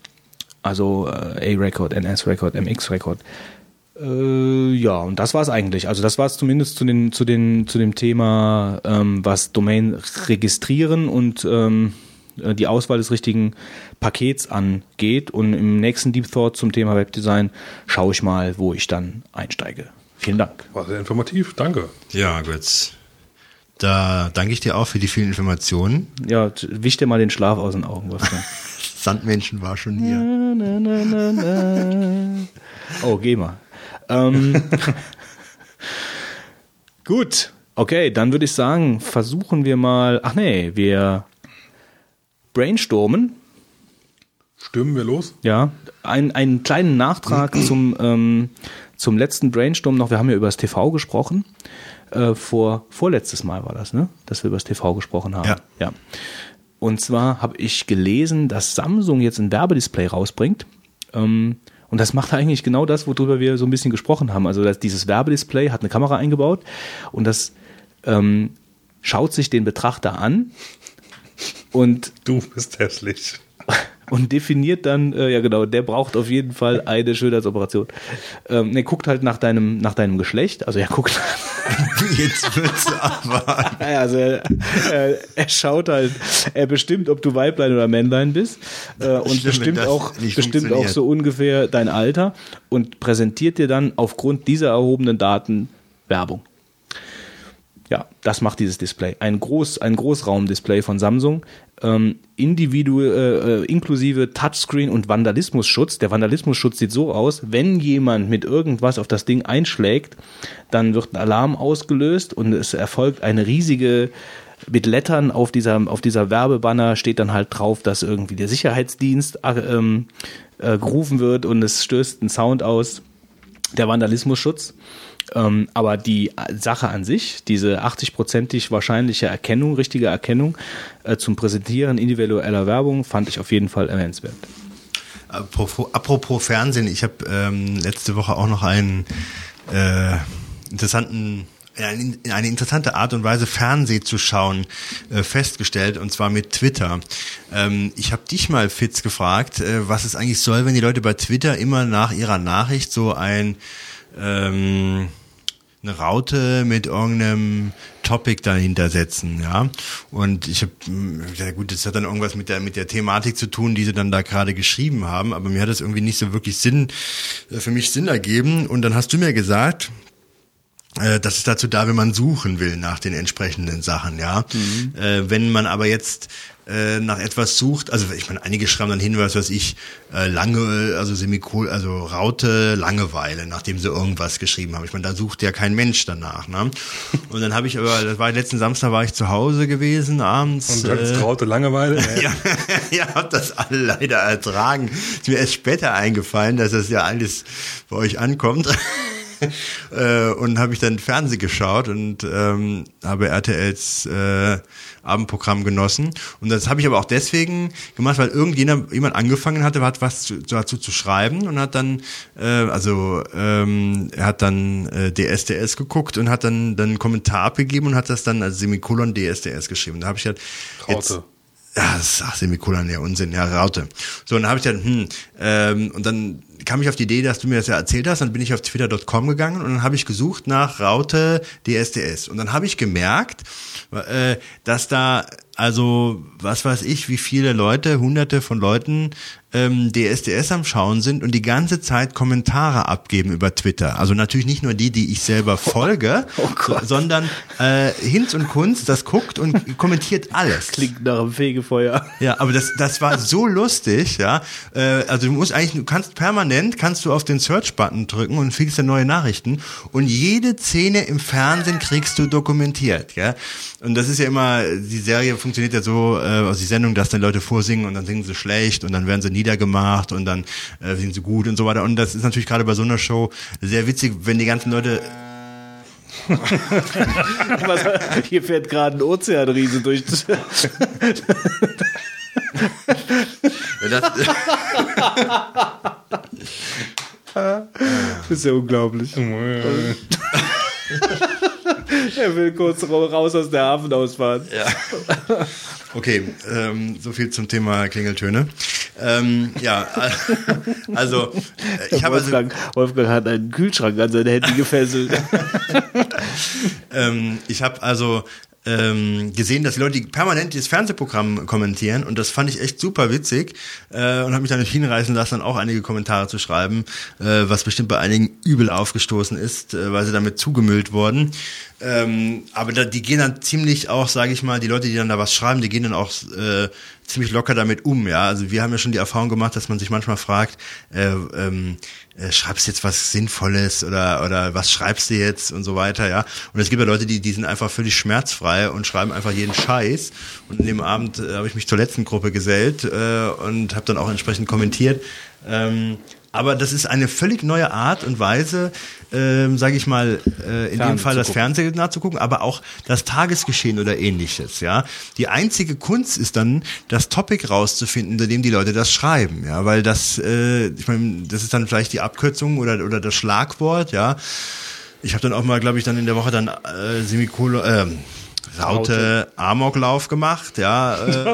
also äh, A-Record, NS-Record, MX-Record. Äh, ja, und das war es eigentlich. Also das war es zumindest zu, den, zu, den, zu dem Thema, ähm, was Domain registrieren und ähm, äh, die Auswahl des richtigen Pakets angeht. Und im nächsten Deep Thought zum Thema Webdesign schaue ich mal, wo ich dann einsteige. Vielen Dank. War sehr informativ, danke. Ja, gut. Da danke ich dir auch für die vielen Informationen. Ja, wisch dir mal den Schlaf aus den Augen, Wolfgang. Sandmännchen war schon hier. Na, na, na, na. Oh, geh mal. Ähm, gut, okay, dann würde ich sagen, versuchen wir mal. Ach nee, wir brainstormen. Stürmen wir los? Ja, ein, einen kleinen Nachtrag zum, ähm, zum letzten Brainstorm noch. Wir haben ja über das TV gesprochen. Äh, vor, vorletztes Mal war das, ne? Dass wir über das TV gesprochen haben. Ja. ja. Und zwar habe ich gelesen, dass Samsung jetzt ein Werbedisplay rausbringt. Ähm, und das macht eigentlich genau das, worüber wir so ein bisschen gesprochen haben. Also dieses Werbedisplay hat eine Kamera eingebaut und das ähm, schaut sich den Betrachter an und Du bist hässlich. Und definiert dann, äh, ja genau, der braucht auf jeden Fall eine Schönheitsoperation. Ähm, ne, guckt halt nach deinem, nach deinem Geschlecht, also er guckt, Jetzt wird's aber. also er, er, er schaut halt, er bestimmt, ob du Weiblein oder Männlein bist äh, und Schlimm, wenn bestimmt auch, bestimmt auch so ungefähr dein Alter und präsentiert dir dann aufgrund dieser erhobenen Daten Werbung. Ja, das macht dieses Display. Ein, Groß, ein Großraumdisplay von Samsung, ähm, individu äh, äh, inklusive Touchscreen und Vandalismusschutz. Der Vandalismusschutz sieht so aus, wenn jemand mit irgendwas auf das Ding einschlägt, dann wird ein Alarm ausgelöst und es erfolgt eine riesige mit Lettern auf dieser, auf dieser Werbebanner steht dann halt drauf, dass irgendwie der Sicherheitsdienst äh, ähm, äh, gerufen wird und es stößt ein Sound aus, der Vandalismusschutz. Ähm, aber die Sache an sich, diese 80-prozentig wahrscheinliche Erkennung, richtige Erkennung äh, zum Präsentieren individueller Werbung, fand ich auf jeden Fall erwähnenswert. Apropos, Fernsehen, ich habe ähm, letzte Woche auch noch einen äh, interessanten eine interessante Art und Weise Fernseh zu schauen äh, festgestellt und zwar mit Twitter. Ähm, ich habe dich mal Fitz gefragt, äh, was es eigentlich soll, wenn die Leute bei Twitter immer nach ihrer Nachricht so ein ähm, eine Raute mit irgendeinem Topic dahinter setzen, ja. Und ich habe, ja gut, das hat dann irgendwas mit der mit der Thematik zu tun, die sie dann da gerade geschrieben haben, aber mir hat das irgendwie nicht so wirklich Sinn äh, für mich Sinn ergeben. Und dann hast du mir gesagt, äh, das ist dazu da, wenn man suchen will nach den entsprechenden Sachen, ja. Äh, wenn man aber jetzt äh, nach etwas sucht, also ich meine, einige schreiben dann hin, was ich, äh, lange, also Semikol, also Raute Langeweile, nachdem sie irgendwas geschrieben haben. Ich meine, da sucht ja kein Mensch danach, ne? Und dann habe ich aber, das war letzten Samstag war ich zu Hause gewesen abends. Und ganz äh, traute Langeweile. ja, ihr habt das alle leider ertragen. Ist mir erst später eingefallen, dass das ja alles bei euch ankommt. äh, und habe ich dann Fernsehen geschaut und ähm, habe RTLs äh, Abendprogramm genossen. Und das habe ich aber auch deswegen gemacht, weil irgendjemand jemand angefangen hatte, hat was zu, dazu zu schreiben und hat dann, äh, also ähm, er hat dann äh, DSDS geguckt und hat dann dann einen Kommentar abgegeben und hat das dann als Semikolon DSDS geschrieben. Da habe ich halt jetzt, Raute. Ja, das ist ach, Semikolon, ja Unsinn, ja, Raute. So, und dann habe ich dann, hm, ähm, und dann kam ich auf die Idee, dass du mir das ja erzählt hast, dann bin ich auf twitter.com gegangen und dann habe ich gesucht nach Raute DSDS. Und dann habe ich gemerkt, äh, dass da also was weiß ich, wie viele Leute, hunderte von Leuten ähm, DSDS am Schauen sind und die ganze Zeit Kommentare abgeben über Twitter. Also natürlich nicht nur die, die ich selber folge, sondern äh, Hinz und Kunst, das guckt und kommentiert alles. Klingt nach einem Fegefeuer. Ja, aber das, das war so lustig, ja. Äh, also du musst eigentlich, du kannst permanent, kannst du auf den Search-Button drücken und kriegst dann neue Nachrichten und jede Szene im Fernsehen kriegst du dokumentiert, ja. Und das ist ja immer, die Serie funktioniert ja so, äh, also die Sendung, dass dann Leute vorsingen und dann singen sie schlecht und dann werden sie niedergemacht und dann äh, singen sie gut und so weiter. Und das ist natürlich gerade bei so einer Show sehr witzig, wenn die ganzen Leute Was, hier fährt gerade ein Ozeanriese durch. das- das, Das ist ja unglaublich. Er will kurz ra- raus aus der Hafenausfahrt. Ja. Okay, ähm, so viel zum Thema Klingeltöne. Ähm, ja, also äh, ich habe also, Wolfgang, Wolfgang hat einen Kühlschrank an seine Hände gefesselt. ähm, ich habe also ähm, gesehen, dass die Leute permanent dieses Fernsehprogramm kommentieren und das fand ich echt super witzig äh, und habe mich dann hinreißen lassen, dann auch einige Kommentare zu schreiben, äh, was bestimmt bei einigen übel aufgestoßen ist, äh, weil sie damit zugemüllt wurden. Ähm, aber da, die gehen dann ziemlich auch, sage ich mal, die Leute, die dann da was schreiben, die gehen dann auch äh, ziemlich locker damit um, ja. Also wir haben ja schon die Erfahrung gemacht, dass man sich manchmal fragt, äh, ähm, äh, schreibst du jetzt was Sinnvolles oder oder was schreibst du jetzt und so weiter, ja. Und es gibt ja Leute, die die sind einfach völlig schmerzfrei und schreiben einfach jeden Scheiß. Und in dem Abend äh, habe ich mich zur letzten Gruppe gesellt äh, und habe dann auch entsprechend kommentiert. Ähm, aber das ist eine völlig neue Art und Weise, ähm, sage ich mal, äh, in dem Fall das Fernsehen nachzugucken, aber auch das Tagesgeschehen oder ähnliches. Ja, die einzige Kunst ist dann, das Topic rauszufinden, unter dem die Leute das schreiben. Ja, weil das, äh, ich meine, das ist dann vielleicht die Abkürzung oder oder das Schlagwort. Ja, ich habe dann auch mal, glaube ich, dann in der Woche dann äh, Semikolo. Äh, Raute Amoklauf gemacht, ja. Äh,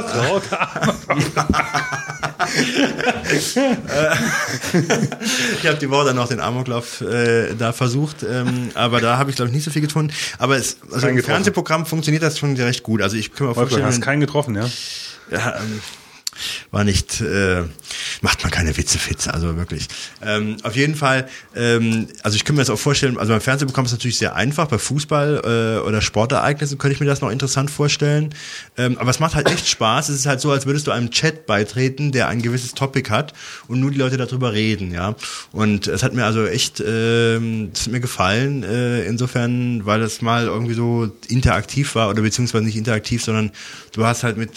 ich habe die Woche dann noch den Amoklauf äh, da versucht, ähm, aber da habe ich glaube ich nicht so viel gefunden. Aber es, also im. Fernsehprogramm funktioniert das schon recht gut. Also ich kann mir vorstellen, hast keinen getroffen, ja? ja, ähm, war nicht, äh, macht man keine Witze, Fitze, also wirklich. Ähm, auf jeden Fall, ähm, also ich könnte mir das auch vorstellen, also beim Fernsehprogramm ist es natürlich sehr einfach, bei Fußball äh, oder Sportereignissen könnte ich mir das noch interessant vorstellen. Ähm, aber es macht halt echt Spaß. Es ist halt so, als würdest du einem Chat beitreten, der ein gewisses Topic hat und nur die Leute darüber reden, ja. Und es hat mir also echt, ähm, das hat mir gefallen, äh, insofern, weil es mal irgendwie so interaktiv war oder beziehungsweise nicht interaktiv, sondern du hast halt mit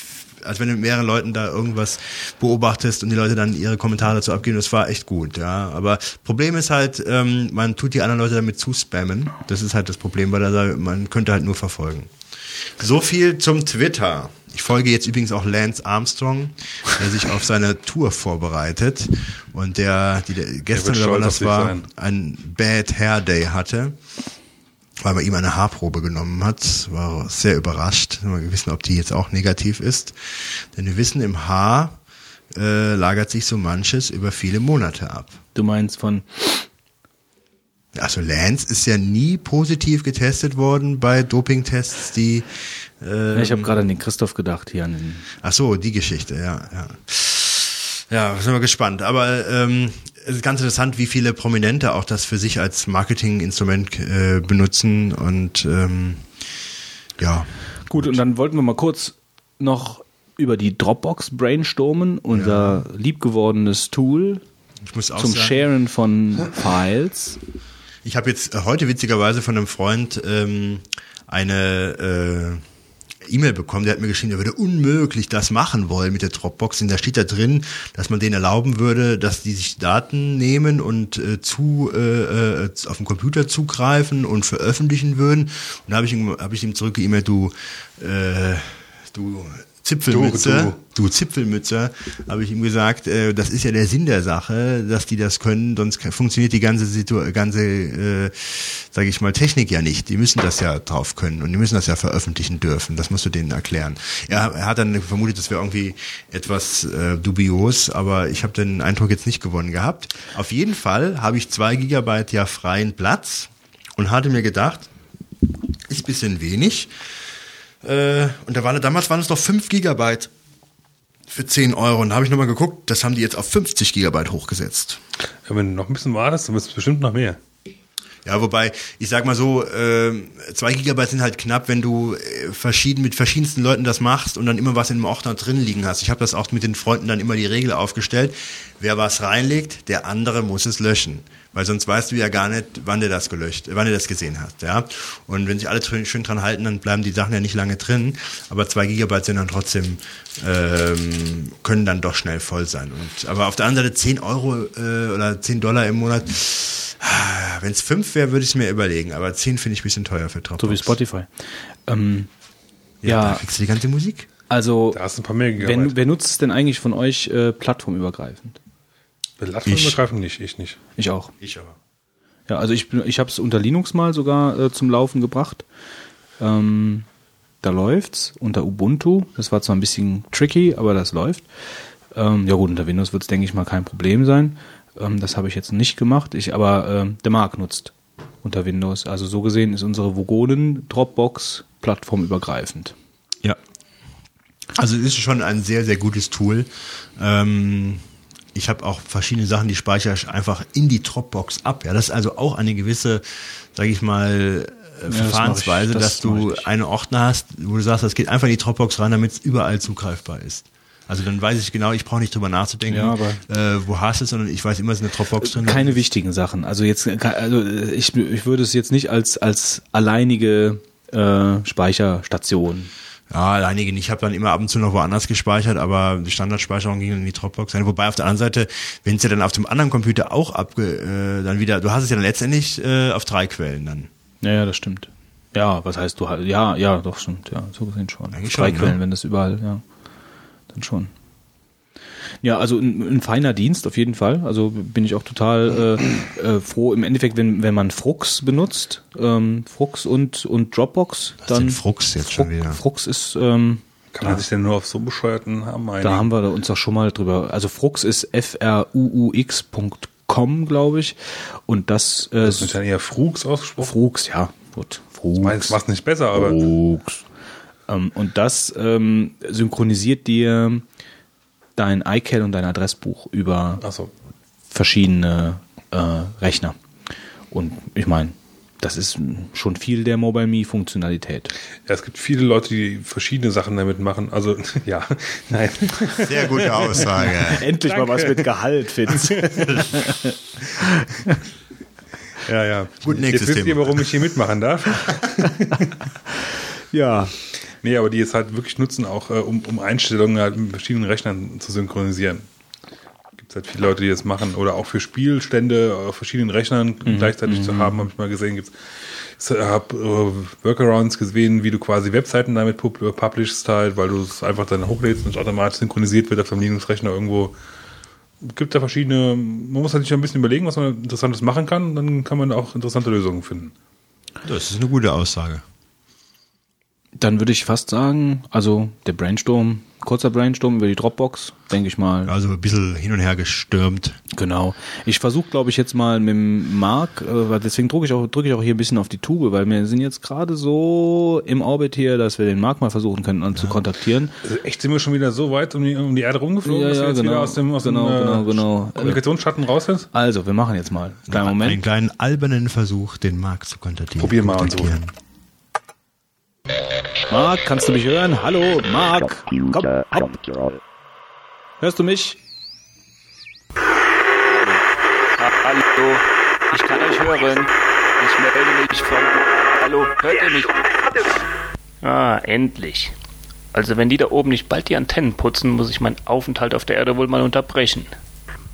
als wenn du mit mehreren Leuten da irgendwas beobachtest und die Leute dann ihre Kommentare dazu abgeben, das war echt gut, ja. Aber Problem ist halt, ähm, man tut die anderen Leute damit zuspammen. Das ist halt das Problem, weil da, man könnte halt nur verfolgen. So viel zum Twitter. Ich folge jetzt übrigens auch Lance Armstrong, der sich auf seine Tour vorbereitet und der, die der gestern oder wann das war, ein Bad Hair Day hatte weil man ihm eine Haarprobe genommen hat, war sehr überrascht. Wir wissen, ob die jetzt auch negativ ist. Denn wir wissen, im Haar äh, lagert sich so manches über viele Monate ab. Du meinst von, Also Lance ist ja nie positiv getestet worden bei Dopingtests, die äh, ich habe gerade an den Christoph gedacht hier an den Ach so, die Geschichte, ja, ja. Ja, sind wir gespannt. Aber ähm, es ist ganz interessant, wie viele Prominente auch das für sich als Marketinginstrument äh, benutzen und ähm, ja. Gut, und dann wollten wir mal kurz noch über die Dropbox brainstormen, unser liebgewordenes Tool zum sagen, Sharen von Files. ich habe jetzt heute witzigerweise von einem Freund ähm, eine äh, E-Mail bekommen, der hat mir geschrieben, er würde unmöglich das machen wollen mit der Dropbox. Und da steht da drin, dass man denen erlauben würde, dass die sich Daten nehmen und äh, zu äh, äh, auf den Computer zugreifen und veröffentlichen würden. Und da habe ich, ihm- hab ich ihm zurückgeemailt, du, äh, du Zipfelmütze, du, Zipfelmütze, habe ich ihm gesagt, äh, das ist ja der Sinn der Sache, dass die das können, sonst funktioniert die ganze Situ ganze, äh, sage ich mal, Technik ja nicht. Die müssen das ja drauf können und die müssen das ja veröffentlichen dürfen. Das musst du denen erklären. Er, er hat dann vermutet, das wäre irgendwie etwas äh, dubios, aber ich habe den Eindruck jetzt nicht gewonnen gehabt. Auf jeden Fall habe ich zwei Gigabyte ja freien Platz und hatte mir gedacht, ist bisschen wenig. Äh, und da waren, damals waren es noch 5 Gigabyte für 10 Euro. Und da habe ich nochmal geguckt, das haben die jetzt auf 50 Gigabyte hochgesetzt. Ja, wenn du noch ein bisschen wartest, dann wird es bestimmt noch mehr. Ja, wobei, ich sag mal so, äh, 2 Gigabyte sind halt knapp, wenn du äh, verschieden, mit verschiedensten Leuten das machst und dann immer was in dem Ordner drin liegen hast. Ich habe das auch mit den Freunden dann immer die Regel aufgestellt. Wer was reinlegt, der andere muss es löschen. Weil sonst weißt du ja gar nicht, wann der das gelöscht, wann der das gesehen hat, ja. Und wenn sich alle schön dran halten, dann bleiben die Sachen ja nicht lange drin. Aber zwei Gigabyte sind dann trotzdem, ähm, können dann doch schnell voll sein. Und, aber auf der anderen Seite 10 Euro äh, oder 10 Dollar im Monat, wenn es 5 wäre, würde ich es mir überlegen. Aber 10 finde ich ein bisschen teuer für Dropbox. So wie Spotify. Ähm, Ja, ja, da kriegst du die ganze Musik. also Da hast du ein paar mehr wer, Gigabyte. wer nutzt es denn eigentlich von euch äh, plattformübergreifend? Plattformübergreifend nicht, ich nicht. Ich auch. Ich aber. Ja, also ich, bin- ich habe es unter Linux mal sogar äh, zum Laufen gebracht. Ähm, da läuft's unter Ubuntu. Das war zwar ein bisschen tricky, aber das läuft. Ähm, ja gut, unter Windows wird es, denke ich mal, kein Problem sein. Ähm, das habe ich jetzt nicht gemacht. Ich, aber ähm, der Marc nutzt unter Windows. Also so gesehen ist unsere Vogonen Dropbox plattformübergreifend. Ja. Also es ist schon ein sehr, sehr gutes Tool. Ähm, ich habe auch verschiedene Sachen, die speichere ich einfach in die Dropbox ab. Ja, das ist also auch eine gewisse, sage ich mal, äh, Verfahrensweise, das dass mach ich du einen Ordner hast, wo du sagst, das geht einfach in die Dropbox rein, damit es überall zugreifbar ist. Also dann weiß ich genau, ich brauche nicht drüber nachzudenken, Ja, äh, wo hast du es, sondern ich weiß immer, es ist eine Dropbox drin. Keine wichtigen Sachen. Also jetzt, also ich, ich würde es jetzt nicht als als alleinige äh, Speicherstation Ja, einige nicht. Ich habe dann immer ab und zu noch woanders gespeichert, aber die Standardspeicherung ging dann in die Dropbox rein. Wobei auf der anderen Seite, wenn es ja dann auf dem anderen Computer auch abge, äh, dann wieder, du hast es ja dann letztendlich äh, auf drei Quellen dann. Ja, ja, das stimmt. Ja, was heißt du halt? Ja, ja, doch stimmt. Ja, so gesehen schon. Eigentlich Drei schon, Quellen, ne? wenn das überall, ja, dann schon. Ja, also ein, ein feiner Dienst auf jeden Fall. Also bin ich auch total äh, äh, froh. Im Endeffekt, wenn wenn man Frux benutzt, ähm, Frux und und Dropbox, Was dann denn Frux jetzt schon wieder? Frux ist ähm, Kann man sich denn nur auf so bescheuerten haben einigen? Da haben wir uns doch schon mal drüber. Also Frux ist fruux.com, glaube ich. Und das, äh, Das wird dann eher Frugs ausgesprochen. Frux, ja, gut. Frux. Meins war nicht besser, aber Frux. Ähm, und das ähm, synchronisiert dir dein iCal und dein Adressbuch über achso. verschiedene äh, Rechner. Und ich meine, das ist schon viel der Mobile Me Funktionalität. Ja, es gibt viele Leute, die verschiedene Sachen damit machen. Also, ja, nein. Sehr gute Aussage. Endlich mal was mit Gehalt, Fitz. Ja, ja. Gut, nächstes Jetzt wisst ihr, Thema. warum ich hier mitmachen darf. ja. Nee, aber die es halt wirklich nutzen, auch äh, um, um Einstellungen halt mit verschiedenen Rechnern zu synchronisieren. Gibt es halt viele Leute, die das machen. Oder auch für Spielstände auf verschiedenen Rechnern gleichzeitig zu haben, habe ich mal gesehen. Gibt's ich habe äh, Workarounds gesehen, wie du quasi Webseiten damit pub äh, publishst halt, weil du es einfach dann hochlädst und es automatisch synchronisiert wird auf deinem Linux-Rechner irgendwo. Gibt da verschiedene, man muss halt sich ein bisschen überlegen, was man Interessantes machen kann, dann kann man auch interessante Lösungen finden. Das ist eine gute Aussage. Dann würde ich fast sagen, also der Brainstorm, kurzer Brainstorm über die Dropbox, denke ich mal. Also ein bisschen hin und her gestürmt. Genau. Ich versuche, glaube ich, jetzt mal mit dem Marc, äh, weil deswegen drücke ich auch drücke ich auch hier ein bisschen auf die Tube, weil wir sind jetzt gerade so im Orbit hier, dass wir den Marc mal versuchen können an, zu kontaktieren. Also echt sind wir schon wieder so weit um die, um die Erde rumgeflogen, Ja, dass ja, du jetzt genau. wieder aus dem, aus Genau, dem genau, genau. Kommunikationsschatten raus bist? Also, wir machen jetzt mal. Kleinen Einen Moment. kleinen albernen Versuch, den Marc zu kontaktieren. Probier mal und so. Marc, kannst du mich hören? Hallo, Marc. Komm, hopp. Hörst du mich? Ha- Hallo, ich kann euch hören. Ich melde mich von. Hallo, hört ihr mich? Ah, endlich. Also wenn die da oben nicht bald die Antennen putzen, muss ich meinen Aufenthalt auf der Erde wohl mal unterbrechen.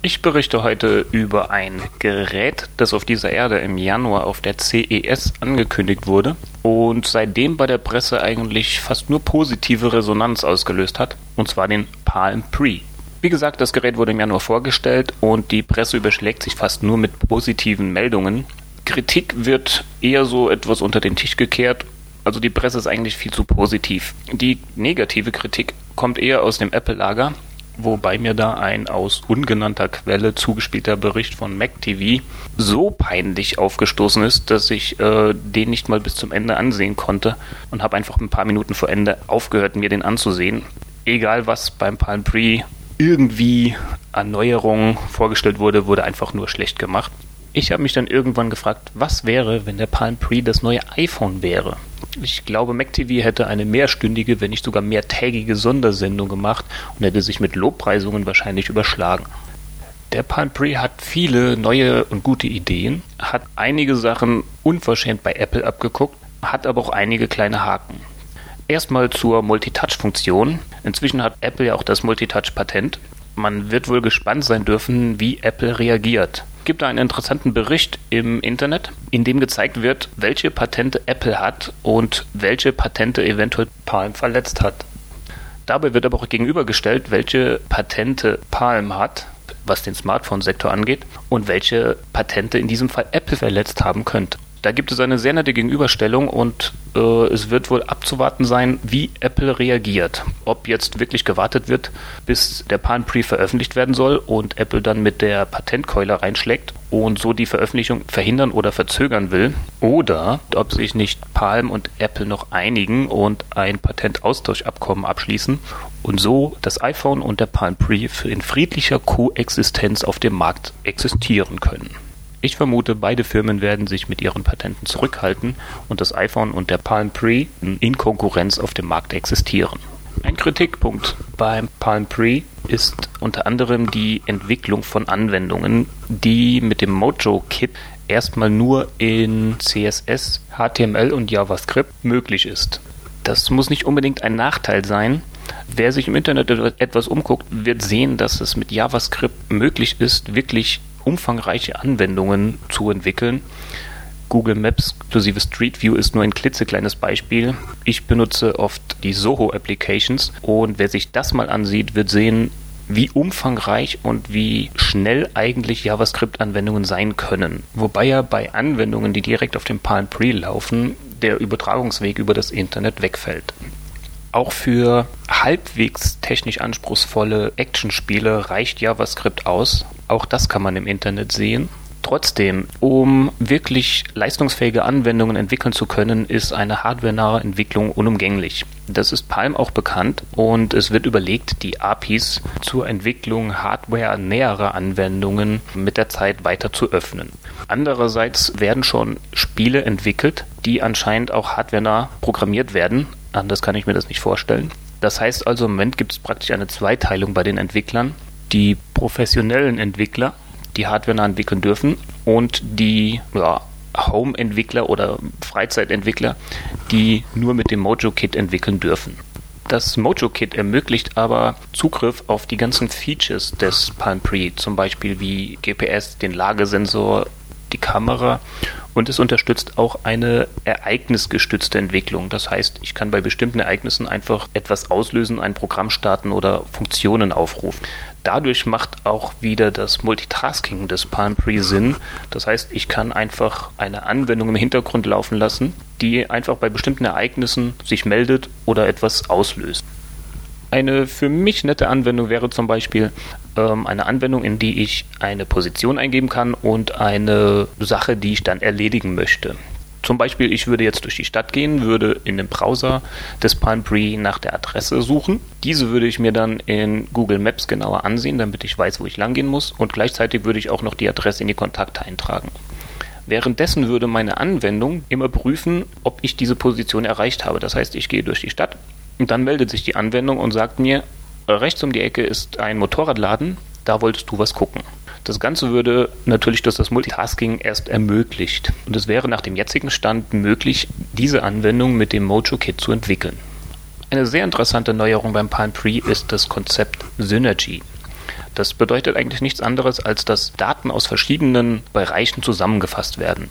Ich berichte heute über ein Gerät, das auf dieser Erde im Januar auf der CES angekündigt wurde und seitdem bei der Presse eigentlich fast nur positive Resonanz ausgelöst hat, und zwar den Palm Pre. Wie gesagt, das Gerät wurde im Januar vorgestellt und die Presse überschlägt sich fast nur mit positiven Meldungen. Kritik wird eher so etwas unter den Tisch gekehrt also die Presse ist eigentlich viel zu positiv. Die negative Kritik kommt eher aus dem Apple-Lager, wobei mir da ein aus ungenannter Quelle zugespielter Bericht von MacTV so peinlich aufgestoßen ist, dass ich äh, den nicht mal bis zum Ende ansehen konnte und habe einfach ein paar Minuten vor Ende aufgehört, mir den anzusehen. Egal was beim Palm Pre irgendwie an vorgestellt wurde, wurde einfach nur schlecht gemacht. Ich habe mich dann irgendwann gefragt, was wäre, wenn der Palm Pre das neue iPhone wäre? Ich glaube, MacTV hätte eine mehrstündige, wenn nicht sogar mehrtägige Sondersendung gemacht und hätte sich mit Lobpreisungen wahrscheinlich überschlagen. Der Palm Pre hat viele neue und gute Ideen, hat einige Sachen unverschämt bei Apple abgeguckt, hat aber auch einige kleine Haken. Erstmal zur Multitouch-Funktion. Inzwischen hat Apple ja auch das Multitouch-Patent. Man wird wohl gespannt sein dürfen, wie Apple reagiert gibt einen interessanten Bericht im Internet, in dem gezeigt wird, welche Patente Apple hat und welche Patente eventuell Palm verletzt hat. Dabei wird aber auch gegenübergestellt, welche Patente Palm hat, was den Smartphone-Sektor angeht, und welche Patente in diesem Fall Apple verletzt haben könnte. Da gibt es eine sehr nette Gegenüberstellung und äh, es wird wohl abzuwarten sein, wie Apple reagiert. Ob jetzt wirklich gewartet wird, bis der Palm Pre veröffentlicht werden soll und Apple dann mit der Patentkeule reinschlägt und so die Veröffentlichung verhindern oder verzögern will. Oder ob sich nicht Palm und Apple noch einigen und ein Patentaustauschabkommen abschließen und so das iPhone und der Palm Pre in friedlicher Koexistenz auf dem Markt existieren können. Ich vermute, beide Firmen werden sich mit ihren Patenten zurückhalten und das iPhone und der Palm Pre in Konkurrenz auf dem Markt existieren. Ein Kritikpunkt beim Palm Pre ist unter anderem die Entwicklung von Anwendungen, die mit dem Mojo Kit erstmal nur in CSS, HTML und JavaScript möglich ist. Das muss nicht unbedingt ein Nachteil sein. Wer sich im Internet etwas umguckt, wird sehen, dass es mit JavaScript möglich ist, wirklich umfangreiche Anwendungen zu entwickeln. Google Maps inklusive Street View ist nur ein klitzekleines Beispiel. Ich benutze oft die Soho Applications und wer sich das mal ansieht, wird sehen, wie umfangreich und wie schnell eigentlich JavaScript-Anwendungen sein können. Wobei ja bei Anwendungen, die direkt auf dem Palm Pre laufen, der Übertragungsweg über das Internet wegfällt. Auch für halbwegs technisch anspruchsvolle Actionspiele reicht JavaScript aus. Auch das kann man im Internet sehen. Trotzdem, um wirklich leistungsfähige Anwendungen entwickeln zu können, ist eine hardwarenahe Entwicklung unumgänglich. Das ist Palm auch bekannt und es wird überlegt, die APIs zur Entwicklung hardware-näherer Anwendungen mit der Zeit weiter zu öffnen. Andererseits werden schon Spiele entwickelt, die anscheinend auch hardwarenah programmiert werden. Anders kann ich mir das nicht vorstellen. Das heißt also, im Moment gibt es praktisch eine Zweiteilung bei den Entwicklern. Die professionellen Entwickler die Hardware entwickeln dürfen und die ja, Home-Entwickler oder Freizeitentwickler, die nur mit dem Mojo-Kit entwickeln dürfen. Das Mojo-Kit ermöglicht aber Zugriff auf die ganzen Features des Palm Pre, zum Beispiel wie GPS, den Lagesensor, die Kamera und es unterstützt auch eine ereignisgestützte Entwicklung. Das heißt, ich kann bei bestimmten Ereignissen einfach etwas auslösen, ein Programm starten oder Funktionen aufrufen. Dadurch macht auch wieder das Multitasking des Palm Pre Sinn. Das heißt, ich kann einfach eine Anwendung im Hintergrund laufen lassen, die einfach bei bestimmten Ereignissen sich meldet oder etwas auslöst. Eine für mich nette Anwendung wäre zum Beispiel ähm, eine Anwendung, in die ich eine Position eingeben kann und eine Sache, die ich dann erledigen möchte. Zum Beispiel, ich würde jetzt durch die Stadt gehen, würde in dem Browser des Palm nach der Adresse suchen. Diese würde ich mir dann in Google Maps genauer ansehen, damit ich weiß, wo ich langgehen muss. Und gleichzeitig würde ich auch noch die Adresse in die Kontakte eintragen. Währenddessen würde meine Anwendung immer prüfen, ob ich diese Position erreicht habe. Das heißt, ich gehe durch die Stadt und dann meldet sich die Anwendung und sagt mir, rechts um die Ecke ist ein Motorradladen, da wolltest du was gucken. Das Ganze würde natürlich durch das Multitasking erst ermöglicht. Und es wäre nach dem jetzigen Stand möglich, diese Anwendung mit dem Mojo Kit zu entwickeln. Eine sehr interessante Neuerung beim Palm Pre ist das Konzept Synergy. Das bedeutet eigentlich nichts anderes, als dass Daten aus verschiedenen Bereichen zusammengefasst werden.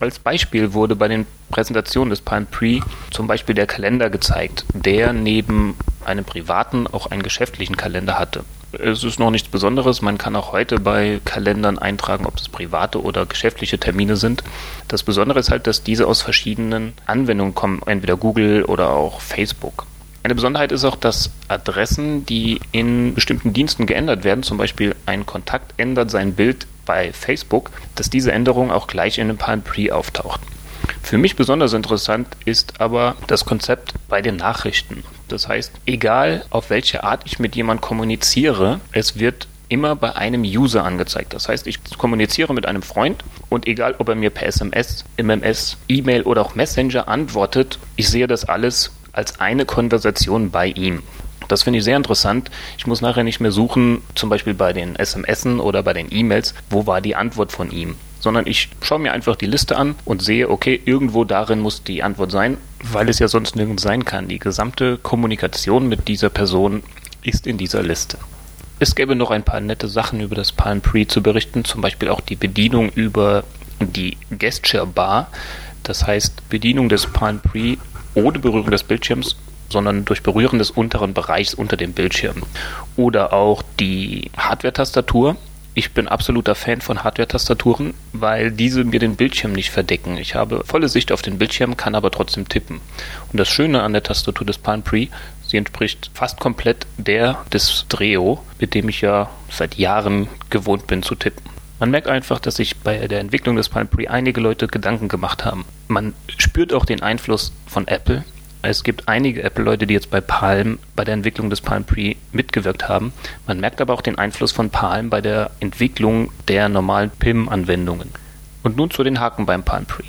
Als Beispiel wurde bei den Präsentationen des Palm Pre zum Beispiel der Kalender gezeigt, der neben einem privaten auch einen geschäftlichen Kalender hatte. Es ist noch nichts Besonderes. Man kann auch heute bei Kalendern eintragen, ob es private oder geschäftliche Termine sind. Das Besondere ist halt, dass diese aus verschiedenen Anwendungen kommen, entweder Google oder auch Facebook. Eine Besonderheit ist auch, dass Adressen, die in bestimmten Diensten geändert werden, zum Beispiel ein Kontakt ändert sein Bild bei Facebook, dass diese Änderung auch gleich in dem Palm Pre auftaucht. Für mich besonders interessant ist aber das Konzept bei den Nachrichten. Das heißt, egal auf welche Art ich mit jemandem kommuniziere, es wird immer bei einem User angezeigt. Das heißt, ich kommuniziere mit einem Freund und egal, ob er mir per SMS, MMS, E-Mail oder auch Messenger antwortet, ich sehe das alles als eine Konversation bei ihm. Das finde ich sehr interessant. Ich muss nachher nicht mehr suchen, zum Beispiel bei den SMS oder bei den E-Mails, wo war die Antwort von ihm. Sondern ich schaue mir einfach die Liste an und sehe, okay, irgendwo darin muss die Antwort sein, weil es ja sonst nirgends sein kann. Die gesamte Kommunikation mit dieser Person ist in dieser Liste. Es gäbe noch ein paar nette Sachen über das Palm Pre zu berichten, zum Beispiel auch die Bedienung über die Gesture Bar. Das heißt, Bedienung des Palm Pre ohne Berührung des Bildschirms sondern durch Berühren des unteren Bereichs unter dem Bildschirm. Oder auch die Hardware-Tastatur. Ich bin absoluter Fan von Hardware-Tastaturen, weil diese mir den Bildschirm nicht verdecken. Ich habe volle Sicht auf den Bildschirm, kann aber trotzdem tippen. Und das Schöne an der Tastatur des Palm Pre, sie entspricht fast komplett der des Dreo, mit dem ich ja seit Jahren gewohnt bin zu tippen. Man merkt einfach, dass sich bei der Entwicklung des Palm Pre einige Leute Gedanken gemacht haben. Man spürt auch den Einfluss von Apple, es gibt einige Apple-Leute, die jetzt bei Palm, bei der Entwicklung des Palm Pre mitgewirkt haben. Man merkt aber auch den Einfluss von Palm bei der Entwicklung der normalen PIM-Anwendungen. Und nun zu den Haken beim Palm Pre.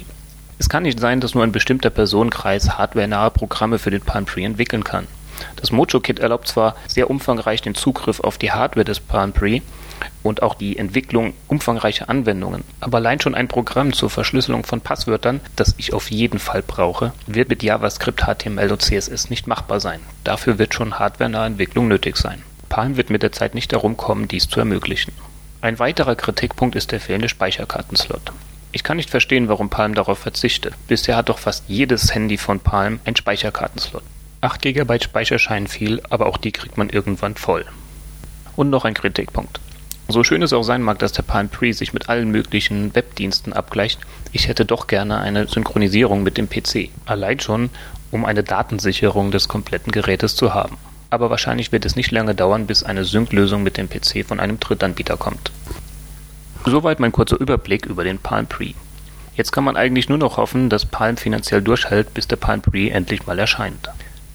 Es kann nicht sein, dass nur ein bestimmter Personenkreis hardwarenahe Programme für den Palm Pre entwickeln kann. Das Mojo Kit erlaubt zwar sehr umfangreich den Zugriff auf die Hardware des Palm Pre, und auch die Entwicklung umfangreicher Anwendungen. Aber allein schon ein Programm zur Verschlüsselung von Passwörtern, das ich auf jeden Fall brauche, wird mit JavaScript, HTML und CSS nicht machbar sein. Dafür wird schon hardwarenahe Entwicklung nötig sein. Palm wird mit der Zeit nicht darum kommen, dies zu ermöglichen. Ein weiterer Kritikpunkt ist der fehlende Speicherkartenslot. Ich kann nicht verstehen, warum Palm darauf verzichtet. Bisher hat doch fast jedes Handy von Palm einen Speicherkartenslot. 8 GB Speicher scheinen viel, aber auch die kriegt man irgendwann voll. Und noch ein Kritikpunkt. So schön es auch sein mag, dass der Palm Pre sich mit allen möglichen Webdiensten abgleicht, ich hätte doch gerne eine Synchronisierung mit dem PC. Allein schon, um eine Datensicherung des kompletten Gerätes zu haben. Aber wahrscheinlich wird es nicht lange dauern, bis eine Sync-Lösung mit dem PC von einem Drittanbieter kommt. Soweit mein kurzer Überblick über den Palm Pre. Jetzt kann man eigentlich nur noch hoffen, dass Palm finanziell durchhält, bis der Palm Pre endlich mal erscheint.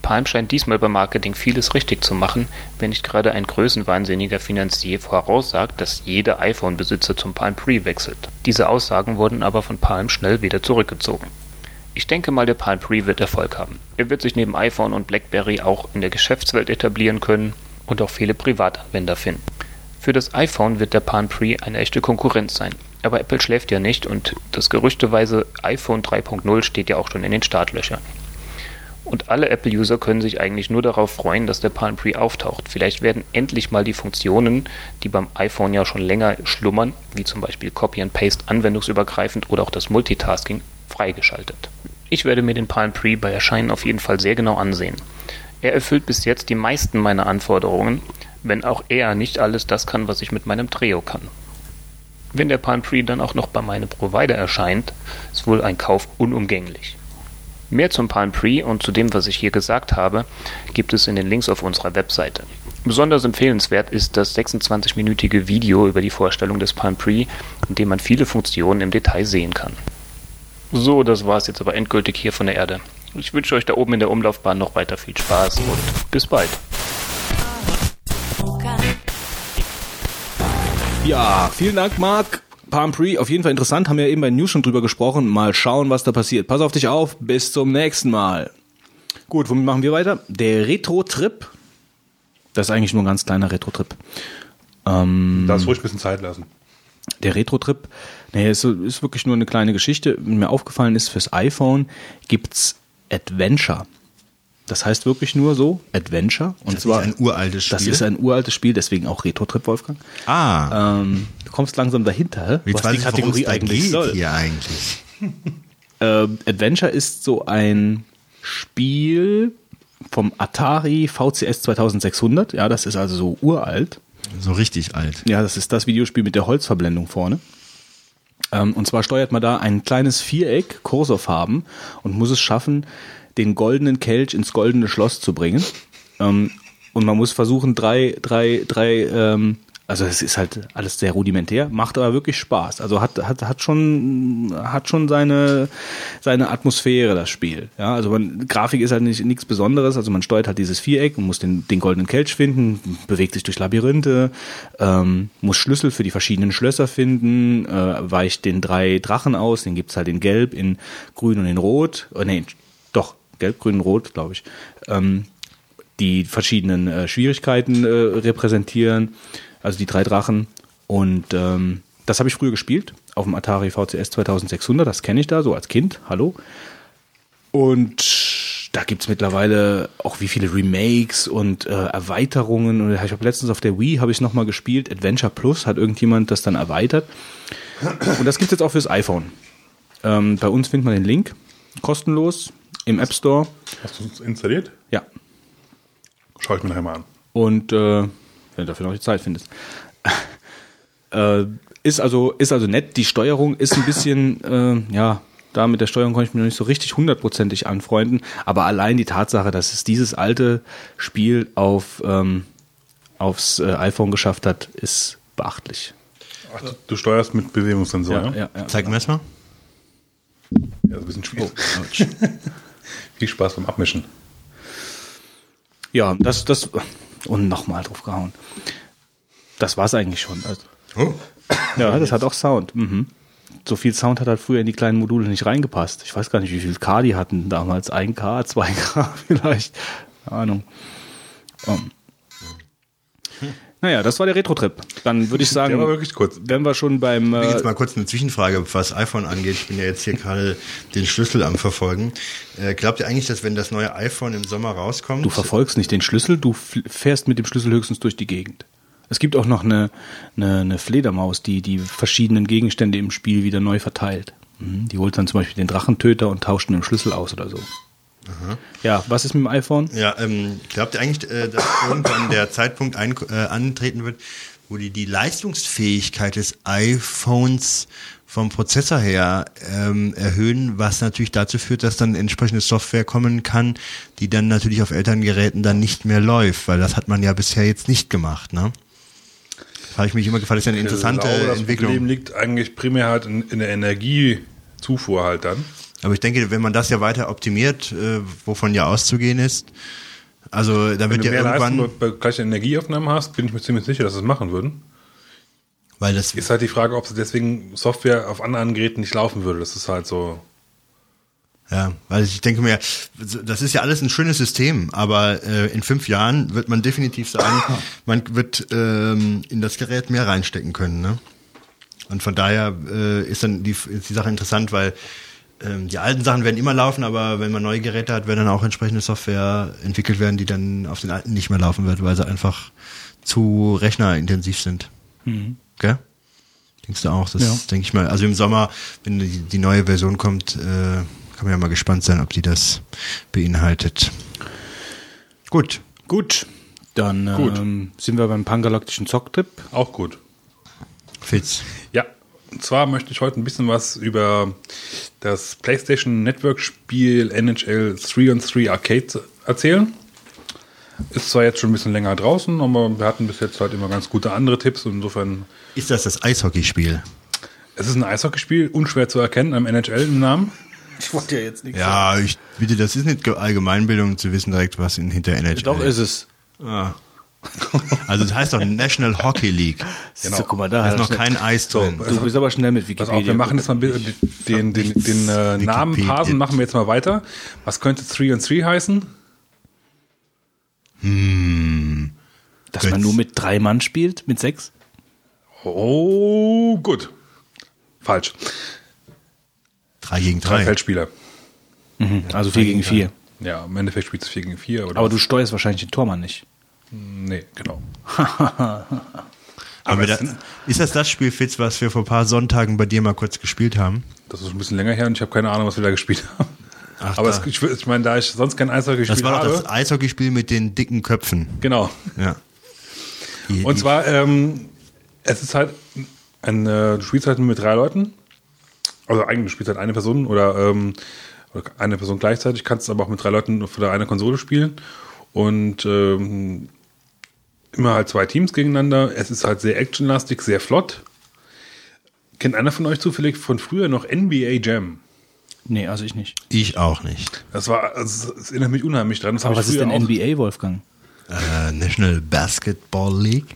Palm scheint diesmal beim Marketing vieles richtig zu machen, wenn nicht gerade ein größenwahnsinniger Finanzier voraussagt, dass jeder iPhone-Besitzer zum Palm Pre wechselt. Diese Aussagen wurden aber von Palm schnell wieder zurückgezogen. Ich denke mal, der Palm Pre wird Erfolg haben. Er wird sich neben iPhone und BlackBerry auch in der Geschäftswelt etablieren können und auch viele Privatanwender finden. Für das iPhone wird der Palm Pre eine echte Konkurrenz sein. Aber Apple schläft ja nicht und das gerüchteweise iPhone 3.0 steht ja auch schon in den Startlöchern. Und alle Apple-User können sich eigentlich nur darauf freuen, dass der Palm Pre auftaucht. Vielleicht werden endlich mal die Funktionen, die beim iPhone ja schon länger schlummern, wie zum Beispiel Copy and Paste anwendungsübergreifend oder auch das Multitasking, freigeschaltet. Ich werde mir den Palm Pre bei Erscheinen auf jeden Fall sehr genau ansehen. Er erfüllt bis jetzt die meisten meiner Anforderungen, wenn auch er nicht alles das kann, was ich mit meinem Treo kann. Wenn der Palm Pre dann auch noch bei meinem Provider erscheint, ist wohl ein Kauf unumgänglich. Mehr zum Palm Pre und zu dem, was ich hier gesagt habe, gibt es in den Links auf unserer Webseite. Besonders empfehlenswert ist das 26-minütige Video über die Vorstellung des Palm Pre, in dem man viele Funktionen im Detail sehen kann. So, das war es jetzt aber endgültig hier von der Erde. Ich wünsche euch da oben in der Umlaufbahn noch weiter viel Spaß und bis bald. Ja, vielen Dank, Marc. Palm Pre, auf jeden Fall interessant, haben wir eben bei News schon drüber gesprochen. Mal schauen, was da passiert. Pass auf dich auf, bis zum nächsten Mal. Gut, womit machen wir weiter? Der Retro-Trip. Das ist eigentlich nur ein ganz kleiner Retro-Trip. Ähm, da ist ruhig ein bisschen Zeit lassen. der Retro-Trip, nee, ist, ist wirklich nur eine kleine Geschichte. Mir aufgefallen ist, fürs iPhone gibt's Adventure. Das heißt wirklich nur so, Adventure. Und Das zwar ist ein uraltes Spiel. Das ist ein uraltes Spiel, deswegen auch Retro-Trip, Wolfgang. ah, Ähm, kommst langsam dahinter, jetzt was die ich, Kategorie eigentlich soll. hier eigentlich. Äh, Adventure ist so ein Spiel vom Atari VCS 2600. Ja, das ist also so uralt. So richtig alt. Ja, das ist das Videospiel mit der Holzverblendung vorne. Ähm, und zwar steuert man da ein kleines Viereck, Kursorfarben, und muss es schaffen, den goldenen Kelch ins goldene Schloss zu bringen. Ähm, und man muss versuchen, drei, drei, drei, ähm, also es ist halt alles sehr rudimentär, macht aber wirklich Spaß. Also hat, hat, hat schon, hat schon seine, seine Atmosphäre, das Spiel. Ja, also man, Grafik ist halt nicht, nichts Besonderes. Also man steuert halt dieses Viereck und muss den, den goldenen Kelch finden, bewegt sich durch Labyrinthe, ähm, muss Schlüssel für die verschiedenen Schlösser finden, äh, weicht den drei Drachen aus, den gibt's halt in Gelb, in Grün und in Rot. Oh, nee, doch, Gelb, Grün, Rot, glaube ich. Ähm, die verschiedenen äh, Schwierigkeiten äh, repräsentieren, also die drei Drachen. Und ähm, das habe ich früher gespielt auf dem Atari VCS 2600, das kenne ich da so als Kind, hallo. Und da gibt's mittlerweile auch wie viele Remakes und äh, Erweiterungen. Und ich habe letztens auf der Wii habe ich nochmal gespielt, Adventure Plus, hat irgendjemand das dann erweitert. Und das gibt's jetzt auch fürs iPhone. Ähm, bei uns findet man den Link, kostenlos, im App Store. Hast du es installiert? Ja, Schau ich mir nachher mal an. und äh, wenn du dafür noch die Zeit findest. äh, ist also ist also nett. Die Steuerung ist ein bisschen äh, ja da mit der Steuerung konnte ich mich noch nicht so richtig hundertprozentig anfreunden, aber allein die Tatsache, dass es dieses alte Spiel auf ähm, aufs äh, iPhone geschafft hat, ist beachtlich. Ach, du, du steuerst mit Bewegungssensor, ja? ja, ja. Zeig mir das mal. Ja, ist ein bisschen schwierig. Viel Spaß beim Abmischen. ja das das und nochmal drauf gehauen. Das war's eigentlich schon. Also, Oh. Ja, das hat auch Sound. Mhm. So viel Sound hat halt früher in die kleinen Module nicht reingepasst. Ich weiß gar nicht, wie viel K die hatten damals. 1K, 2K vielleicht. Keine Ahnung. Um. Naja, das war der Retro-Trip. Dann würde ich sagen, Der war wirklich kurz. wenn wir schon beim... Äh, jetzt mal kurz eine Zwischenfrage, was iPhone angeht. Ich bin ja jetzt hier gerade den Schlüssel am Verfolgen. Äh, glaubt ihr eigentlich, dass wenn das neue iPhone im Sommer rauskommt, du verfolgst nicht den Schlüssel, du fährst mit dem Schlüssel höchstens durch die Gegend. Es gibt auch noch eine, eine, eine Fledermaus, die die verschiedenen Gegenstände im Spiel wieder neu verteilt. Mhm. Die holt dann zum Beispiel den Drachentöter und tauscht ihn im Schlüssel aus oder so. Ja, was ist mit dem iPhone? Ja, ähm, glaubt ihr eigentlich, äh, dass irgendwann der Zeitpunkt ein, äh, antreten wird, wo die die Leistungsfähigkeit des iPhones vom Prozessor her ähm, erhöhen, was natürlich dazu führt, dass dann entsprechende Software kommen kann, die dann natürlich auf älteren Geräten dann nicht mehr läuft, weil das hat man ja bisher jetzt nicht gemacht, ne? Habe ich mich immer gefragt, das ist ja eine interessante ich glaube, das Entwicklung. Problem liegt eigentlich primär halt in, in der Energiezufuhr halt dann. Aber ich denke, wenn man das ja weiter optimiert, äh, wovon ja auszugehen ist, also da wird ja irgendwann, Leistung bei gleicher Energieaufnahme hast, bin ich mir ziemlich sicher, dass sie es machen würden. weil das Ist halt die Frage, ob sie deswegen Software auf anderen Geräten nicht laufen würde. Das ist halt so. Ja, weil ich denke mir, das ist ja alles ein schönes System, aber äh, in fünf Jahren wird man definitiv sagen, man wird ähm, in das Gerät mehr reinstecken können. Ne? Und von daher äh, ist dann die, ist die Sache interessant, weil ähm, die alten Sachen werden immer laufen, aber wenn man neue Geräte hat, werden dann auch entsprechende Software entwickelt werden, die dann auf den alten nicht mehr laufen wird, weil sie einfach zu rechnerintensiv sind. Gell? Denkst du auch? Das Ja. denke ich mal. Also im Sommer, wenn die, die neue Version kommt, äh, kann man ja mal gespannt sein, ob die das beinhaltet. Gut. Gut, dann Gut. Ähm, sind wir beim pangalaktischen Zocktrip. Auch gut. Fitz. Und zwar möchte ich heute ein bisschen was über das PlayStation Network Spiel NHL 3 on 3 Arcade erzählen. Ist zwar jetzt schon ein bisschen länger draußen, aber wir hatten bis jetzt halt immer ganz gute andere Tipps und insofern, Ist das das Eishockeyspiel? es ist ein Eishockeyspiel, unschwer zu erkennen, am NHL im Namen. Ich wollte ja jetzt nichts Ja, ich bitte, das ist nicht Ge- Allgemeinbildung zu wissen direkt, was in hinter NHL Doch ist es. Ah. Also das heißt doch National Hockey League. Genau. So, guck mal, da Da ist noch kein Eis drin. Du bist aber schnell mit Pass Wikipedia. auf, wir machen jetzt mal den, den, den, den äh, Namen parsen, machen wir jetzt mal weiter. Was könnte 3 on 3 heißen? Dass man nur mit drei Mann spielt, mit sechs? Oh, gut. Falsch. Drei gegen Drei drei. Feldspieler. Also 4 gegen 4. Ja, im Endeffekt spielt es 4 gegen 4. Aber du steuerst wahrscheinlich den Tormann nicht. Nee, genau. Aber da, ist das das Spiel, Fitz, was wir vor ein paar Sonntagen bei dir mal kurz gespielt haben? Das ist ein bisschen länger her und ich habe keine Ahnung, was wir da gespielt haben. Ach, Aber es, ich, ich meine, da ich sonst kein Eishockey Das gespielt war doch habe. das Eishockeyspiel mit den dicken Köpfen. Genau. Ja. Und zwar, ähm, es ist halt ein, äh, du spielst halt mit drei Leuten. Also eigentlich du spielst halt eine Person oder, ähm, oder eine Person gleichzeitig, kannst aber auch mit drei Leuten auf der eine Konsole spielen. Und ähm, immer halt zwei Teams gegeneinander. Es ist halt sehr actionlastig, sehr flott. Kennt einer von euch zufällig von früher noch NBA Jam? Nee, also ich nicht. ich auch nicht. Das war, also, es erinnert mich unheimlich dran. Das Aber was ich ist denn NBA, Wolfgang? Äh, National Basketball League?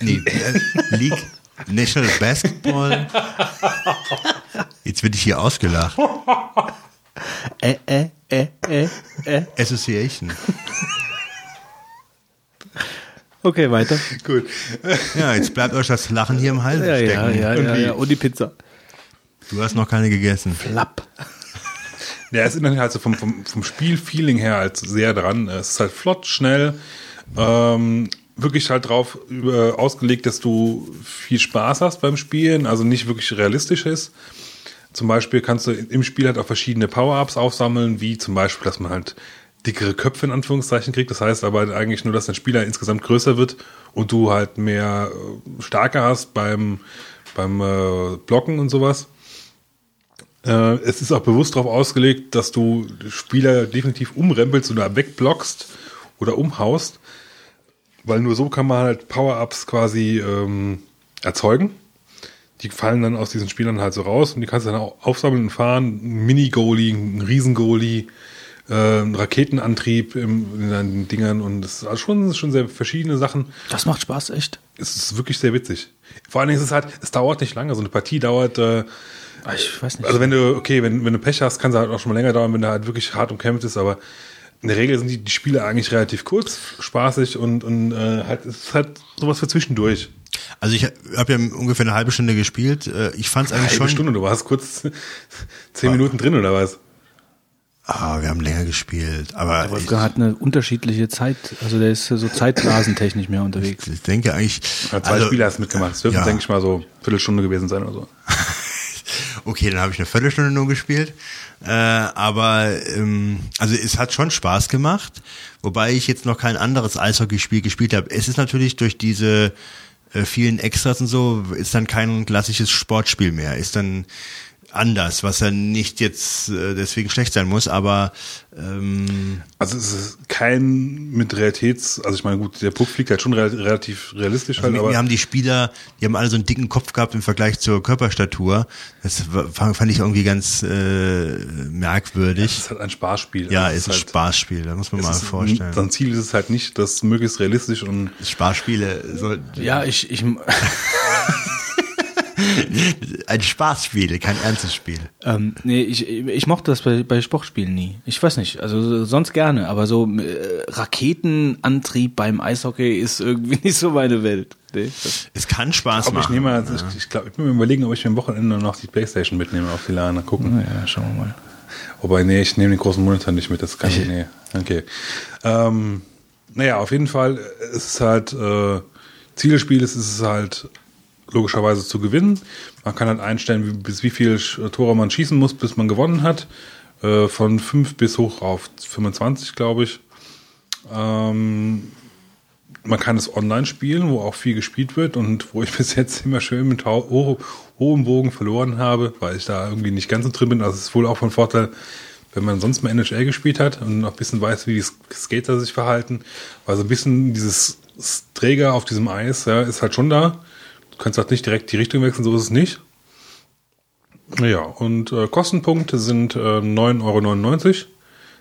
Nee, äh, League? National Basketball? Jetzt werde ich hier ausgelacht. Äh, äh, äh, äh, äh. Association. Okay, weiter. Gut. Ja, jetzt bleibt euch das Lachen hier im Hals Ja, stecken. ja, ja, ja, ja. Und die Pizza. Du hast noch keine gegessen. Flapp. Ja, es erinnert halt so vom, vom, vom Spielfeeling her halt sehr dran. Es ist halt flott, schnell, ähm, wirklich halt drauf äh, ausgelegt, dass du viel Spaß hast beim Spielen, also nicht wirklich realistisch ist. Zum Beispiel kannst du im Spiel halt auch verschiedene Power-Ups aufsammeln, wie zum Beispiel, dass man halt dickere Köpfe in Anführungszeichen kriegt. Das heißt aber eigentlich nur, dass dein Spieler insgesamt größer wird und du halt mehr äh, Stärke hast beim, beim äh, Blocken und sowas. Äh, es ist auch bewusst darauf ausgelegt, dass du Spieler definitiv umrempelst oder wegblockst oder umhaust, weil nur so kann man halt Power-Ups quasi ähm, erzeugen. Die fallen dann aus diesen Spielern halt so raus und die kannst du dann auch aufsammeln und fahren. Ein Mini-Goalie, ein Riesen-Goalie, äh, Raketenantrieb im, in deinen Dingern und das ist also schon, schon sehr verschiedene Sachen Das macht Spaß, echt. es ist wirklich sehr witzig. Vor allen Dingen ist es halt, es dauert nicht lange. So eine Partie dauert, äh, Ah, Ich weiß nicht. also wenn du, okay, wenn, wenn du Pech hast, kann es halt auch schon mal länger dauern, wenn du halt wirklich hart umkämpft ist, aber in der Regel sind die, die Spiele eigentlich relativ kurz, spaßig und, und äh, halt, es ist halt sowas für zwischendurch. Also ich habe ja ungefähr eine halbe Stunde gespielt. Äh, Ich fand es eigentlich Eine schon. Stunde, du warst kurz zehn Minuten drin oder was? Ah, wir haben länger gespielt. Aber ich, Wolfgang hat eine unterschiedliche Zeit, also der ist so zeitblasentechnisch mehr unterwegs. ich denke eigentlich. Ja, zwei also- Spiele hast du mitgemacht. Es dürften, ja. denke ich mal, so eine Viertelstunde gewesen sein oder so. Okay, dann habe ich eine Viertelstunde nur gespielt. Äh, aber ähm, also es hat schon Spaß gemacht, wobei ich jetzt noch kein anderes Eishockeyspiel gespielt habe. Es ist natürlich durch diese äh, vielen Extras und so, ist dann kein klassisches Sportspiel mehr. Ist dann anders, was ja nicht jetzt äh, deswegen schlecht sein muss, aber ähm, Also es ist kein mit Realitäts, also ich meine, gut, der Puck fliegt halt schon rel- relativ realistisch halt, mir, aber mir haben die Spieler, die haben alle so einen dicken Kopf gehabt im Vergleich zur Körperstatur. Das fand ich irgendwie ganz äh, merkwürdig. es ist halt ein Spaßspiel. Ja, Also es ist ein halt- Spaßspiel, da muss man mal vorstellen. Sein Ziel ist es halt nicht, das möglichst realistisch und Spaßspiele sollten Ja, ich, ich, ein Spaßspiel, kein ernstes Spiel. ähm, nee, ich, ich mochte das bei, bei Sportspielen nie. Ich weiß nicht, also sonst gerne, aber so äh, Raketenantrieb beim Eishockey ist irgendwie nicht so meine Welt. Nee, Es kann Spaß ich machen. nehme, also ich, ich glaube, ich bin mir überlegen, ob ich mir am Wochenende noch die Playstation mitnehme auf die LAN, gucken. naja, schauen wir mal. Wobei, nee, ich nehme den großen Monitor nicht mit, das kann ich, nee, okay. Ähm, naja, auf jeden Fall, es ist halt, äh, Ziel des Spieles ist es halt, logischerweise zu gewinnen. Man kann halt einstellen, bis wie viel Tore man schießen muss, bis man gewonnen hat. Äh, von 5 bis hoch auf 25, glaube ich. Ähm, man kann es online spielen, wo auch viel gespielt wird und wo ich bis jetzt immer schön mit ho hohem Bogen verloren habe, weil ich da irgendwie nicht ganz so drin bin. Also es ist wohl auch von Vorteil, wenn man sonst mal NHL gespielt hat und noch ein bisschen weiß, wie die Skater sich verhalten. Weil so ein bisschen dieses Träger auf diesem Eis ja, ist halt schon da. Kannst halt nicht direkt die Richtung wechseln, so ist es nicht. Ja, und äh, Kostenpunkte sind äh, 9,99 Euro.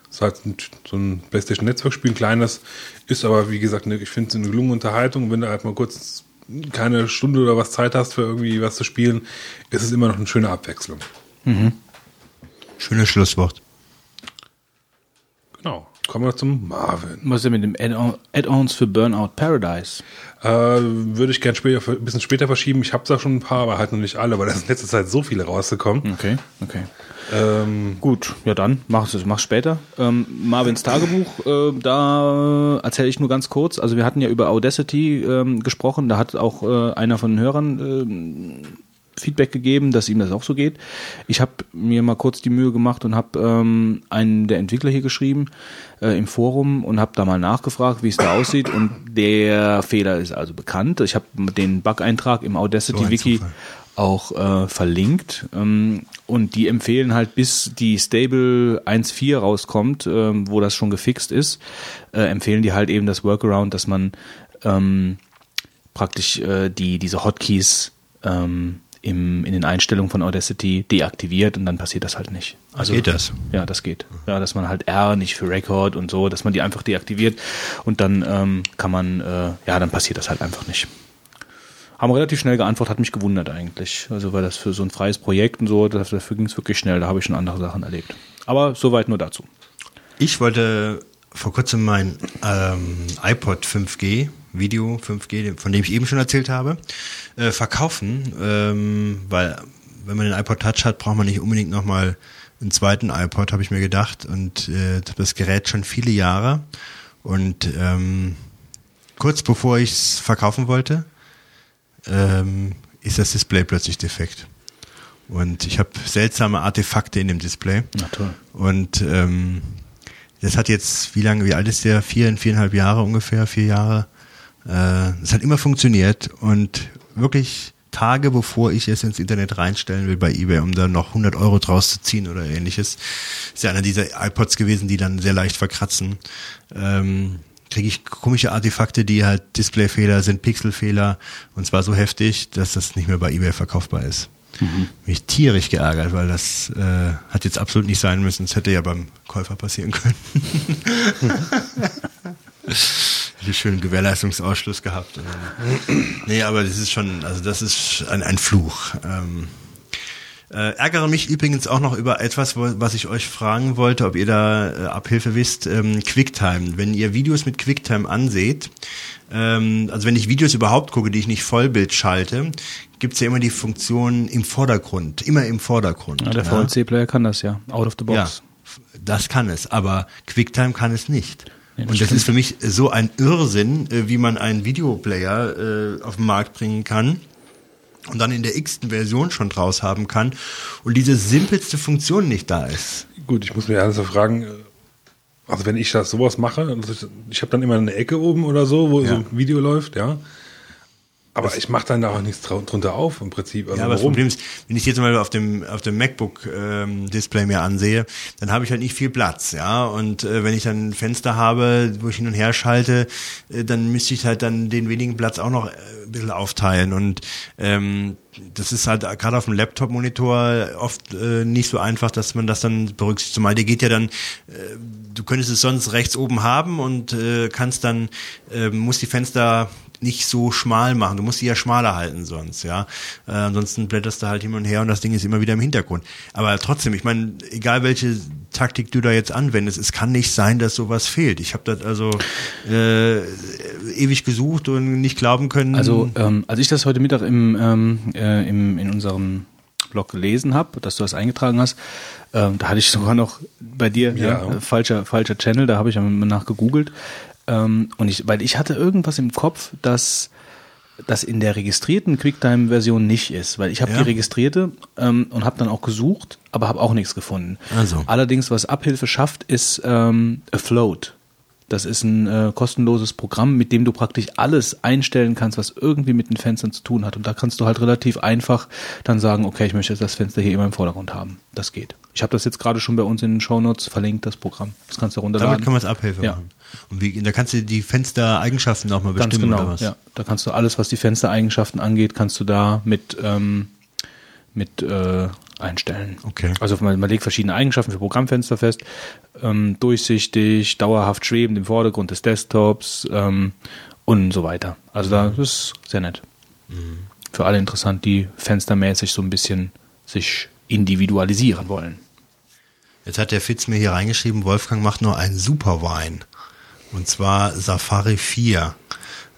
Das ist halt so ein PlayStation-Netzwerkspiel, ein kleines. Ist aber, wie gesagt, ne, ich finde es eine gelungene Unterhaltung. Wenn du halt mal kurz keine Stunde oder was Zeit hast für irgendwie was zu spielen, ist es immer noch eine schöne Abwechslung. Schönes Schlusswort. Kommen wir zum Marvin. Was ist denn mit dem Add-on- Add-ons für Burnout Paradise? Äh, würde ich gerne später, ein bisschen später verschieben. Ich habe da schon ein paar, aber halt noch nicht alle, weil da sind in letzter Zeit so viele rausgekommen. Okay, okay. Ähm, Gut, ja dann, mach es mach's später. Ähm, Marvins Tagebuch, äh, da erzähle ich nur ganz kurz. Also wir hatten ja über Audacity ähm, gesprochen, da hat auch äh, einer von den Hörern ähm, Feedback gegeben, dass ihm das auch so geht. Ich habe mir mal kurz die Mühe gemacht und habe ähm, einen der Entwickler hier geschrieben äh, im Forum und habe da mal nachgefragt, wie es da aussieht. Und der Fehler ist also bekannt. Ich habe den Bug-Eintrag im So Audacity ein Wiki Zufall. auch äh, verlinkt. Ähm, und die empfehlen halt, bis die Stable 1.4 rauskommt, ähm, wo das schon gefixt ist, äh, empfehlen die halt eben das Workaround, dass man ähm, praktisch äh, die diese Hotkeys ähm, im, in den Einstellungen von Audacity deaktiviert und dann passiert das halt nicht. Also Geht das? Ja, das geht. Ja, dass man halt R nicht für Record und so, dass man die einfach deaktiviert und dann ähm, kann man, äh, ja, dann passiert das halt einfach nicht. Haben relativ schnell geantwortet, hat mich gewundert eigentlich. Also weil das für so ein freies Projekt und so, dafür ging es wirklich schnell, da habe ich schon andere Sachen erlebt. Aber soweit nur dazu. Ich wollte vor kurzem mein ähm, iPod 5G, Video 5G, von dem ich eben schon erzählt habe, äh, verkaufen, ähm, weil wenn man den iPod Touch hat, braucht man nicht unbedingt nochmal einen zweiten iPod, habe ich mir gedacht. Und äh, das Gerät schon viele Jahre. Und ähm, kurz bevor ich es verkaufen wollte, ähm, ist das Display plötzlich defekt. Und ich habe seltsame Artefakte in dem Display. Na toll. Und ähm, das hat jetzt, wie lange, wie alt ist der? Vier, viereinhalb Jahre ungefähr, vier Jahre. Äh, es hat immer funktioniert und wirklich Tage bevor ich es ins Internet reinstellen will bei eBay, um da noch 100 Euro draus zu ziehen oder ähnliches, ist ja einer dieser iPods gewesen, die dann sehr leicht verkratzen. Ähm, kriege ich komische Artefakte, die halt Displayfehler sind, Pixelfehler und zwar so heftig, dass das nicht mehr bei eBay verkaufbar ist. Mich tierisch geärgert, weil das äh, hat jetzt absolut nicht sein müssen. Es hätte ja beim Käufer passieren können. Hätte schönen Gewährleistungsausschluss gehabt. nee, aber das ist schon, also das ist ein, ein Fluch. Ähm, äh, ärgere mich übrigens auch noch über etwas, wo- was ich euch fragen wollte, ob ihr da äh, Abhilfe wisst. Ähm, QuickTime. Wenn ihr Videos mit QuickTime anseht, ähm, also wenn ich Videos überhaupt gucke, die ich nicht Vollbild schalte, gibt's ja immer die Funktion im Vordergrund, immer im Vordergrund. Ja, der ja. VLC-Player kann das ja, out of the Ja, box. das kann es, aber QuickTime kann es nicht. Nee, das und das stimmt. ist für mich so ein Irrsinn, äh, wie man einen Videoplayer äh, auf den Markt bringen kann und dann in der x-ten Version schon draus haben kann und diese simpelste Funktion nicht da ist. gut, ich muss mir ernsthaft fragen, äh, also wenn ich das sowas mache, also ich, habe dann immer eine Ecke oben oder so, wo so Ja. ein Video läuft, ja. Aber ich mache dann da auch nichts drunter auf im Prinzip. Also ja, aber das warum? Problem ist, wenn ich jetzt mal auf dem auf dem MacBook ähm, Display mir ansehe, dann habe ich halt nicht viel Platz, ja. Und äh, wenn ich dann ein Fenster habe, wo ich hin und her schalte, äh, dann müsste ich halt dann den wenigen Platz auch noch äh, ein bisschen aufteilen. Und ähm, das ist halt gerade auf dem Laptop-Monitor oft äh, nicht so einfach, dass man das dann berücksichtigt. Zumal der geht ja dann, äh, du könntest es sonst rechts oben haben und äh, kannst dann, äh, musst die Fenster nicht so schmal machen. Du musst die ja schmaler halten sonst, ja. Äh, ansonsten blätterst du halt hin und her und das Ding ist immer wieder im Hintergrund. Aber trotzdem, ich meine, egal welche Taktik du da jetzt anwendest, es kann nicht sein, dass sowas fehlt. Ich habe das also äh, ewig gesucht und nicht glauben können. Also, ähm, als ich das heute Mittag im, ähm, äh, im, in unserem Blog gelesen habe, dass du das eingetragen hast, ähm, da hatte ich sogar noch bei dir ja. Ja. äh, falscher falscher Channel, da habe ich mal nach gegoogelt ähm, und ich, weil ich hatte irgendwas im Kopf, dass das in der registrierten QuickTime-Version nicht ist, weil ich habe Ja. die registrierte ähm, und habe dann auch gesucht, aber habe auch nichts gefunden. Also. Allerdings, was Abhilfe schafft, ist ähm, Afloat. Das ist ein äh, kostenloses Programm, mit dem du praktisch alles einstellen kannst, was irgendwie mit den Fenstern zu tun hat. Und da kannst du halt relativ einfach dann sagen, okay, ich möchte jetzt das Fenster hier immer im Vordergrund haben. Das geht. Ich habe das jetzt gerade schon bei uns in den Shownotes verlinkt, das Programm. Das kannst du runterladen. damit kann man es Abhilfe Ja. machen. Und wie, da kannst du die Fenstereigenschaften auch mal Ganz bestimmen genau. oder was? Ja, da kannst du alles, was die Fenstereigenschaften angeht, kannst du da mit ähm, mit äh, einstellen. Okay. Also man, man legt verschiedene Eigenschaften für Programmfenster fest. Ähm, durchsichtig, dauerhaft schwebend im Vordergrund des Desktops ähm, und so weiter. Also da das ist sehr nett. Für alle interessant, die fenstermäßig so ein bisschen sich individualisieren wollen. Jetzt hat der Fitz mir hier reingeschrieben, Wolfgang macht nur einen Superwein. Und zwar Safari 4.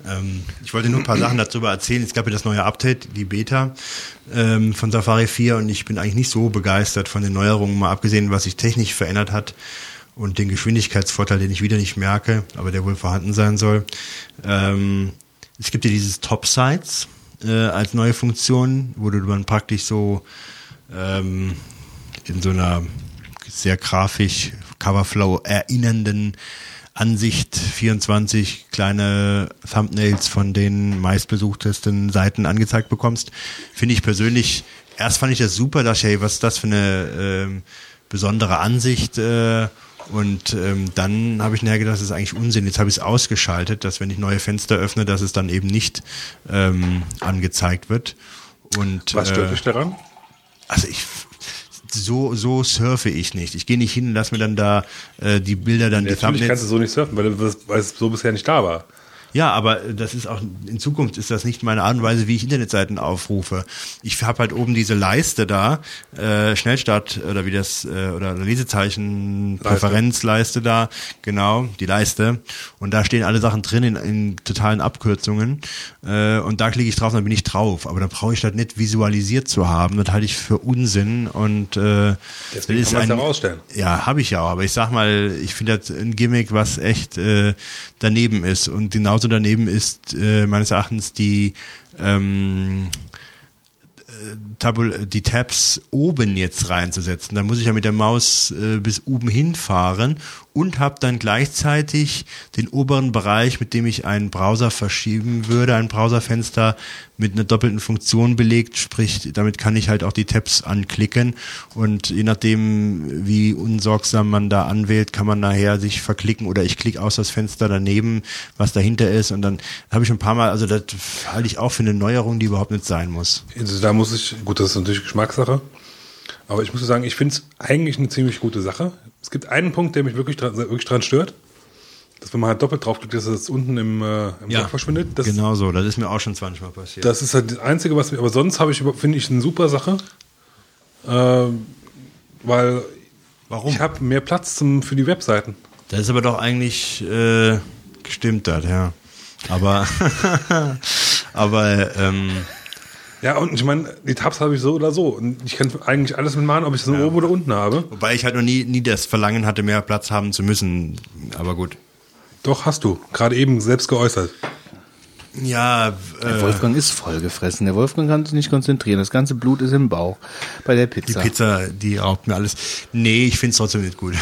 Ähm, ich wollte nur ein paar Sachen darüber erzählen. Es gab ja das neue Update, die Beta ähm, von Safari 4 und ich bin eigentlich nicht so begeistert von den Neuerungen, mal abgesehen, was sich technisch verändert hat und den Geschwindigkeitsvorteil, den ich wieder nicht merke, aber der wohl vorhanden sein soll. Ähm, es gibt ja dieses Top Sites äh, als neue Funktion, wo du dann praktisch so ähm, in so einer sehr grafisch Coverflow erinnernden Ansicht 24 kleine Thumbnails von den meistbesuchtesten Seiten angezeigt bekommst. Finde ich persönlich, erst fand ich das super, dachte hey, was ist das für eine ähm, besondere Ansicht äh, und ähm, dann habe ich nachher gedacht, das ist eigentlich Unsinn. Jetzt habe ich es ausgeschaltet, dass wenn ich neue Fenster öffne, dass es dann eben nicht ähm, angezeigt wird. Und, Was stört äh, dich daran? also ich so so surfe ich nicht. Ich gehe nicht hin und lass mir dann da äh, die Bilder dann die Natürlich kannst Thumbnails. du so nicht surfen, weil, du- weil es so bisher nicht da war. Ja, aber das ist auch in Zukunft ist das nicht meine Art und Weise, wie ich Internetseiten aufrufe. Ich habe halt oben diese Leiste da, äh, Schnellstart oder wie das äh, oder Lesezeichen Präferenzleiste da, genau die Leiste. Und da stehen alle Sachen drin in, in totalen Abkürzungen. Äh, und da klicke ich drauf, dann bin ich drauf. Aber dann brauche ich das nicht visualisiert zu haben. Das halte ich für Unsinn und äh, Deswegen das kann man es ein- ja, habe ich ja auch, aber ich sag mal, ich finde das ein Gimmick, was echt äh, daneben ist. Und genauso daneben ist äh, meines Erachtens die ähm, äh, Tabul die Tabs oben jetzt reinzusetzen. Da muss ich ja mit der Maus äh, bis oben hinfahren und habe dann gleichzeitig den oberen Bereich, mit dem ich einen Browser verschieben würde, ein Browserfenster mit einer doppelten Funktion belegt, sprich, damit kann ich halt auch die Tabs anklicken und je nachdem, wie unsorgsam man da anwählt, kann man nachher sich verklicken oder ich klicke aus das Fenster daneben, was dahinter ist und dann habe ich ein paar Mal, also das halte ich auch für eine Neuerung, die überhaupt nicht sein muss. Also da muss ich, gut, das ist natürlich Geschmackssache, aber ich muss sagen, ich finde es eigentlich eine ziemlich gute Sache. Es gibt einen Punkt, der mich wirklich dran, wirklich dran stört, dass wenn man halt doppelt draufklickt, dass es unten im, äh, im Block verschwindet. Das, genau so, das ist mir auch schon 20 Mal passiert. das ist halt das Einzige, was mir, aber sonst habe ich, finde ich, eine super Sache, äh, weil Warum? ich habe mehr Platz zum, für die Webseiten. Das ist aber doch eigentlich äh, gestimmt das, ja. Aber aber ähm, Ja, und ich meine, die Tabs habe ich so oder so. Und ich kann eigentlich alles mitmachen, ob ich es nur oben oder unten habe. wobei ich halt noch nie nie das Verlangen hatte, mehr Platz haben zu müssen. Aber gut. Doch, hast du. Gerade eben selbst geäußert. Ja, Der äh, Wolfgang ist vollgefressen. Der Wolfgang kann sich nicht konzentrieren. Das ganze Blut ist im Bauch bei der die Pizza. Pizza, die raubt mir alles. Nee, ich find's trotzdem nicht gut.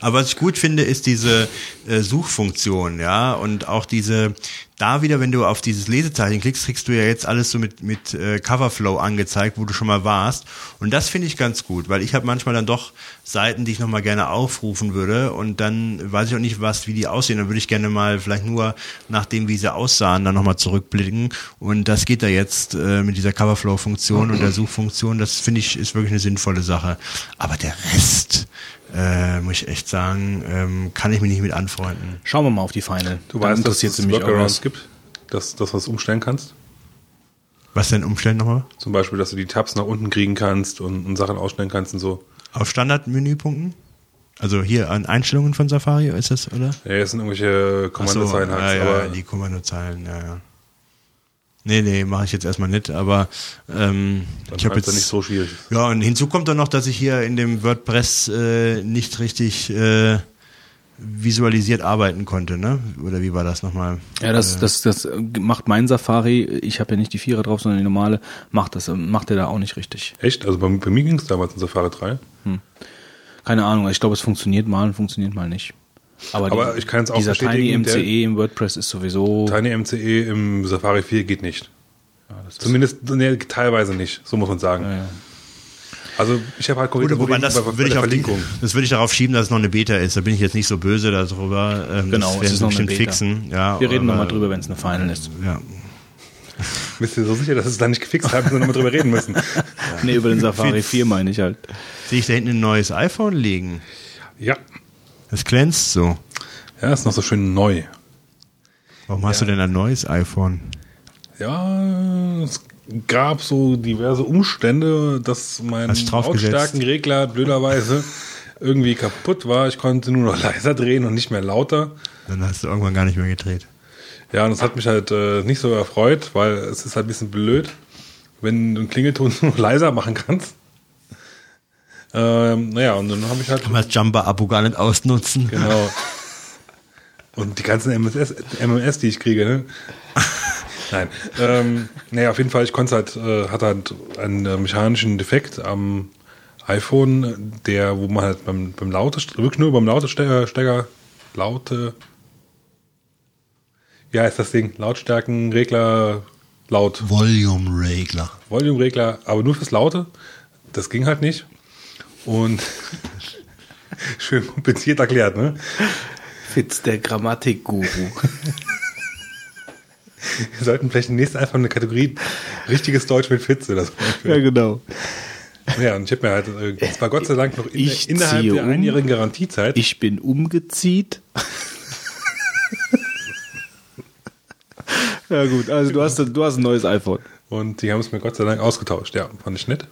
Aber was ich gut finde, ist diese äh, Suchfunktion, ja, und auch diese, da wieder, wenn du auf dieses Lesezeichen klickst, kriegst du ja jetzt alles so mit, mit äh, Coverflow angezeigt, wo du schon mal warst. Und das finde ich ganz gut, weil ich habe manchmal dann doch Seiten, die ich nochmal gerne aufrufen würde und dann weiß ich auch nicht, was, wie die aussehen. Dann würde ich gerne mal vielleicht nur nach dem, wie sie aussahen, dann nochmal zurückblicken. Und das geht da jetzt äh, mit dieser Coverflow-Funktion und der Suchfunktion. Das finde ich ist wirklich eine sinnvolle Sache. Aber der Rest, äh, muss ich echt sagen, ähm, kann ich mich nicht mit anfreunden. Schauen wir mal auf die Final. Du Dann weißt, dass interessiert es sie mich auch Workarounds gibt, dass, dass du was umstellen kannst. Was denn umstellen nochmal? Zum Beispiel, dass du die Tabs nach unten kriegen kannst und, und Sachen ausstellen kannst und so. Auf Standardmenüpunkten? Also hier an Einstellungen von Safari ist das, oder? Ja, das sind irgendwelche Kommandozeilen so, halt. ja, ja, die Kommandozeilen, ja, ja. Nee, nee, mache ich jetzt erstmal nicht, aber ähm, dann ich habe jetzt ja nicht so schwierig. Ja, und hinzu kommt dann noch, dass ich hier in dem WordPress äh, nicht richtig äh, visualisiert arbeiten konnte, ne? Oder wie war das nochmal? Ja, das, das, das macht mein Safari, ich habe ja nicht die Vierer drauf, sondern die normale, macht das, macht er da auch nicht richtig. Echt? Also bei, bei mir ging es damals in Safari 3. Keine Ahnung, ich glaube, es funktioniert mal und funktioniert mal nicht. Aber, Aber die- ich kann es auch dieser bestätigen, Tiny MCE im WordPress ist sowieso. Tiny MCE im Safari 4 geht nicht. Zumindest nee, teilweise nicht, so muss man sagen. Ja, ja. Also ich habe halt Gut, korrigiert wobei das bei, würde ich, auf die, Verlinkung. das würde ich darauf schieben, dass es noch eine Beta ist. Da bin ich jetzt nicht so böse darüber. Ähm, Genau, das es ist noch eine bestimmt Beta. fixen. Ja, Wir reden nochmal drüber, wenn es eine Final ist. Ja. Bist du so sicher, dass es da nicht gefixt haben, wir nochmal drüber reden müssen? Nee, über den Safari 4 meine ich halt. Sehe ich da hinten ein neues iPhone liegen? Ja. Das glänzt so. Ja, ist noch so schön neu. Warum hast du denn ein neues iPhone? Ja, es gab so diverse Umstände, dass mein? Lautstärkenregler blöderweise irgendwie kaputt war. Ich konnte nur noch leiser drehen und nicht mehr lauter. Dann hast du irgendwann gar nicht mehr gedreht. Ja, und das hat mich halt äh, nicht so erfreut, weil es ist halt ein bisschen blöd, wenn du einen Klingelton nur leiser machen kannst. Ähm, naja, und dann habe ich halt. Kann man das Jumper-Abo gar nicht ausnutzen. Genau. Und die ganzen MMS, MMS die ich kriege, ne? Nein. Ähm, naja, auf jeden Fall, ich konnte halt, äh, hatte halt einen äh, mechanischen Defekt am iPhone, der, wo man halt beim, beim Laute, wirklich nur beim Lautestärker, Laute, wie heißt das Ding? Lautstärkenregler, laut. Volume-Regler. Volume-Regler, aber nur fürs Laute. Das ging halt nicht. Und schön kompliziert erklärt, ne? Fitz, der Grammatikguru. Wir sollten vielleicht demnächst einfach eine Kategorie richtiges Deutsch mit Fitz oder so. ja, genau. Ja, und ich habe mir halt, äh, es war Gott sei Dank noch in, innerhalb der um. einjährigen Garantiezeit. Ich bin umgezieht. ja gut, also du hast, du hast ein neues iPhone. Und die haben es mir Gott sei Dank ausgetauscht. Ja, fand ich nett.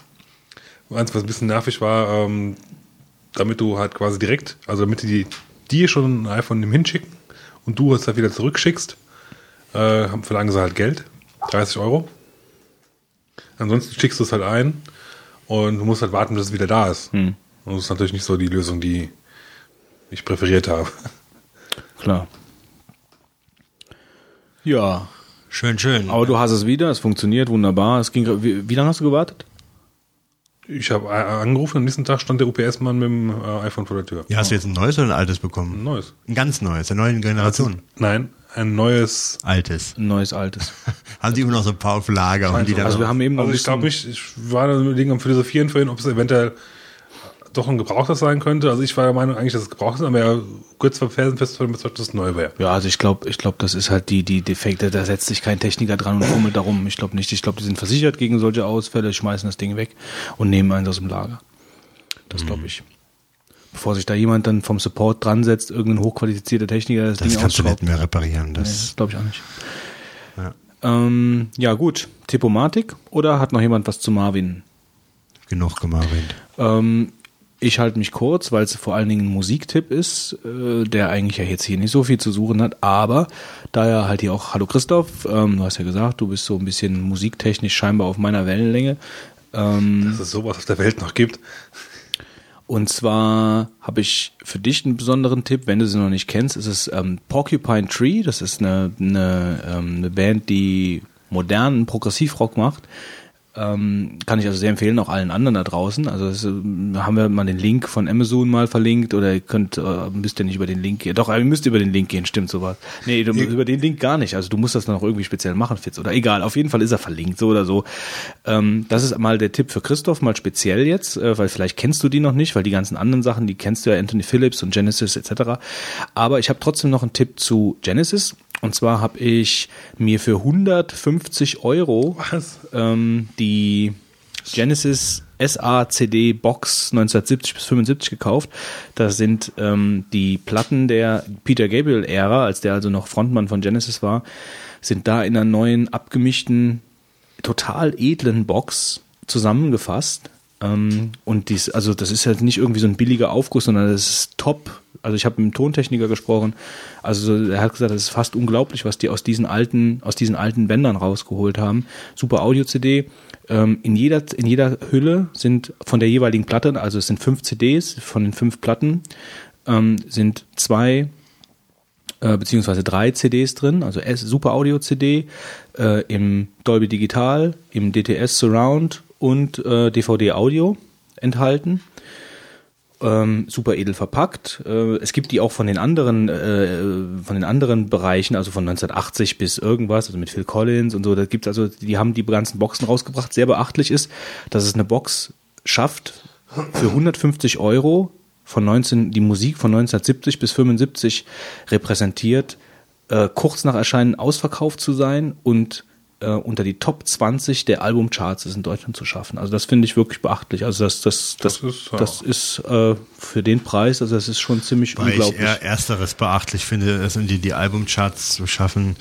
Eins, was ein bisschen nervig war, ähm, damit du halt quasi direkt, also damit die dir schon ein iPhone hinschicken und du es halt wieder zurückschickst, äh, haben- verlangen sie halt Geld, 30 Euro. Ansonsten schickst du es halt ein und du musst halt warten, bis es wieder da ist. Und das ist natürlich nicht so die Lösung, die ich präferiert habe. Klar. Ja, Schön, schön. aber du hast es wieder, es funktioniert wunderbar. Es ging, wie, wie lange hast du gewartet? Ich habe äh, angerufen, am nächsten Tag stand der UPS-Mann mit dem äh, iPhone vor der Tür. ja, hast du jetzt ein neues oder ein altes Ein bekommen? neues. Ein ganz neues, der neuen Generation. Nein, ein neues. Altes. Ein neues, altes. Haben die immer noch so ein paar auf Lager und die dann Also wir haben eben noch Also ein ich glaube nicht, ich war da überlegen am Philosophieren vorhin, ob es eventuell doch ein Gebrauchtes sein könnte. Also ich war der Meinung eigentlich, dass es gebraucht ist, aber ja, kurz vor Felsenfest von dass das neu wäre. ja, also ich glaube, ich glaube, das ist halt die, die Defekte, da setzt sich kein Techniker dran und fummelt darum. Ich glaube nicht. Ich glaube, die sind versichert gegen solche Ausfälle, schmeißen das Ding weg und nehmen eins aus dem Lager. Das glaube ich. Bevor sich da jemand dann vom Support dran setzt, irgendein hochqualifizierter Techniker das, Das Ding kannst du ausschraubt. nicht mehr reparieren. Das, Das glaube ich auch nicht. Ja. Ähm, ja, gut. Tippomatik oder hat noch jemand was zu Marvin? genug gemacht. Ähm, ich halte mich kurz, weil es vor allen Dingen ein Musiktipp ist, äh, der eigentlich ja jetzt hier nicht so viel zu suchen hat, aber da ja halt hier auch, hallo Christoph, ähm, du hast ja gesagt, du bist so ein bisschen musiktechnisch scheinbar auf meiner Wellenlänge. Ähm, Dass es sowas auf der Welt noch gibt. und zwar habe ich für dich einen besonderen Tipp, wenn du sie noch nicht kennst, ist es ähm, Porcupine Tree. Das ist eine, eine, ähm, eine Band, die modernen Progressivrock macht. Ähm, kann ich also sehr empfehlen, auch allen anderen da draußen. Also das, ähm, haben wir mal den Link von Amazon mal verlinkt oder ihr könnt, äh, müsst ihr nicht über den Link gehen. Doch, ihr müsst über den Link gehen, stimmt sowas. Nee, du, über den Link gar nicht. Also du musst das dann auch irgendwie speziell machen, Fitz. Oder egal, auf jeden Fall ist er verlinkt, so oder so. Ähm, das ist mal der Tipp für Christoph, mal speziell jetzt, äh, weil vielleicht kennst du die noch nicht, weil die ganzen anderen Sachen, die kennst du ja, Anthony Phillips und Genesis etc. Aber ich habe trotzdem noch einen Tipp zu Genesis. Und zwar habe ich mir für 150 Euro ähm, die Genesis SACD Box 1970 bis 75 gekauft. Da sind ähm, die Platten der Peter Gabriel Ära, als der also noch Frontmann von Genesis war, sind da in einer neuen abgemischten, total edlen Box zusammengefasst. Ähm, und dies, also das ist halt nicht irgendwie so ein billiger Aufguss, sondern das ist top. Also ich habe mit dem Tontechniker gesprochen. Also er hat gesagt, das ist fast unglaublich, was die aus diesen alten, aus diesen alten Bändern rausgeholt haben. Super Audio-CD. Ähm, in jeder, in jeder Hülle sind von der jeweiligen Platte, also es sind fünf CDs von den fünf Platten, ähm, sind zwei äh, beziehungsweise drei CDs drin, also Super Audio CD äh, im Dolby Digital, im DTS Surround und äh, DVD Audio enthalten. Ähm, super edel verpackt. Äh, es gibt die auch von den anderen, äh, von den anderen Bereichen, also von 1980 bis irgendwas, also mit Phil Collins und so. Da gibt's also, die haben die ganzen Boxen rausgebracht. Sehr beachtlich ist, dass es eine Box schafft, für 150 Euro von 19, die Musik von 1970 bis 75 repräsentiert, äh, kurz nach Erscheinen ausverkauft zu sein und äh, unter die Top 20 der Albumcharts ist in Deutschland zu schaffen. Also das finde ich wirklich beachtlich. Also das, das, das, Das ist, ja. das ist äh, für den Preis, also das ist schon ziemlich Weil ich unglaublich. eher ersteres beachtlich finde, es in die, die Albumcharts zu schaffen,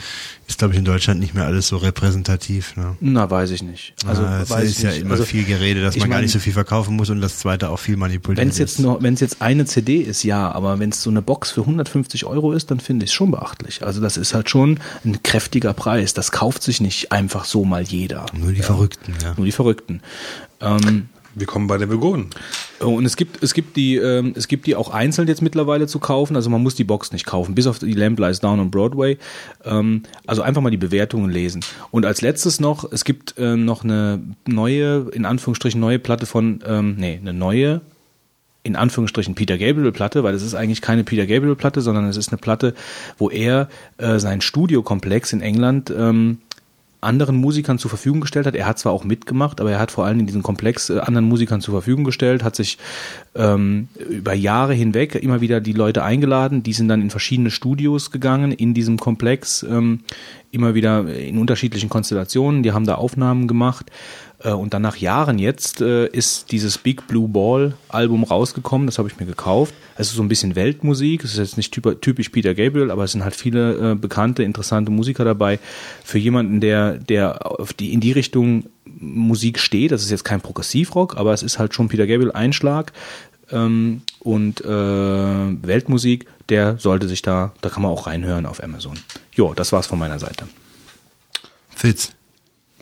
ist, glaube ich, in Deutschland nicht mehr alles so repräsentativ. Ne? Na, weiß ich nicht. Also es weiß ist ja nicht. immer also, viel Gerede, dass man gar mein- nicht so viel verkaufen muss und das zweite auch viel manipuliert Wenn es jetzt ist. nur, wenn es jetzt eine CD ist, ja, aber wenn es so eine Box für 150 Euro ist, dann finde ich es schon beachtlich. Also das ist halt schon ein kräftiger Preis. Das kauft sich nicht einfach so mal jeder. Nur die Verrückten, ja. Nur die Verrückten. Ähm, Wir kommen bei den Vegonen. und es gibt, es gibt die, ähm, es gibt die auch einzeln jetzt mittlerweile zu kaufen. Also man muss die Box nicht kaufen, bis auf die Lamp Lies Down on Broadway. Ähm, also einfach mal die Bewertungen lesen. Und als letztes noch, es gibt ähm, noch eine neue, in Anführungsstrichen neue Platte von, ähm, nee, eine neue in Anführungsstrichen Peter Gabriel Platte, weil es ist eigentlich keine Peter Gabriel Platte, sondern es ist eine Platte, wo er äh, seinen Studiokomplex in England ähm, anderen Musikern zur Verfügung gestellt hat. Er hat zwar auch mitgemacht, aber er hat vor allem in diesem Komplex äh, anderen Musikern zur Verfügung gestellt, hat sich ähm, über Jahre hinweg immer wieder die Leute eingeladen, die sind dann in verschiedene Studios gegangen in diesem Komplex, ähm, immer wieder in unterschiedlichen Konstellationen, die haben da Aufnahmen gemacht und dann nach Jahren jetzt äh, ist dieses Big Blue Ball Album rausgekommen, das habe ich mir gekauft. Es ist so ein bisschen Weltmusik, es ist jetzt nicht typ- typisch Peter Gabriel, aber es sind halt viele äh, bekannte, interessante Musiker dabei. Für jemanden, der, der auf die, in die Richtung Musik steht, das ist jetzt kein Progressivrock, aber es ist halt schon Peter Gabriel Einschlag ähm, und äh, Weltmusik, der sollte sich da, da kann man auch reinhören auf Amazon. Jo, das war's von meiner Seite. Fitz.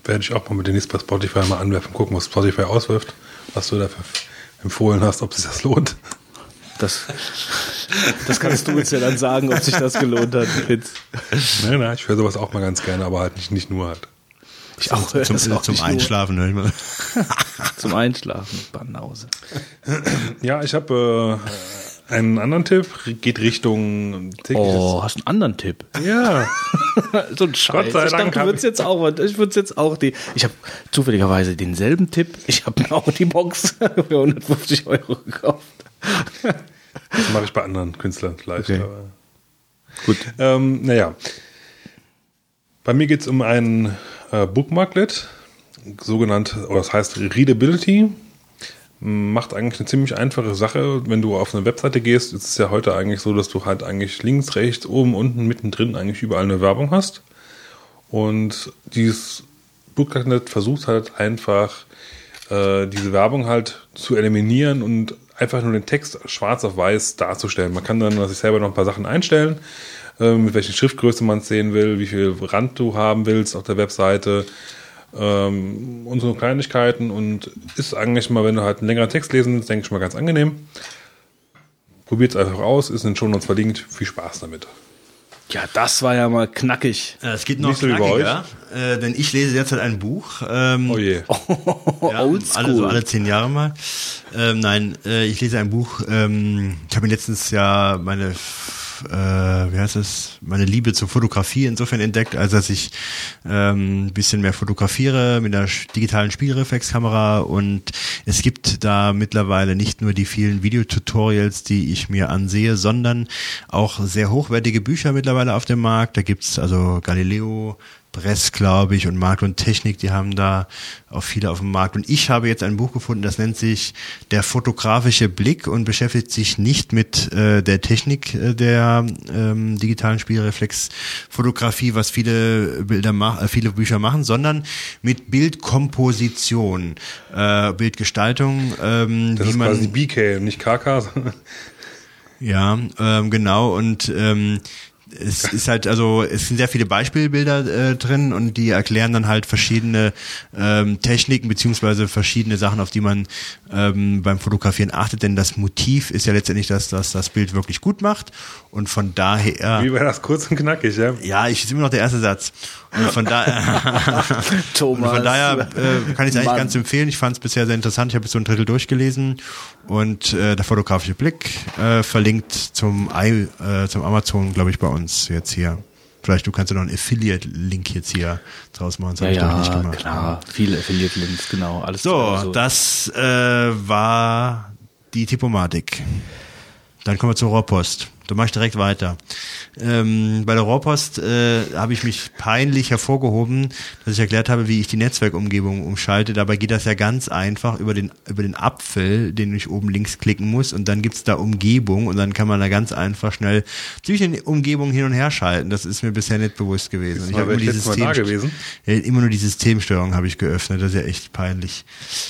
Werde ich auch mal mit demnächst bei Spotify mal anwerfen, gucken, was Spotify auswirft, was du dafür empfohlen hast, ob sich das lohnt. Das, das kannst du uns ja dann sagen, ob sich das gelohnt hat. Nein, nein, ich höre sowas auch mal ganz gerne, aber halt nicht, nicht nur halt. Ich auch, Zum, das auch zum nicht nur. Einschlafen höre ich mal. Zum Einschlafen, Banause. Ja, ich habe äh, einen anderen Tipp, geht Richtung tägliches. Oh, hast einen anderen Tipp? Ja, so ein Scheiß. Gott sei ich Dank dachte, du würdest jetzt auch, ich würde jetzt auch die, ich habe zufälligerweise denselben Tipp. Ich habe mir auch die Box für 150 Euro gekauft. das mache ich bei anderen Künstlern vielleicht. Okay. Gut. Ähm, naja, bei mir geht es um ein äh, Bookmarklet, sogenannt, oder das heißt Readability. Macht eigentlich eine ziemlich einfache Sache. Wenn du auf eine Webseite gehst, ist es ja heute eigentlich so, dass du halt eigentlich links, rechts, oben, unten, mittendrin eigentlich überall eine Werbung hast. Und dieses Bookmarklet versucht halt einfach, äh, diese Werbung halt zu eliminieren und einfach nur den Text schwarz auf weiß darzustellen. Man kann dann sich selber noch ein paar Sachen einstellen, äh, mit welcher Schriftgröße man es sehen will, wie viel Rand du haben willst auf der Webseite ähm, und so Kleinigkeiten und ist eigentlich mal, wenn du halt einen längeren Text lesen willst, denke ich mal ganz angenehm. Probiert es einfach aus, ist in den Shownotes verlinkt. Viel Spaß damit. Ja, das war ja mal knackig. Äh, Es geht noch Nicht so knackiger, äh, denn ich lese derzeit ein Buch. Ähm, Oh je. ja, Oldschool. alle, so alle zehn Jahre mal. Ähm, nein, äh, ich lese ein Buch. Ähm, ich habe mir letztens ja meine, f- äh, wie heißt es, meine Liebe zur Fotografie insofern entdeckt, als dass ich ähm, ein bisschen mehr fotografiere mit einer digitalen Spiegelreflexkamera und es gibt da mittlerweile nicht nur die vielen Videotutorials, die ich mir ansehe, sondern auch sehr hochwertige Bücher mittlerweile auf dem Markt. Da gibt's also Galileo, Press, glaube ich, und Markt und Technik, die haben da auch viele auf dem Markt. Und ich habe jetzt ein Buch gefunden, das nennt sich Der fotografische Blick und beschäftigt sich nicht mit äh, der Technik äh, der ähm, digitalen Spielreflexfotografie, was viele Bilder mach, äh, viele Bücher machen, sondern mit Bildkomposition, äh, Bildgestaltung, ähm, Das wie ist man quasi BK, nicht KK. ja, ähm, genau. Und ähm, es ist halt, also es sind sehr viele Beispielbilder äh, drin und die erklären dann halt verschiedene ähm, Techniken beziehungsweise verschiedene Sachen, auf die man ähm, beim Fotografieren achtet. Denn das Motiv ist ja letztendlich das, das das Bild wirklich gut macht. Und von daher. Wie war das kurz und knackig, ja? Ja, ich ist immer noch der erste Satz. Und von daher, Thomas. und von daher äh, kann ich es eigentlich Mann. ganz empfehlen. Ich fand es bisher sehr interessant. Ich habe jetzt so ein Drittel durchgelesen und äh, der fotografische Blick äh, verlinkt zum I, äh, zum Amazon, glaube ich, bei uns jetzt hier. Vielleicht du kannst ja noch einen Affiliate-Link jetzt hier draus machen. Das Ja, habe ich glaube ich nicht ja, gemacht. klar. Viele Affiliate-Links, genau. Alles So, also- das äh, war die Tippomatik. Dann kommen wir zur Rohrpost. Da mache ich direkt weiter. Ähm, bei der Rohrpost äh, habe ich mich peinlich hervorgehoben, dass ich erklärt habe, wie ich die Netzwerkumgebung umschalte. Dabei geht das ja ganz einfach über den, über den Apfel, den ich oben links klicken muss und dann gibt's da Umgebung und dann kann man da ganz einfach schnell zwischen den Umgebungen hin und her schalten. Das ist mir bisher nicht bewusst gewesen. Und ich habe immer, die da gewesen? immer nur die Systemsteuerung habe ich geöffnet. Das ist ja echt peinlich.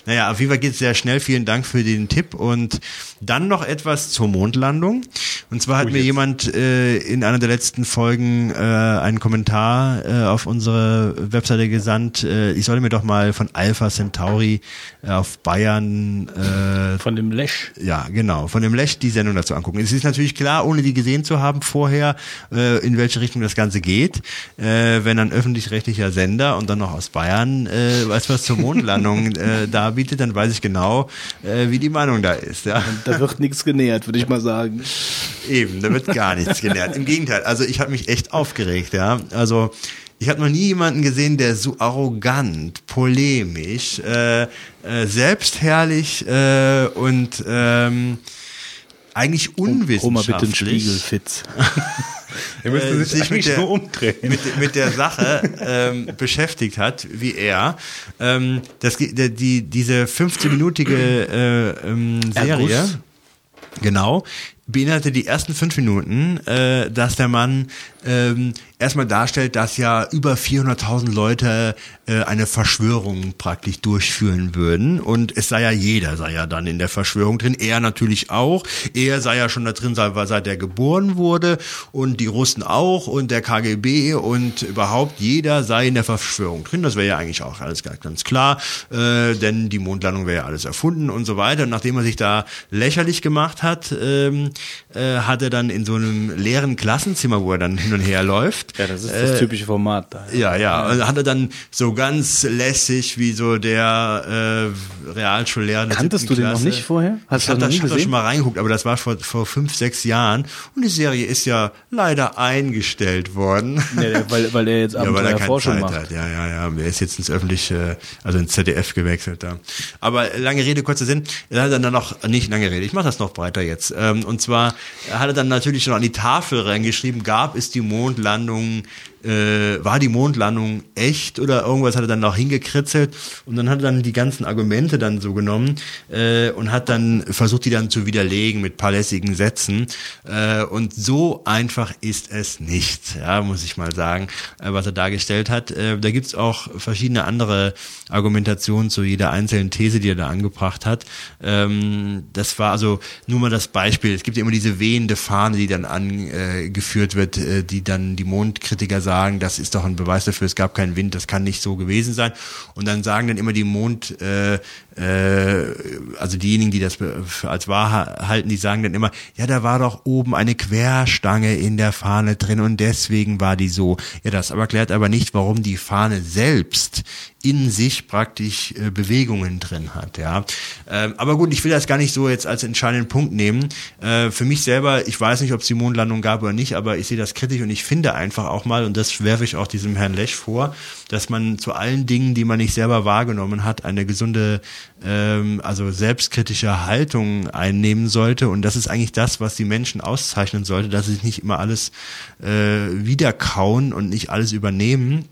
Naja, auf jeden Fall geht's sehr schnell. Vielen Dank für den Tipp und dann noch etwas zur Mondlandung. Und zwar hat Oh, mir jetzt. jemand äh, in einer der letzten Folgen äh, einen Kommentar äh, auf unsere Webseite gesandt. Äh, ich solle mir doch mal von Alpha Centauri äh, auf Bayern äh, Von dem Lesch. ja, genau. Von dem Lech die Sendung dazu angucken. Es ist natürlich klar, ohne die gesehen zu haben vorher, äh, in welche Richtung das Ganze geht. Äh, wenn ein öffentlich-rechtlicher Sender und dann noch aus Bayern äh, weiß was zur Mondlandung äh, da bietet, dann weiß ich genau, äh, wie die Meinung da ist. Ja. Da wird nichts genähert, würde ich mal sagen. Eben, da wird gar nichts gelernt. Im Gegenteil, also ich habe mich echt aufgeregt, ja. Also ich habe noch nie jemanden gesehen, der so arrogant, polemisch, äh, äh, selbstherrlich äh, und ähm, eigentlich Hol mal unwissenschaftlich bitte einen Spiegel, Fitz. Er müsste äh, sich, mit der, nur umdrehen. Mit, mit der Sache ähm, beschäftigt hat, wie er. Ähm, das, die, die, diese 15-minütige äh, ähm, Serie, genau, beinhaltet die ersten fünf Minuten, äh, dass der Mann ähm, erstmal darstellt, dass ja über 400.000 Leute äh, eine Verschwörung praktisch durchführen würden. Und es sei ja jeder sei ja dann in der Verschwörung drin, er natürlich auch, er sei ja schon da drin, seit, seit er geboren wurde. Und die Russen auch und der KGB und überhaupt jeder sei in der Verschwörung drin, das wäre ja eigentlich auch alles ganz, klar, äh, denn die Mondlandung wäre ja alles erfunden und so weiter. Und nachdem er sich da lächerlich gemacht hat, ähm, äh, hat er dann in so einem leeren Klassenzimmer, wo er dann hin und her läuft, Ja, das ist das typische Format da. ja, ja. Und hat er dann so ganz lässig wie so der äh, Realschullehrer. Kanntest du den noch Klasse. nicht vorher? Hast ich du habe noch da, nie ich hab da schon mal reingeguckt, aber das war vor, vor fünf, sechs Jahren. Und die Serie ist ja leider eingestellt worden. Ja, weil, weil er jetzt Ja, weil er keine Forschung Zeit macht. hat. Ja, ja, ja. Er ist jetzt ins öffentliche, also ins ZDF gewechselt da. Aber lange Rede, kurzer Sinn. Er hat dann noch, nicht lange Rede, ich mache das noch breiter jetzt. Ähm, und zwar hat er dann natürlich schon an die Tafel reingeschrieben, gab es die Mondlandung, un äh, war die Mondlandung echt oder irgendwas hat er dann noch hingekritzelt und dann hat er dann die ganzen Argumente dann so genommen äh, und hat dann versucht, die dann zu widerlegen mit paar lässigen Sätzen. Äh, und so einfach ist es nicht, ja, muss ich mal sagen, äh, was er dargestellt hat. Äh, da gibt's auch verschiedene andere Argumentationen zu jeder einzelnen These, die er da angebracht hat. Ähm, das war also nur mal das Beispiel. Es gibt ja immer diese wehende Fahne, die dann angeführt wird, äh, die dann die Mondkritiker sagen, das ist doch ein Beweis dafür, es gab keinen Wind, das kann nicht so gewesen sein. Und dann sagen dann immer die Mond, äh, äh, also diejenigen, die das als wahr ha- halten, die sagen dann immer, ja, da war doch oben eine Querstange in der Fahne drin und deswegen war die so. Ja, das aber erklärt aber nicht, warum die Fahne selbst in sich praktisch äh, Bewegungen drin hat, ja. Ähm, aber gut, ich will das gar nicht so jetzt als entscheidenden Punkt nehmen. Äh, für mich selber, ich weiß nicht, ob es die Mondlandung gab oder nicht, aber ich sehe das kritisch und ich finde einfach auch mal, und das werfe ich auch diesem Herrn Lech vor, dass man zu allen Dingen, die man nicht selber wahrgenommen hat, eine gesunde, ähm, also selbstkritische Haltung einnehmen sollte. Und das ist eigentlich das, was die Menschen auszeichnen sollte, dass sie nicht immer alles äh, wiederkauen und nicht alles übernehmen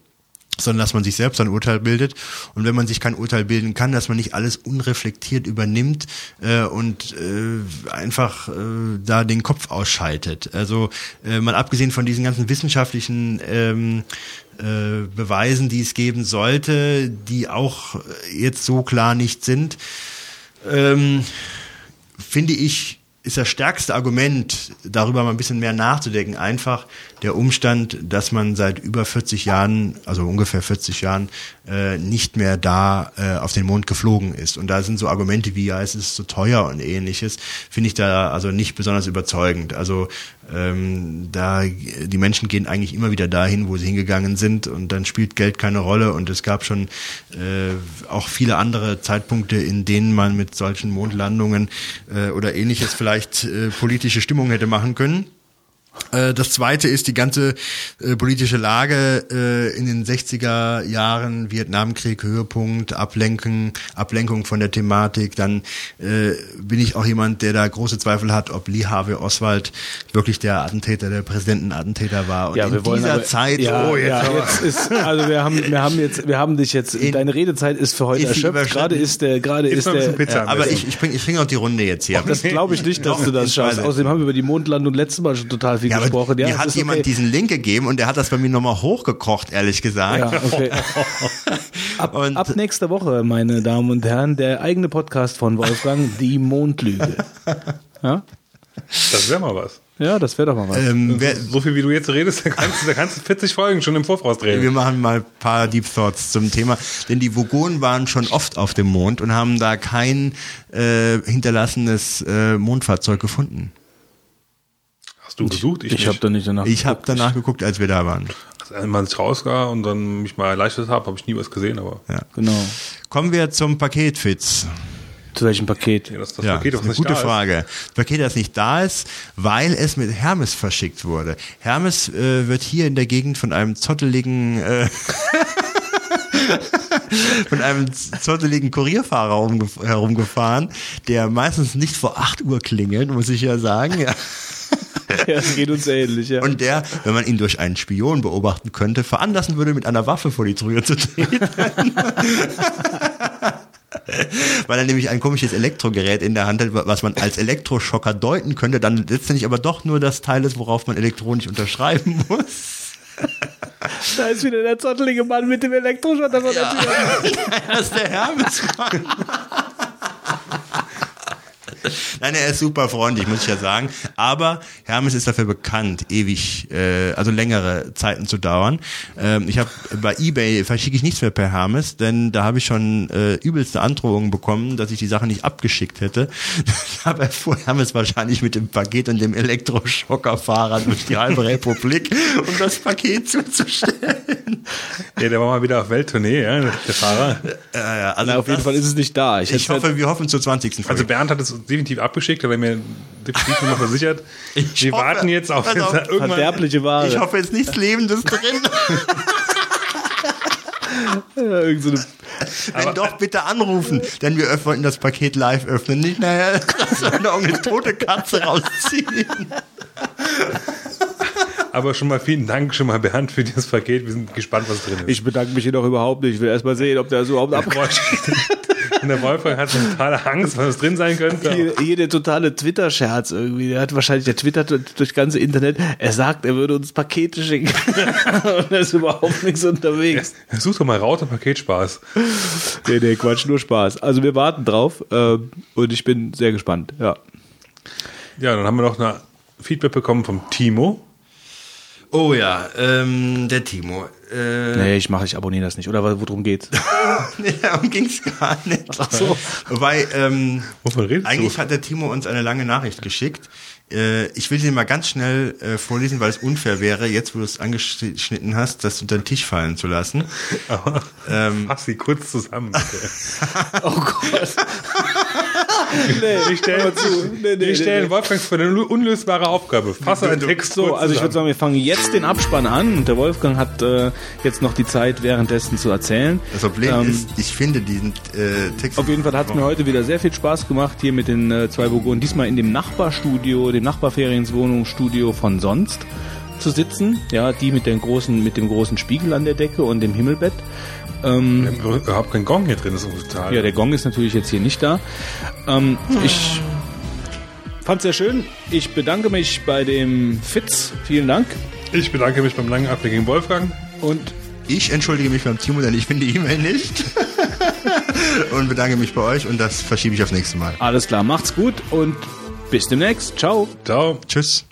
sondern dass man sich selbst ein Urteil bildet und wenn man sich kein Urteil bilden kann, dass man nicht alles unreflektiert übernimmt äh, und äh, einfach äh, da den Kopf ausschaltet. Also äh, mal abgesehen von diesen ganzen wissenschaftlichen ähm, äh, Beweisen, die es geben sollte, die auch jetzt so klar nicht sind, ähm, finde ich, ist das stärkste Argument, darüber mal ein bisschen mehr nachzudenken, einfach der Umstand, dass man seit über 40 Jahren, also ungefähr 40 Jahren, äh, nicht mehr da äh, auf den Mond geflogen ist. Und da sind so Argumente wie, ja, es ist so teuer und ähnliches, finde ich da also nicht besonders überzeugend. Also ähm, da die Menschen gehen eigentlich immer wieder dahin, wo sie hingegangen sind und dann spielt Geld keine Rolle und es gab schon äh, auch viele andere Zeitpunkte, in denen man mit solchen Mondlandungen äh, oder ähnliches vielleicht äh, politische Stimmung hätte machen können. Äh, Das zweite ist die ganze äh, politische Lage äh, in den 60er Jahren, Vietnamkrieg, Höhepunkt, Ablenken, Ablenkung von der Thematik. Dann äh, bin ich auch jemand, der da große Zweifel hat, ob Lee Harvey Oswald wirklich der Attentäter, der Präsidentenattentäter war. Und in dieser aber- Zeit, ja, oh, jetzt ja, jetzt ist, also wir haben, wir haben jetzt, wir haben dich jetzt, In- deine Redezeit ist für heute erschöpft. Gerade ist der, gerade ist der, Pizza aber ich, ich bringe ich bring auch die Runde jetzt hier. das glaube ich nicht, dass du das schaffst. Außerdem haben wir über die Mondlandung letztes Mal schon total viel ja, aber gesprochen. Ja, mir hat jemand okay. diesen Link gegeben und der hat das bei mir nochmal hochgekocht, ehrlich gesagt. Ja, okay. Ab, Und- ab nächster Woche, meine Damen und Herren, der eigene Podcast von Wolfgang, die Mondlüge. Ja, Das wäre mal was. ja das wäre doch mal was. Ähm, wer, So viel wie du jetzt redest, da kannst, du- da kannst du 40 Folgen schon im Voraus drehen. Wir machen mal ein paar Deep Thoughts zum Thema, denn die Vogonen waren schon oft auf dem Mond und haben da kein äh, hinterlassenes äh, Mondfahrzeug gefunden. Hast du gesucht? ich nicht. habe da nicht danach. Ich habe danach geguckt, als wir da waren. Als ich mal rausgah und dann mich mal erleichtert habe, habe ich nie was gesehen, aber Ja. Genau. Kommen wir zum Paket, Fitz. Zu welchem Paket? ja, das, das ja, Paket, das ist eine nicht gute da Frage. Das Paket, das nicht da ist, weil es mit Hermes verschickt wurde. Hermes äh, wird hier in der Gegend von einem zotteligen äh, von einem zotteligen Kurierfahrer umgef- herumgefahren, der meistens nicht vor 8 Uhr klingelt, muss ich ja sagen. Ja. Ja, es geht uns ähnlich, ja. Und der, wenn man ihn durch einen Spion beobachten könnte, veranlassen würde, mit einer Waffe vor die Tür zu treten. Weil er nämlich ein komisches Elektrogerät in der Hand hat, was man als Elektroschocker deuten könnte, dann letztendlich aber doch nur das Teil ist, worauf man elektronisch unterschreiben muss. da ist wieder der zottelige Mann mit dem der Tür. Das ist der Hermes. Nein, er ist super freundlich, muss ich ja sagen. Aber Hermes ist dafür bekannt, ewig, äh, also längere Zeiten zu dauern. Ähm, ich habe bei eBay verschicke ich nichts mehr per Hermes, denn da habe ich schon äh, übelste Androhungen bekommen, dass ich die Sache nicht abgeschickt hätte. Aber erfuhr Hermes wahrscheinlich mit dem Paket und dem Elektroschockerfahrer durch die halbe Republik, um das Paket zuzustellen. Ja, der war mal wieder auf Welttournee, ja, der Fahrer. Äh, also Na, auf jeden Fall ist es nicht da. Ich, Ich hoffe, wir hoffen zur 20. Folge. Also Bernd hat es definitiv abgeschickt, hat er mir definitiv noch versichert. Ich Wir hoffe- warten jetzt auf, auf, irgendwann. verderbliche Ware. Ich hoffe, jetzt nichts Lebendes drin. ja, irgend so eine Wenn doch, bitte anrufen, denn wir wollten das Paket live öffnen. Nicht nachher, dass wir noch eine tote Katze rausziehen. Aber schon mal vielen Dank schon mal Bernd für dieses Paket. Wir sind gespannt, was drin ist. Ich bedanke mich hier doch überhaupt nicht. Ich will erst mal sehen, ob der so überhaupt abgreift. Und der Wolfgang hat so totale Angst, was drin sein könnte. Hier, hier der totale Twitter-Scherz irgendwie. Der hat wahrscheinlich, der twittert durch das ganze Internet. Er sagt, er würde uns Pakete schicken. Und da ist überhaupt nichts unterwegs. Such doch mal Raute Paketspaß. Nee, nee, Quatsch, nur Spaß. Also wir warten drauf. ähm, und ich bin sehr gespannt. Ja. Ja, dann haben wir noch eine Feedback bekommen vom Timo. Oh ja, ähm, der Timo. Äh, Nee, ich mache, ich abonniere das nicht. Oder worum geht's? nee, darum ging's gar nicht. Ach so. Wobei, ähm, Wovon redest eigentlich du? hat der Timo uns eine lange Nachricht geschickt. Äh, ich will sie mal ganz schnell äh, vorlesen, weil es unfair wäre, jetzt wo du es angeschnitten hast, das unter den Tisch fallen zu lassen. Aber Ähm, fass sie kurz zusammen, bitte. Oh Gott. Nee, Wir stellen, Nee, nee, wir stellen nee. Wolfgang für eine unlösbare Aufgabe. Fasse einen Text So, also ich würde sagen, wir fangen jetzt den Abspann an und der Wolfgang hat äh, jetzt noch die Zeit, währenddessen zu erzählen. Das Problem Ähm, ist, ich finde diesen äh, Text. Auf jeden Fall hat es mir heute wieder sehr viel Spaß gemacht, hier mit den äh, zwei Burgunden, diesmal in dem Nachbarstudio, dem Nachbarferienswohnungsstudio von sonst zu sitzen. Ja, die mit, den großen, mit dem großen Spiegel an der Decke und dem Himmelbett. Ähm, Wir haben überhaupt kein Gong hier drin, das ist total. ja, der Gong ist natürlich jetzt hier nicht da. Ähm, ich fand sehr schön. Ich bedanke mich bei dem Fitz. Vielen Dank. ich bedanke mich beim langen Ableggen Wolfgang. Und Ich entschuldige mich beim Timo, denn ich finde die E-Mail nicht. und bedanke mich bei euch und das verschiebe ich aufs nächste Mal. alles klar, macht's gut und bis demnächst. Ciao. Ciao. Tschüss.